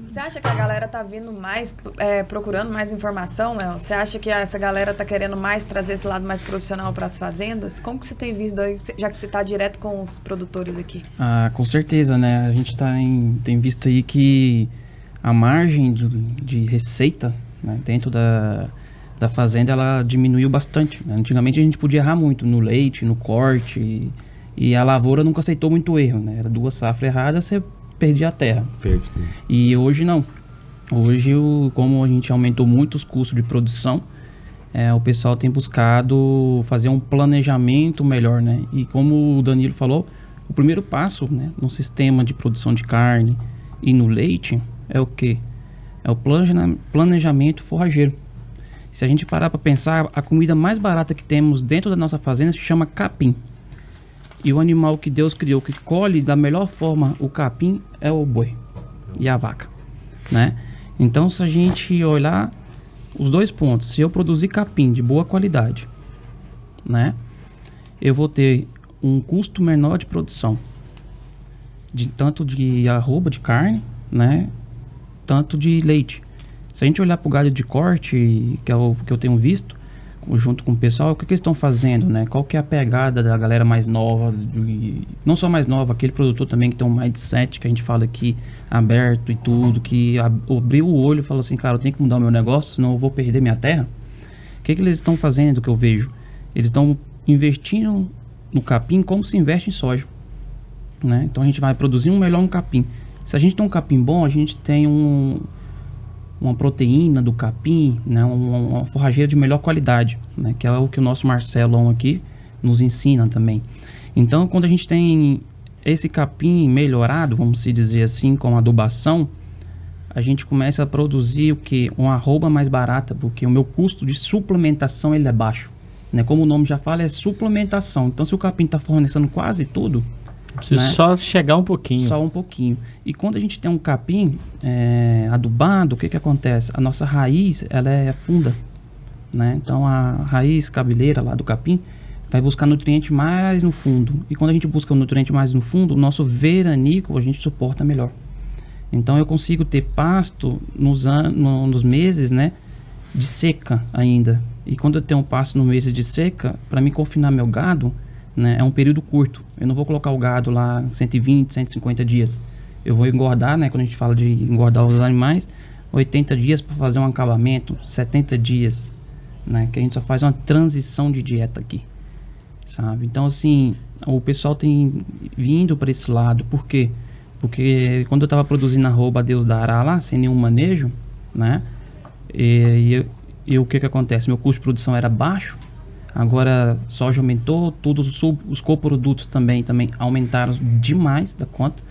Você acha que a galera tá vindo mais, é, procurando mais informação, Léo? Você acha que essa galera tá querendo mais trazer esse lado mais profissional para as fazendas? Como que você tem visto aí, já que você tá direto com os produtores aqui? Ah, com certeza, né? A gente tá em, tem visto aí que a margem de, de receita né, dentro da, da fazenda, ela diminuiu bastante. Antigamente a gente podia errar muito no leite, no corte, e, e a lavoura nunca aceitou muito erro, né? Era duas safras erradas, você perdi a terra. Perdi. E hoje não. Hoje, o, como a gente aumentou muito os custos de produção, é, o pessoal tem buscado fazer um planejamento melhor, né? E como o Danilo falou, o primeiro passo, né, no sistema de produção de carne e no leite é o que? É o planejamento forrageiro. Se a gente parar para pensar, a comida mais barata que temos dentro da nossa fazenda se chama capim. E o animal que Deus criou que colhe da melhor forma o capim é o boi e a vaca, né? Então, se a gente olhar os dois pontos, se eu produzir capim de boa qualidade, né? Eu vou ter um custo menor de produção, de tanto de arroba de carne, né? Tanto de leite. Se a gente olhar para o gado de corte, que é o que eu tenho visto, junto com o pessoal, o que, que eles estão fazendo, né? Qual que é a pegada da galera mais nova, de, não só mais nova, aquele produtor também que tem um mindset que a gente fala aqui, aberto e tudo, que abriu o olho e falou assim, cara, eu tenho que mudar o meu negócio, senão eu vou perder minha terra. O que, que eles estão fazendo que eu vejo? Eles estão investindo no capim como se investe em soja. Né? Então a gente vai produzir um melhor um capim. Se a gente tem um capim bom, a gente tem um, uma proteína do capim, né, uma, uma forrageira de melhor qualidade, né, que é o que o nosso Marcelão aqui nos ensina também. Então, quando a gente tem esse capim melhorado, vamos dizer assim, com adubação, a gente começa a produzir o que uma arroba mais barata, porque o meu custo de suplementação ele é baixo. Né? Como o nome já fala, é suplementação. Então, se o capim está fornecendo quase tudo, Precisa né? só chegar um pouquinho. Só um pouquinho. E quando a gente tem um capim é, adubado, o que, que acontece? A nossa raiz ela é funda. Né? Então a raiz cabeleira lá do capim vai buscar nutriente mais no fundo. E quando a gente busca o nutriente mais no fundo, o nosso veranico a gente suporta melhor. Então eu consigo ter pasto nos, anos, nos meses né, de seca ainda. E quando eu tenho um pasto no mês de seca, para me confinar meu gado, né, é um período curto. Eu não vou colocar o gado lá 120, 150 dias. Eu vou engordar, né, quando a gente fala de engordar os animais, 80 dias para fazer um acabamento, 70 dias, né, que a gente só faz uma transição de dieta aqui. Sabe? Então assim, o pessoal tem vindo para esse lado, por quê? Porque quando eu estava produzindo arroba Deus dará lá, sem nenhum manejo, né? E, e, e o que que acontece? Meu custo de produção era baixo, Agora, soja aumentou, todos os, os coprodutos também, também aumentaram demais da conta.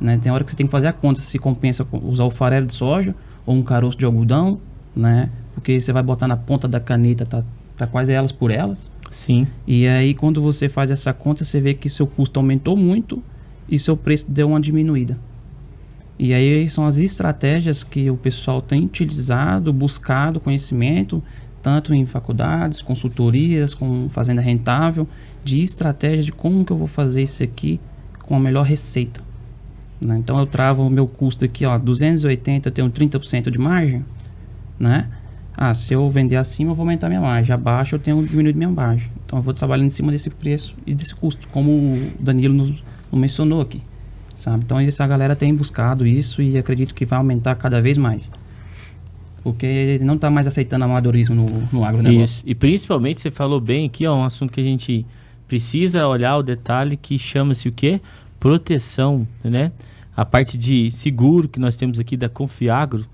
Né? Tem hora que você tem que fazer a conta se compensa usar o farelo de soja ou um caroço de algodão, né? Porque você vai botar na ponta da caneta, tá, tá quase elas por elas. Sim. E aí, quando você faz essa conta, você vê que seu custo aumentou muito e seu preço deu uma diminuída. E aí são as estratégias que o pessoal tem utilizado, buscado conhecimento, tanto em faculdades, consultorias, com fazenda rentável, de estratégia de como que eu vou fazer isso aqui com a melhor receita. Né? Então eu travo o meu custo aqui, ó, 280, eu tenho 30% de margem, né? Ah, se eu vender acima, eu vou aumentar minha margem. Abaixo, eu tenho diminuído minha margem. Então eu vou trabalhando em cima desse preço e desse custo, como o Danilo nos, nos mencionou aqui, sabe? Então essa galera tem buscado isso e acredito que vai aumentar cada vez mais. Porque não está mais aceitando amadorismo no, no agronegócio. Isso. E principalmente você falou bem aqui, ó, um assunto que a gente precisa olhar o detalhe que chama-se o quê? Proteção, né? A parte de seguro que nós temos aqui da Confiagro,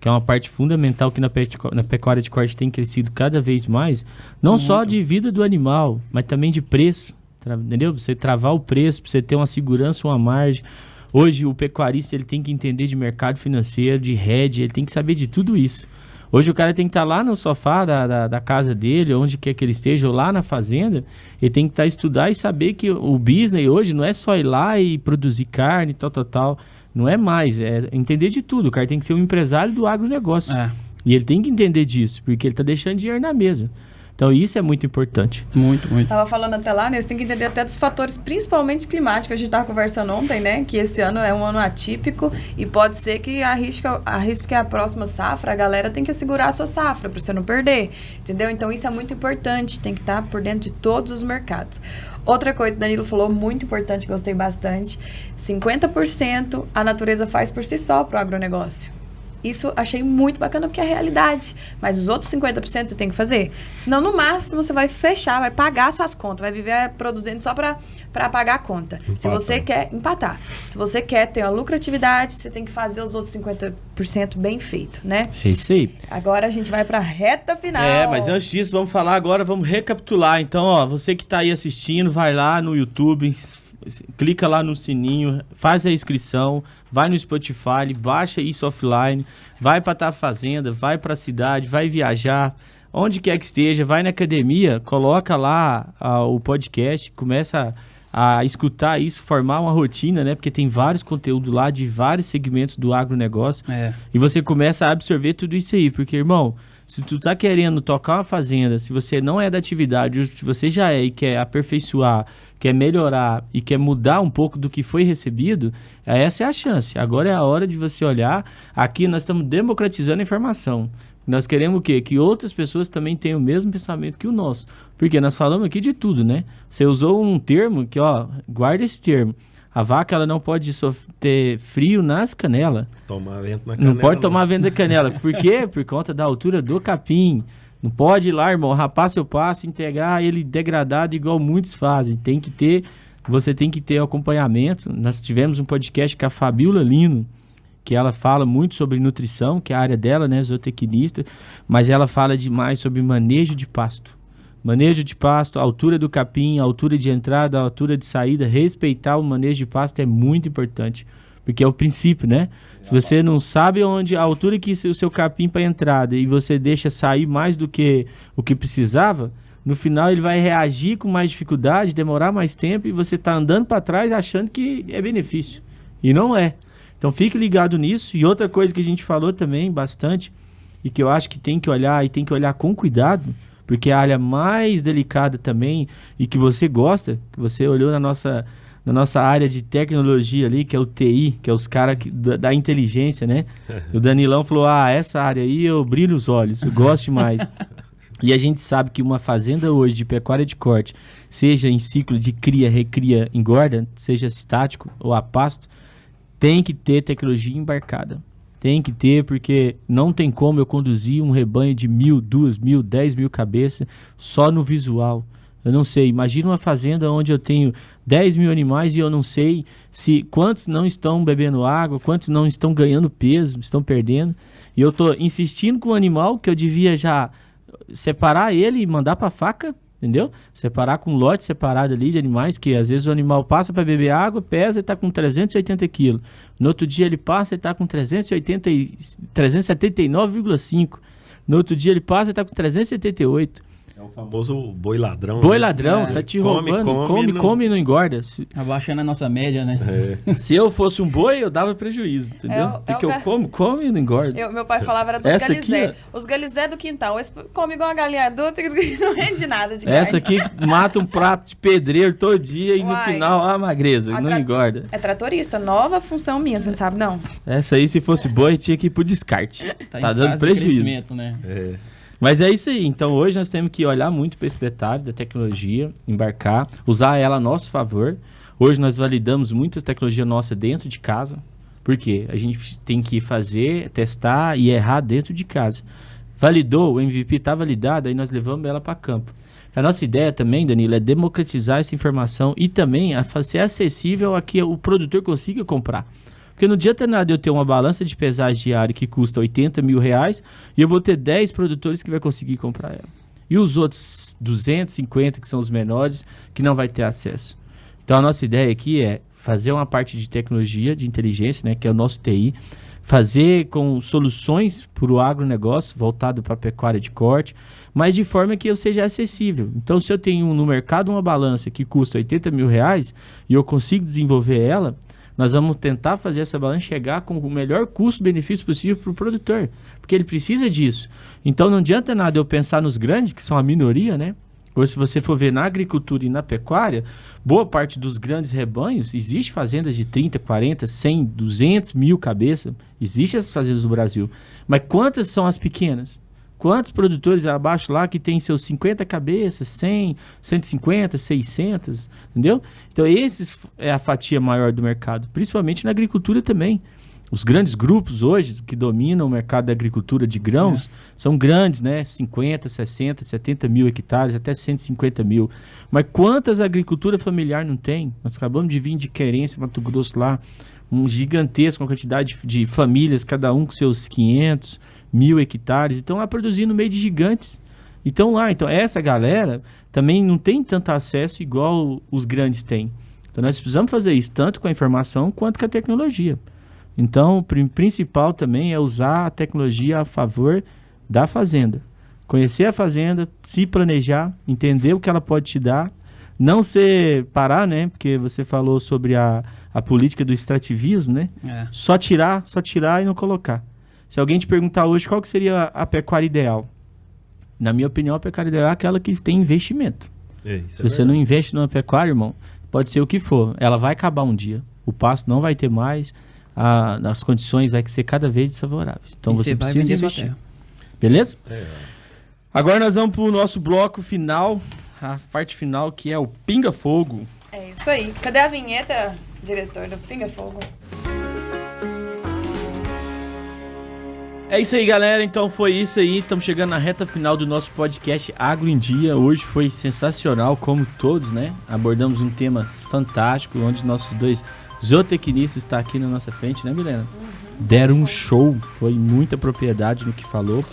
que é uma parte fundamental que na, na pecuária de corte tem crescido cada vez mais, não Muito. só de vida do animal, mas também de preço, entendeu? Você travar o preço, para você ter uma segurança, uma margem. Hoje o pecuarista ele tem que entender de mercado financeiro, de rede, ele tem que saber de tudo isso. Hoje o cara tem que estar tá lá no sofá da, da, da, casa dele, onde quer que ele esteja, ou lá na fazenda, ele tem que estar tá, estudar e saber que o business hoje não é só ir lá e produzir carne, tal, tal, tal. Não é mais, é entender de tudo. O cara tem que ser um empresário do agronegócio. É. E ele tem que entender disso, porque ele está deixando dinheiro na mesa. Então isso é muito importante. Muito, muito. Tava falando até lá, né? Você tem que entender até dos fatores, principalmente climáticos. A gente tava conversando ontem, né? Que esse ano é um ano atípico e pode ser que arrisque, arrisque a próxima safra, a galera tem que assegurar a sua safra para você não perder. Entendeu? Então isso é muito importante, tem que estar tá por dentro de todos os mercados. Outra coisa, Danilo falou muito importante, gostei bastante. 50% a natureza faz por si só para o agronegócio. Isso achei muito bacana porque é a realidade. Mas os outros 50% você tem que fazer. Senão, no máximo, você vai fechar, vai pagar suas contas, vai viver produzindo só para pagar a conta. Empata. Se você quer empatar. Se você quer ter uma lucratividade, você tem que fazer os outros 50% bem feito, né? É isso aí. Agora a gente vai para a reta final. É, mas antes disso, vamos falar agora, vamos recapitular. Então, ó, você que está aí assistindo, vai lá no YouTube, clica lá no sininho, faz a inscrição, vai no Spotify, baixa isso offline, vai para a fazenda, vai para a cidade, vai viajar, onde quer que esteja, vai na academia, coloca lá a, o podcast, começa a, a, escutar isso, formar uma rotina, né? Porque tem vários conteúdos lá de vários segmentos do agronegócio. É. E você começa a absorver tudo isso aí, porque, irmão, se tu tá querendo tocar uma fazenda, se você não é da atividade, se você já é e quer aperfeiçoar, quer melhorar e quer mudar um pouco do que foi recebido, essa é a chance. Agora é a hora de você olhar. Aqui nós estamos democratizando a informação. Nós queremos o quê? Que outras pessoas também tenham o mesmo pensamento que o nosso. Porque nós falamos aqui de tudo, né? Você usou um termo que, ó, guarda esse termo. A vaca ela não pode ter frio nas canelas. Tomar vento na canela. Não pode tomar vento na canela. Por quê? Por conta da altura do capim. Não pode ir lá, irmão, rapar seu passo, integrar ele degradado igual muitos fazem. Tem que ter, você tem que ter acompanhamento. Nós tivemos um podcast com a Fabiola Lino, que ela fala muito sobre nutrição, que é a área dela, né, zootecnista, mas ela fala demais sobre manejo de pasto. Manejo de pasto, altura do capim, altura de entrada, altura de saída, respeitar o manejo de pasto é muito importante, porque é o princípio, né? Se você não sabe onde a altura que o seu capim para entrada e você deixa sair mais do que o que precisava, no final ele vai reagir com mais dificuldade, demorar mais tempo e você está andando para trás achando que é benefício. E não é. Então fique ligado nisso. E outra coisa que a gente falou também bastante e que eu acho que tem que olhar e tem que olhar com cuidado porque a área mais delicada também e que você gosta, que você olhou na nossa, na nossa área de tecnologia ali, que é o TI, que é os caras da, da, inteligência, né? o Danilão falou: ah, essa área aí eu brilho os olhos, eu gosto demais. e a gente sabe que uma fazenda hoje de pecuária de corte, seja em ciclo de cria, recria, engorda, seja estático ou a pasto, tem que ter tecnologia embarcada. Tem que ter, porque não tem como eu conduzir um rebanho de mil, duas mil, dez mil cabeças só no visual. Eu não sei. Imagina uma fazenda onde eu tenho 10 mil animais e eu não sei se quantos não estão bebendo água, quantos não estão ganhando peso, estão perdendo. E eu estou insistindo com o animal que eu devia já separar ele e mandar para faca entendeu? Separar com lote separado ali de animais, que às vezes o animal passa para beber água, pesa e está com 380 quilos. No outro dia ele passa e está com 379,5. No outro dia ele passa e está com 378. É o famoso boi ladrão. Boi né? ladrão, é. tá te come, roubando. Come, come, não... come e não engorda. Se... Abaixando a nossa média, né? É. Se eu fosse um boi, eu dava prejuízo, entendeu? É, Porque é eu como, come e não engorda. Eu, meu pai falava era dos Essa galizé. Aqui, Os galizé do quintal. Esse come igual uma galinha adulta e não rende nada de Essa carne. aqui mata um prato de pedreiro todo dia e Uai, no final a magreza, a não engorda. É tratorista, nova função minha, você não sabe não? Essa aí, se fosse boi, tinha que ir pro descarte. Tá, tá dando prejuízo. Né? É. Mas é isso aí. Então hoje nós temos que olhar muito para esse detalhe da tecnologia, embarcar, usar ela a nosso favor. Hoje nós validamos muita tecnologia nossa dentro de casa. Por quê? A gente tem que fazer, testar e errar dentro de casa. Validou, o MVP está validado, aí nós levamos ela para campo. A nossa ideia também, Danilo, é democratizar essa informação e também ser acessível a que o produtor consiga comprar. Porque não adianta nada eu ter uma balança de pesagem diária que custa 80 mil reais e eu vou ter 10 produtores que vai conseguir comprar ela. E os outros 250, que são os menores, que não vai ter acesso. Então a nossa ideia aqui é fazer uma parte de tecnologia, de inteligência, né, que é o nosso TI, fazer com soluções para o agronegócio, voltado para a pecuária de corte, mas de forma que eu seja acessível. Então, se eu tenho no mercado uma balança que custa 80 mil reais e eu consigo desenvolver ela, nós vamos tentar fazer essa balança chegar com o melhor custo-benefício possível para o produtor, porque ele precisa disso. Então, não adianta nada eu pensar nos grandes, que são a minoria, né? Ou se você for ver na agricultura e na pecuária, boa parte dos grandes rebanhos, existe fazendas de 30, 40, 100, 200 mil cabeças. Existem essas fazendas no Brasil. Mas quantas são as pequenas? Quantos produtores abaixo lá que tem seus 50 cabeças, 100, 150, 600, entendeu? Então, esses é a fatia maior do mercado, principalmente na agricultura também. Os grandes grupos hoje que dominam o mercado da agricultura de grãos é. são grandes, né? 50, 60, 70 mil hectares, até 150 mil. Mas quantas agricultura familiar não tem? Nós acabamos de vir de Querência, Mato Grosso lá, um gigantesco, quantidade de, de famílias, cada um com seus 500 mil hectares. Então lá produzindo no meio de gigantes. Então lá, então essa galera também não tem tanto acesso igual os grandes têm. Então nós precisamos fazer isso tanto com a informação quanto com a tecnologia. Então, o principal também é usar a tecnologia a favor da fazenda. Conhecer a fazenda, se planejar, entender o que ela pode te dar, não ser parar, né? Porque você falou sobre a, a política do extrativismo, né? É. Só tirar, só tirar e não colocar. Se alguém te perguntar hoje qual que seria a, a pecuária ideal, na minha opinião, a pecuária ideal é aquela que tem investimento. É, Se é você verdade. não investe numa pecuária, irmão, pode ser o que for, ela vai acabar um dia. O pasto não vai ter mais, a, as condições vai ser cada vez desfavoráveis. Então e você precisa investir. Beleza? É. Agora nós vamos para o nosso bloco final, a parte final que é o Pinga Fogo. É isso aí. Cadê a vinheta, diretor do Pinga Fogo? É isso aí, galera. Então foi isso aí. Estamos chegando na reta final do nosso podcast Agro em Dia. Hoje foi sensacional, como todos, né? Abordamos um tema fantástico, onde nossos dois zootecnista está aqui na nossa frente, né, Milena? Uhum. Deram um show, foi muita propriedade no que falou.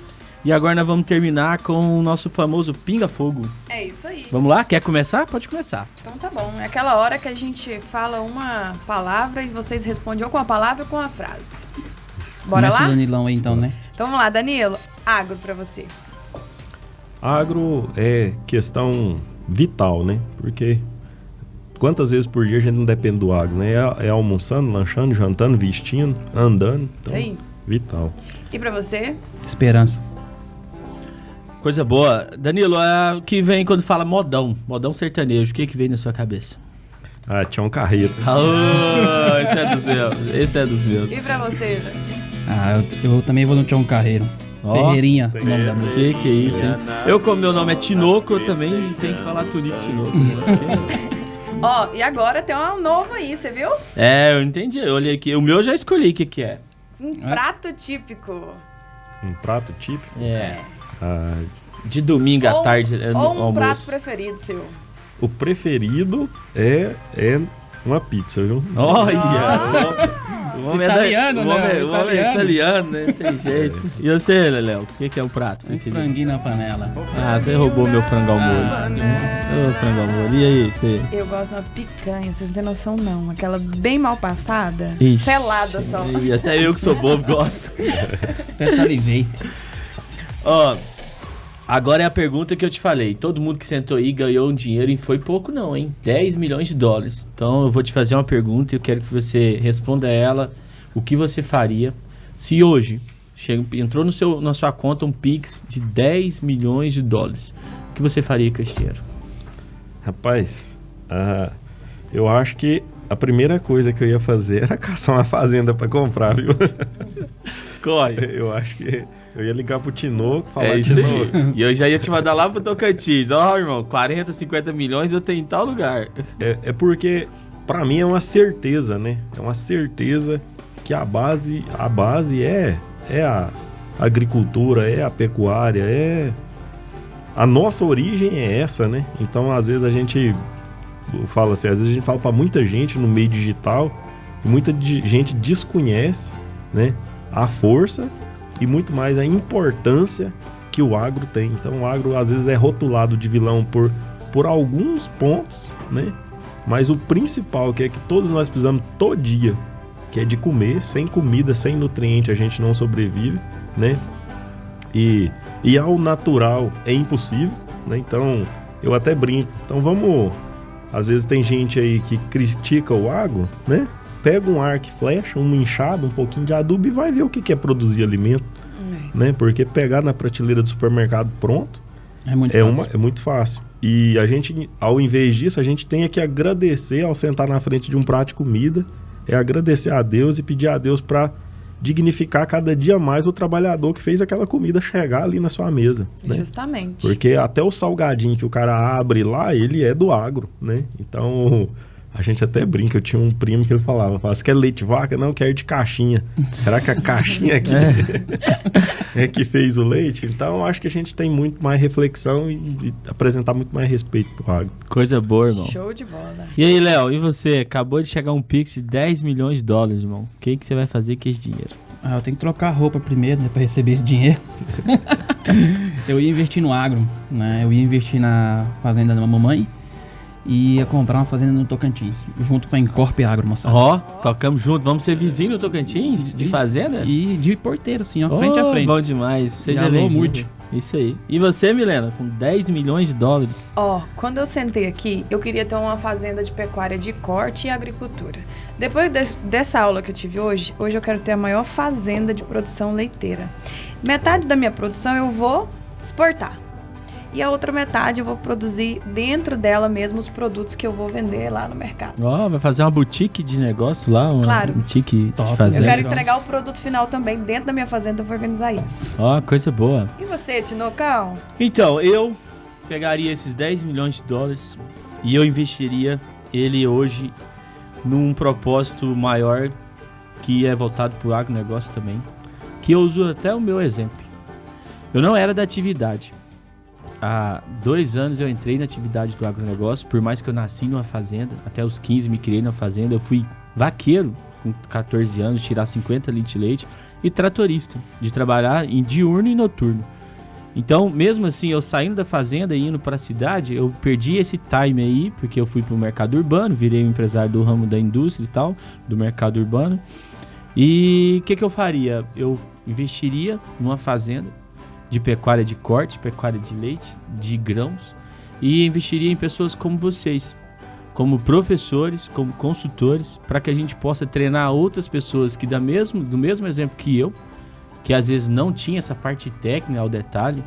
E agora nós vamos terminar com o nosso famoso Pinga Fogo. É isso aí. Vamos lá? Quer começar? Pode começar. Então tá bom. É aquela hora que a gente fala uma palavra e vocês respondem ou com a palavra ou com a frase. Bora Começa lá? o Danilão aí então, né? Então vamos lá, Danilo. Agro para você. Agro é questão vital, né? Porque quantas vezes por dia a gente não depende do agro, né? É, é almoçando, lanchando, jantando, vestindo, andando. Então, Isso aí. Vital. E para você? Esperança. Coisa boa. Danilo, é o que vem quando fala modão, modão sertanejo, o que que vem na sua cabeça? Ah, tinha um carreto. Oh, esse é dos meus. Esse é dos meus. E pra você, Ah, eu, eu também vou no Tião Carreiro. Oh, Ferreirinha, o nome da música. Que que é isso, hein? Eu, como meu nome é Tinoco, eu também tenho que falar Tunico Tinoco. Ó, oh, e agora tem um novo aí, você viu? É, eu entendi. Eu olhei aqui. O meu eu já escolhi o que, que é. Um é? prato típico. Um prato típico? É. Ah, de domingo ou, à tarde. É, ou um almoço. prato preferido seu. O preferido é, é uma pizza, viu? Olha! O homem italiano, é da, o homem, né? o homem é italiano, né? Tem jeito. E você, Léo? O que, que é o prato? Um franguinho na panela. Ah, você roubou meu frango ao molho. Ah, Ô, frango ao molho. E aí, você? Eu gosto de uma picanha, vocês não têm noção não. Aquela bem mal passada, Ixi, selada só. E até eu que sou bobo gosto. Até salivei. Ó, Agora é a pergunta que eu te falei. Todo mundo que sentou aí ganhou um dinheiro e foi pouco não, hein? 10 milhões de dólares. Então eu vou te fazer uma pergunta e eu quero que você responda ela. O que você faria se hoje chega, entrou no seu, na sua conta um Pix de 10 milhões de dólares? O que você faria com esse dinheiro? Rapaz, uh, eu acho que a primeira coisa que eu ia fazer era caçar uma fazenda para comprar, viu? Corre. Eu acho que eu ia ligar pro Tinoco, falar é Tinoco. E eu já ia te mandar lá pro Tocantins. Ó, oh, irmão, 40, 50 milhões eu tenho em tal lugar. É, é porque, para mim, é uma certeza, né? É uma certeza que a base, a base é, é a agricultura, é a pecuária, é a nossa origem é essa, né? Então, às vezes a gente fala assim, às vezes a gente fala para muita gente no meio digital, muita gente desconhece, né, a força e muito mais a importância que o agro tem. Então, o agro às vezes é rotulado de vilão por por alguns pontos, né? Mas o principal que é que todos nós precisamos todo dia, que é de comer, sem comida, sem nutriente a gente não sobrevive, né? E, e ao natural é impossível, né? Então eu até brinco. Então vamos. Às vezes tem gente aí que critica o agro, né? Pega um arco e flecha, uma enxada, um pouquinho de adubo e vai ver o que é produzir alimento, é. né? Porque pegar na prateleira do supermercado pronto é muito, é fácil. Uma, é muito fácil. E a gente, ao invés disso, a gente tem que agradecer ao sentar na frente de um prato de comida, é agradecer a Deus e pedir a Deus para dignificar cada dia mais o trabalhador que fez aquela comida chegar ali na sua mesa. Né? Justamente. Porque até o salgadinho que o cara abre lá, ele é do agro, né? Então, a gente até brinca, eu tinha um primo que ele falava, falava, você quer leite de vaca? Não, quero de caixinha. Será que a caixinha aqui é. é que fez o leite? Então, acho que a gente tem muito mais reflexão e, e apresentar muito mais respeito pro agro. Coisa boa, irmão. Show de bola. E aí, Léo, e você? Acabou de chegar um Pix de 10 milhões de dólares, irmão. O que, que você vai fazer com esse dinheiro? Ah, eu tenho que trocar a roupa primeiro, né, pra receber esse dinheiro. eu ia investir no agro, né? Eu ia investir na fazenda da mamãe e ia comprar uma fazenda no Tocantins, junto com a Encorp Agro, moçada. Ó, tocamos junto. Vamos ser vizinhos no Tocantins? De fazenda? E de porteiro, assim, ó, frente a frente. Bom demais. Seja bem-vindo. Isso aí. E você, Milena, com 10 milhões de dólares? Ó, oh, quando eu sentei aqui, eu queria ter uma fazenda de pecuária de corte e agricultura. Depois de, dessa aula que eu tive hoje, hoje eu quero ter a maior fazenda de produção leiteira. Metade da minha produção eu vou exportar e a outra metade eu vou produzir dentro dela mesmo os produtos que eu vou vender lá no mercado. Ó, oh, vai fazer uma boutique de negócio lá? Uma claro. boutique Top. de fazenda. Eu quero entregar o produto final também dentro da minha fazenda, eu vou organizar isso. Ó, oh, coisa boa. E você, Tinocão? Então, eu pegaria esses 10 milhões de dólares e eu investiria ele hoje num propósito maior que é voltado para o agronegócio também, que eu uso até o meu exemplo. Eu não era da atividade, há dois anos eu entrei na atividade do agronegócio, por mais que eu nasci numa fazenda, até os 15 me criei na fazenda, eu fui vaqueiro com 14 anos, tirar 50 litros de leite, e tratorista, de trabalhar em diurno e noturno. Então, mesmo assim, eu saindo da fazenda e indo para a cidade, eu perdi esse time aí, porque eu fui para o mercado urbano, virei um empresário do ramo da indústria e tal, do mercado urbano. E o que, que eu faria? Eu investiria numa fazenda, de pecuária de corte, pecuária de leite, de grãos e investiria em pessoas como vocês, como professores, como consultores, para que a gente possa treinar outras pessoas que da mesmo, do mesmo exemplo que eu, que às vezes não tinha essa parte técnica ao detalhe,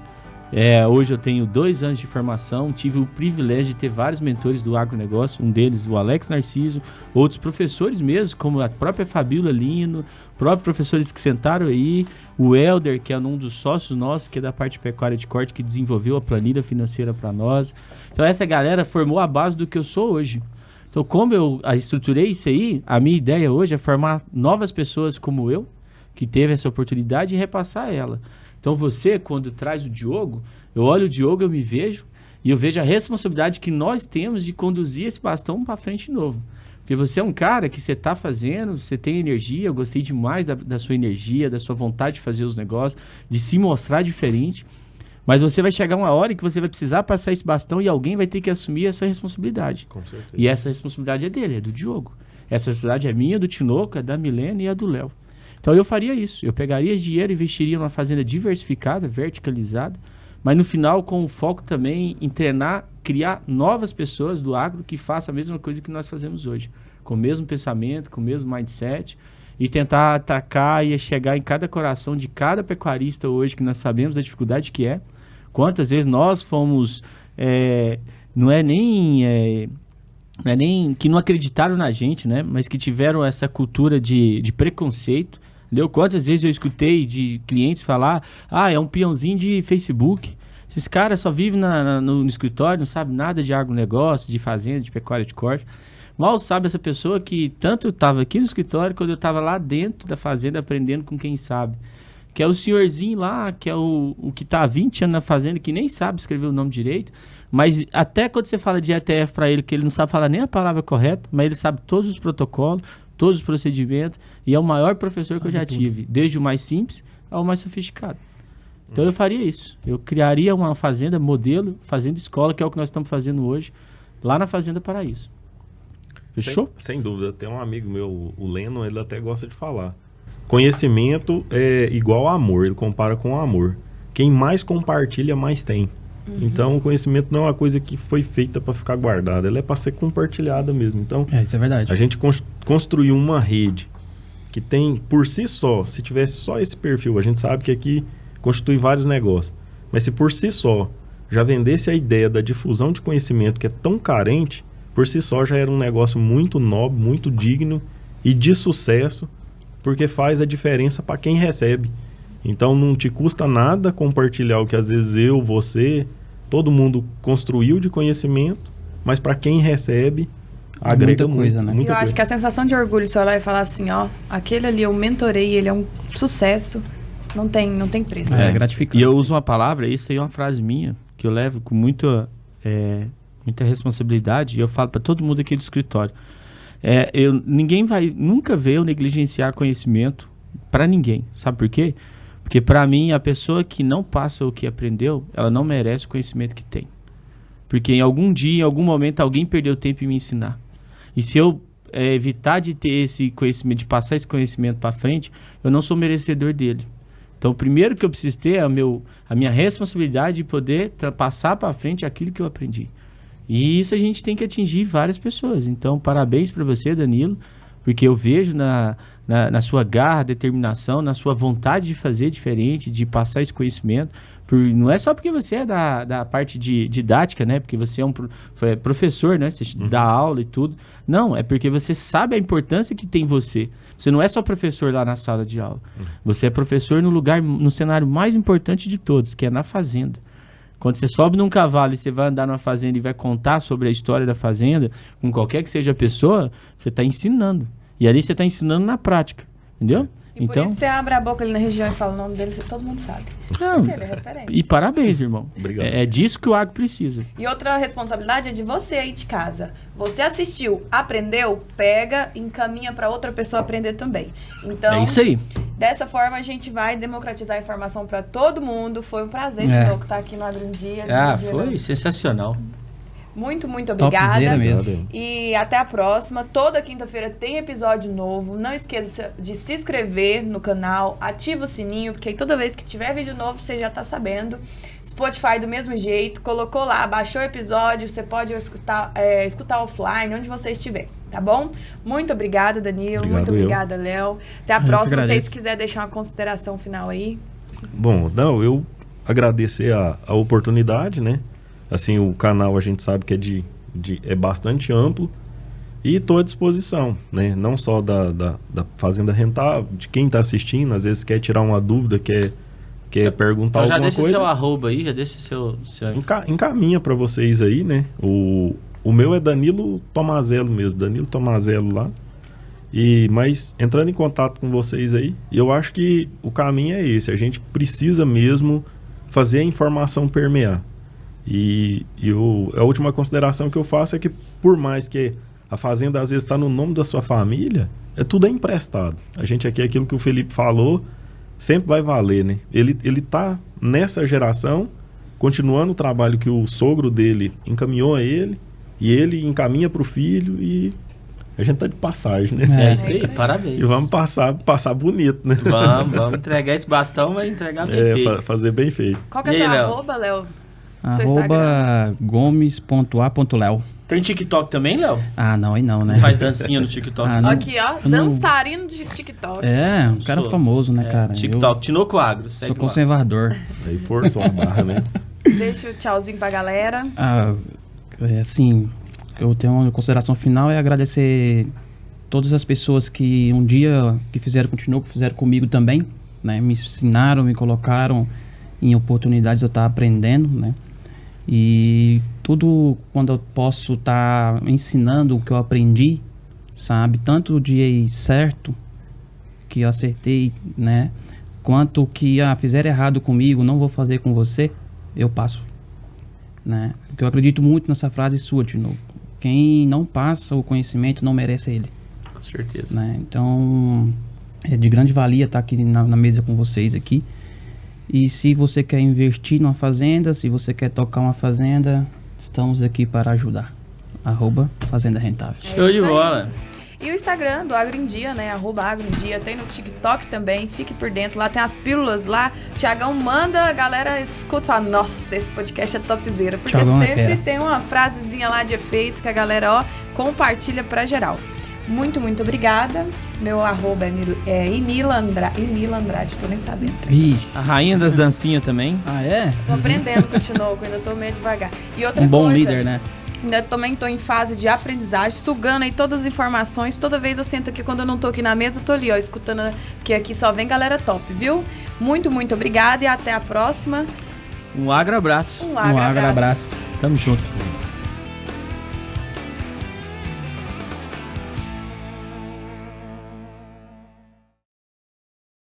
é, hoje eu tenho dois anos de formação, tive o privilégio de ter vários mentores do agronegócio, um deles o Alex Narciso, outros professores mesmo, como a própria Fabíola Lino, próprios professores que sentaram aí, o Elder, que é um dos sócios nossos, que é da parte pecuária de corte, que desenvolveu a planilha financeira para nós. Então essa galera formou a base do que eu sou hoje. Então como eu estruturei isso aí, a minha ideia hoje é formar novas pessoas como eu, que teve essa oportunidade e repassar ela. Então você, quando traz o Diogo, eu olho o Diogo, eu me vejo e eu vejo a responsabilidade que nós temos de conduzir esse bastão para frente de novo. Porque você é um cara que você está fazendo, você tem energia, eu gostei demais da, da sua energia, da sua vontade de fazer os negócios, de se mostrar diferente. Mas você vai chegar uma hora em que você vai precisar passar esse bastão e alguém vai ter que assumir essa responsabilidade. Com certeza. E essa responsabilidade é dele, é do Diogo. Essa responsabilidade é minha, do Tinoco, é da Milena e é do Léo. Então eu faria isso. Eu pegaria dinheiro investiria numa fazenda diversificada, verticalizada, mas no final com o foco também em treinar, criar novas pessoas do agro que façam a mesma coisa que nós fazemos hoje, com o mesmo pensamento, com o mesmo mindset e tentar atacar e chegar em cada coração de cada pecuarista hoje que nós sabemos a dificuldade que é. Quantas vezes nós fomos é, não é nem é, não é nem que não acreditaram na gente, né? Mas que tiveram essa cultura de, de preconceito Entendeu? Quantas vezes eu escutei de clientes falar: ah, é um peãozinho de Facebook. Esses caras só vivem na, na, no, no, escritório, não sabem nada de agronegócio, de fazenda, de pecuária de corte. Mal sabe essa pessoa que tanto estava aqui no escritório quando eu estava lá dentro da fazenda aprendendo com quem sabe. Que é o senhorzinho lá, que é o, o que está há 20 anos na fazenda, que nem sabe escrever o nome direito. Mas até quando você fala de ETF para ele, que ele não sabe falar nem a palavra correta, mas ele sabe todos os protocolos, todos os procedimentos, e é o maior professor que eu já tudo. tive, desde o mais simples ao mais sofisticado. Então eu faria isso. Eu criaria uma fazenda modelo, fazenda escola, que é o que nós estamos fazendo hoje, lá na Fazenda Paraíso. Fechou? Sem, sem dúvida. Tem um amigo meu, o Leno, ele até gosta de falar. Conhecimento é igual a amor, ele compara com amor. Quem mais compartilha, mais tem. Então, o conhecimento não é uma coisa que foi feita para ficar guardada, ela é para ser compartilhada mesmo. Então, É, isso é verdade. a gente cons- construiu uma rede que tem por si só, se tivesse só esse perfil, a gente sabe que aqui constitui vários negócios, mas se por si só já vendesse a ideia da difusão de conhecimento que é tão carente, por si só já era um negócio muito nobre, muito digno e de sucesso, porque faz a diferença para quem recebe. Então não te custa nada compartilhar o que às vezes eu, você, todo mundo construiu de conhecimento, mas para quem recebe agrega Muita coisa, muito, né? Muita eu acho coisa. que a sensação de orgulho só olhar e falar assim, ó, aquele ali eu mentorei, ele é um sucesso, não tem, não tem preço. É, gratificante. E eu uso uma palavra, isso aí é uma frase minha, que eu levo com muita, é, muita responsabilidade, e eu falo para todo mundo aqui do escritório. É, eu, ninguém vai nunca ver eu negligenciar conhecimento para ninguém. Sabe por quê? Porque para mim, a pessoa que não passa o que aprendeu, ela não merece o conhecimento que tem. Porque em algum dia, em algum momento, alguém perdeu tempo em me ensinar. E se eu é, evitar de ter esse conhecimento, de passar esse conhecimento para frente, eu não sou merecedor dele. Então, o primeiro que eu preciso ter é o meu, a minha responsabilidade de poder passar para frente aquilo que eu aprendi. E isso a gente tem que atingir várias pessoas. Então, parabéns para você, Danilo, porque eu vejo na, na, na sua garra, determinação, na sua vontade de fazer diferente, de passar esse conhecimento. Por, não é só porque você é da, da parte de didática, né? Porque você é um professor, né? Você dá aula e tudo. Não, é porque você sabe a importância que tem você. Você não é só professor lá na sala de aula. Você é professor no lugar, no cenário mais importante de todos, que é na fazenda. Quando você sobe num cavalo e você vai andar numa fazenda e vai contar sobre a história da fazenda, com qualquer que seja a pessoa, você está ensinando. E ali você está ensinando na prática. Entendeu? E por isso você abre a boca ali na região e fala o nome dele, você- todo mundo sabe. não, Porque ele é referência. e parabéns, irmão. Obrigado. É, é disso que o agro precisa. E outra responsabilidade é de você aí de casa. Você assistiu, aprendeu, pega, encaminha para outra pessoa aprender também. Então, é isso aí. dessa forma a gente vai democratizar a informação para todo mundo. Foi um prazer, É. Tinoco, estar aqui no Agro em Dia. Ah, dividindo. foi sensacional. Muito, muito Topzera obrigada. mesmo. E até a próxima. Toda quinta-feira tem episódio novo. Não esqueça de se inscrever no canal, ativa o sininho, porque aí toda vez que tiver vídeo novo você já tá sabendo. Spotify do mesmo jeito, colocou lá, baixou o episódio, você pode escutar, é, escutar offline, onde você estiver, tá bom? Muito obrigada, Danilo. Obrigado, muito eu. obrigada, Léo. Até a Eu próxima. Se vocês quiserem deixar uma consideração final aí. Bom, não, eu agradecer a, a oportunidade, né? Assim, o canal a gente sabe que é de, de é bastante amplo e estou à disposição, né? Não só da, da, da Fazenda Rentável, de quem está assistindo, às vezes quer tirar uma dúvida, quer, quer perguntar Então já alguma deixa coisa. seu arroba aí, já deixa seu. seu... Enca- encaminha para vocês aí, né? O, o meu é Danilo Tomazelo mesmo, Danilo Tomazelo lá. E mas entrando em contato com vocês aí, eu acho que o caminho é esse. A gente precisa mesmo fazer a informação permear. E, e o- a última consideração que eu faço é que por mais que a fazenda às vezes está no nome da sua família, é tudo é emprestado. A gente aqui aquilo que o Felipe falou sempre vai valer, né? Ele ele tá nessa geração continuando o trabalho que o sogro dele encaminhou a ele e ele encaminha para o filho e a gente tá de passagem, né? É, É. isso aí, É parabéns. E vamos passar passar bonito, né? Vamos, vamos entregar esse bastão, mas entregar bem É, feito. fa- fazer bem feito. Qual que é seu aí, Léo? arroba, Léo? Arroba gomes.a.léo. Tem TikTok também, Léo? Ah, não, aí não, né? Faz dancinha no TikTok. Ah, não. Aqui, ó, eu não- dançarino de TikTok. É, um cara Sou. famoso, né, É, cara? TikTok, Tinoco Agro. Eu Segue sou conservador. Aí forçou a barra, né? Deixa o tchauzinho pra galera. Ah, é assim, eu tenho uma consideração final é agradecer todas as pessoas que um dia que fizeram continuou, que fizeram comigo também, né? Me ensinaram, me colocaram em oportunidades de eu estar aprendendo, né? E tudo quando eu posso estar ensinando o que eu aprendi, sabe? Tanto o dia certo que eu acertei, né? Quanto que ah, fizer errado comigo, não vou fazer com você, eu passo, né? Porque eu acredito muito nessa frase sua, de novo. Quem não passa o conhecimento não merece ele, Com certeza. né? Então é de grande valia estar aqui na, na mesa com vocês aqui. E se você quer investir numa fazenda, se você quer tocar uma fazenda, estamos aqui para ajudar. Arroba Fazenda Rentável. Show de bola. E o Instagram do Agro em Dia, né? Arroba Agro em Dia. Tem no TikTok também. Fique por dentro. Lá tem as pílulas lá. Tiagão manda, a galera escuta e fala, nossa, esse podcast é topzera. Porque Thiagão é sempre fera. tem uma frasezinha lá de efeito que a galera, ó, compartilha pra geral. Muito, muito obrigada. Meu arroba é, é Inila, Andra, Inila Andrade, tô nem sabendo. Vixe. A rainha das dancinhas também. Ah, é? Tô aprendendo com o Tinoco, ainda tô meio devagar. E outra Um bom coisa, líder, né? Ainda também tô em fase de aprendizagem, sugando aí todas as informações. Toda vez eu sento aqui, quando eu não tô aqui na mesa, eu tô ali, ó, escutando, porque aqui só vem galera top, viu? Muito, muito obrigada e até a próxima. Um agro abraço. Um Um agro abraço. abraço. Tamo junto.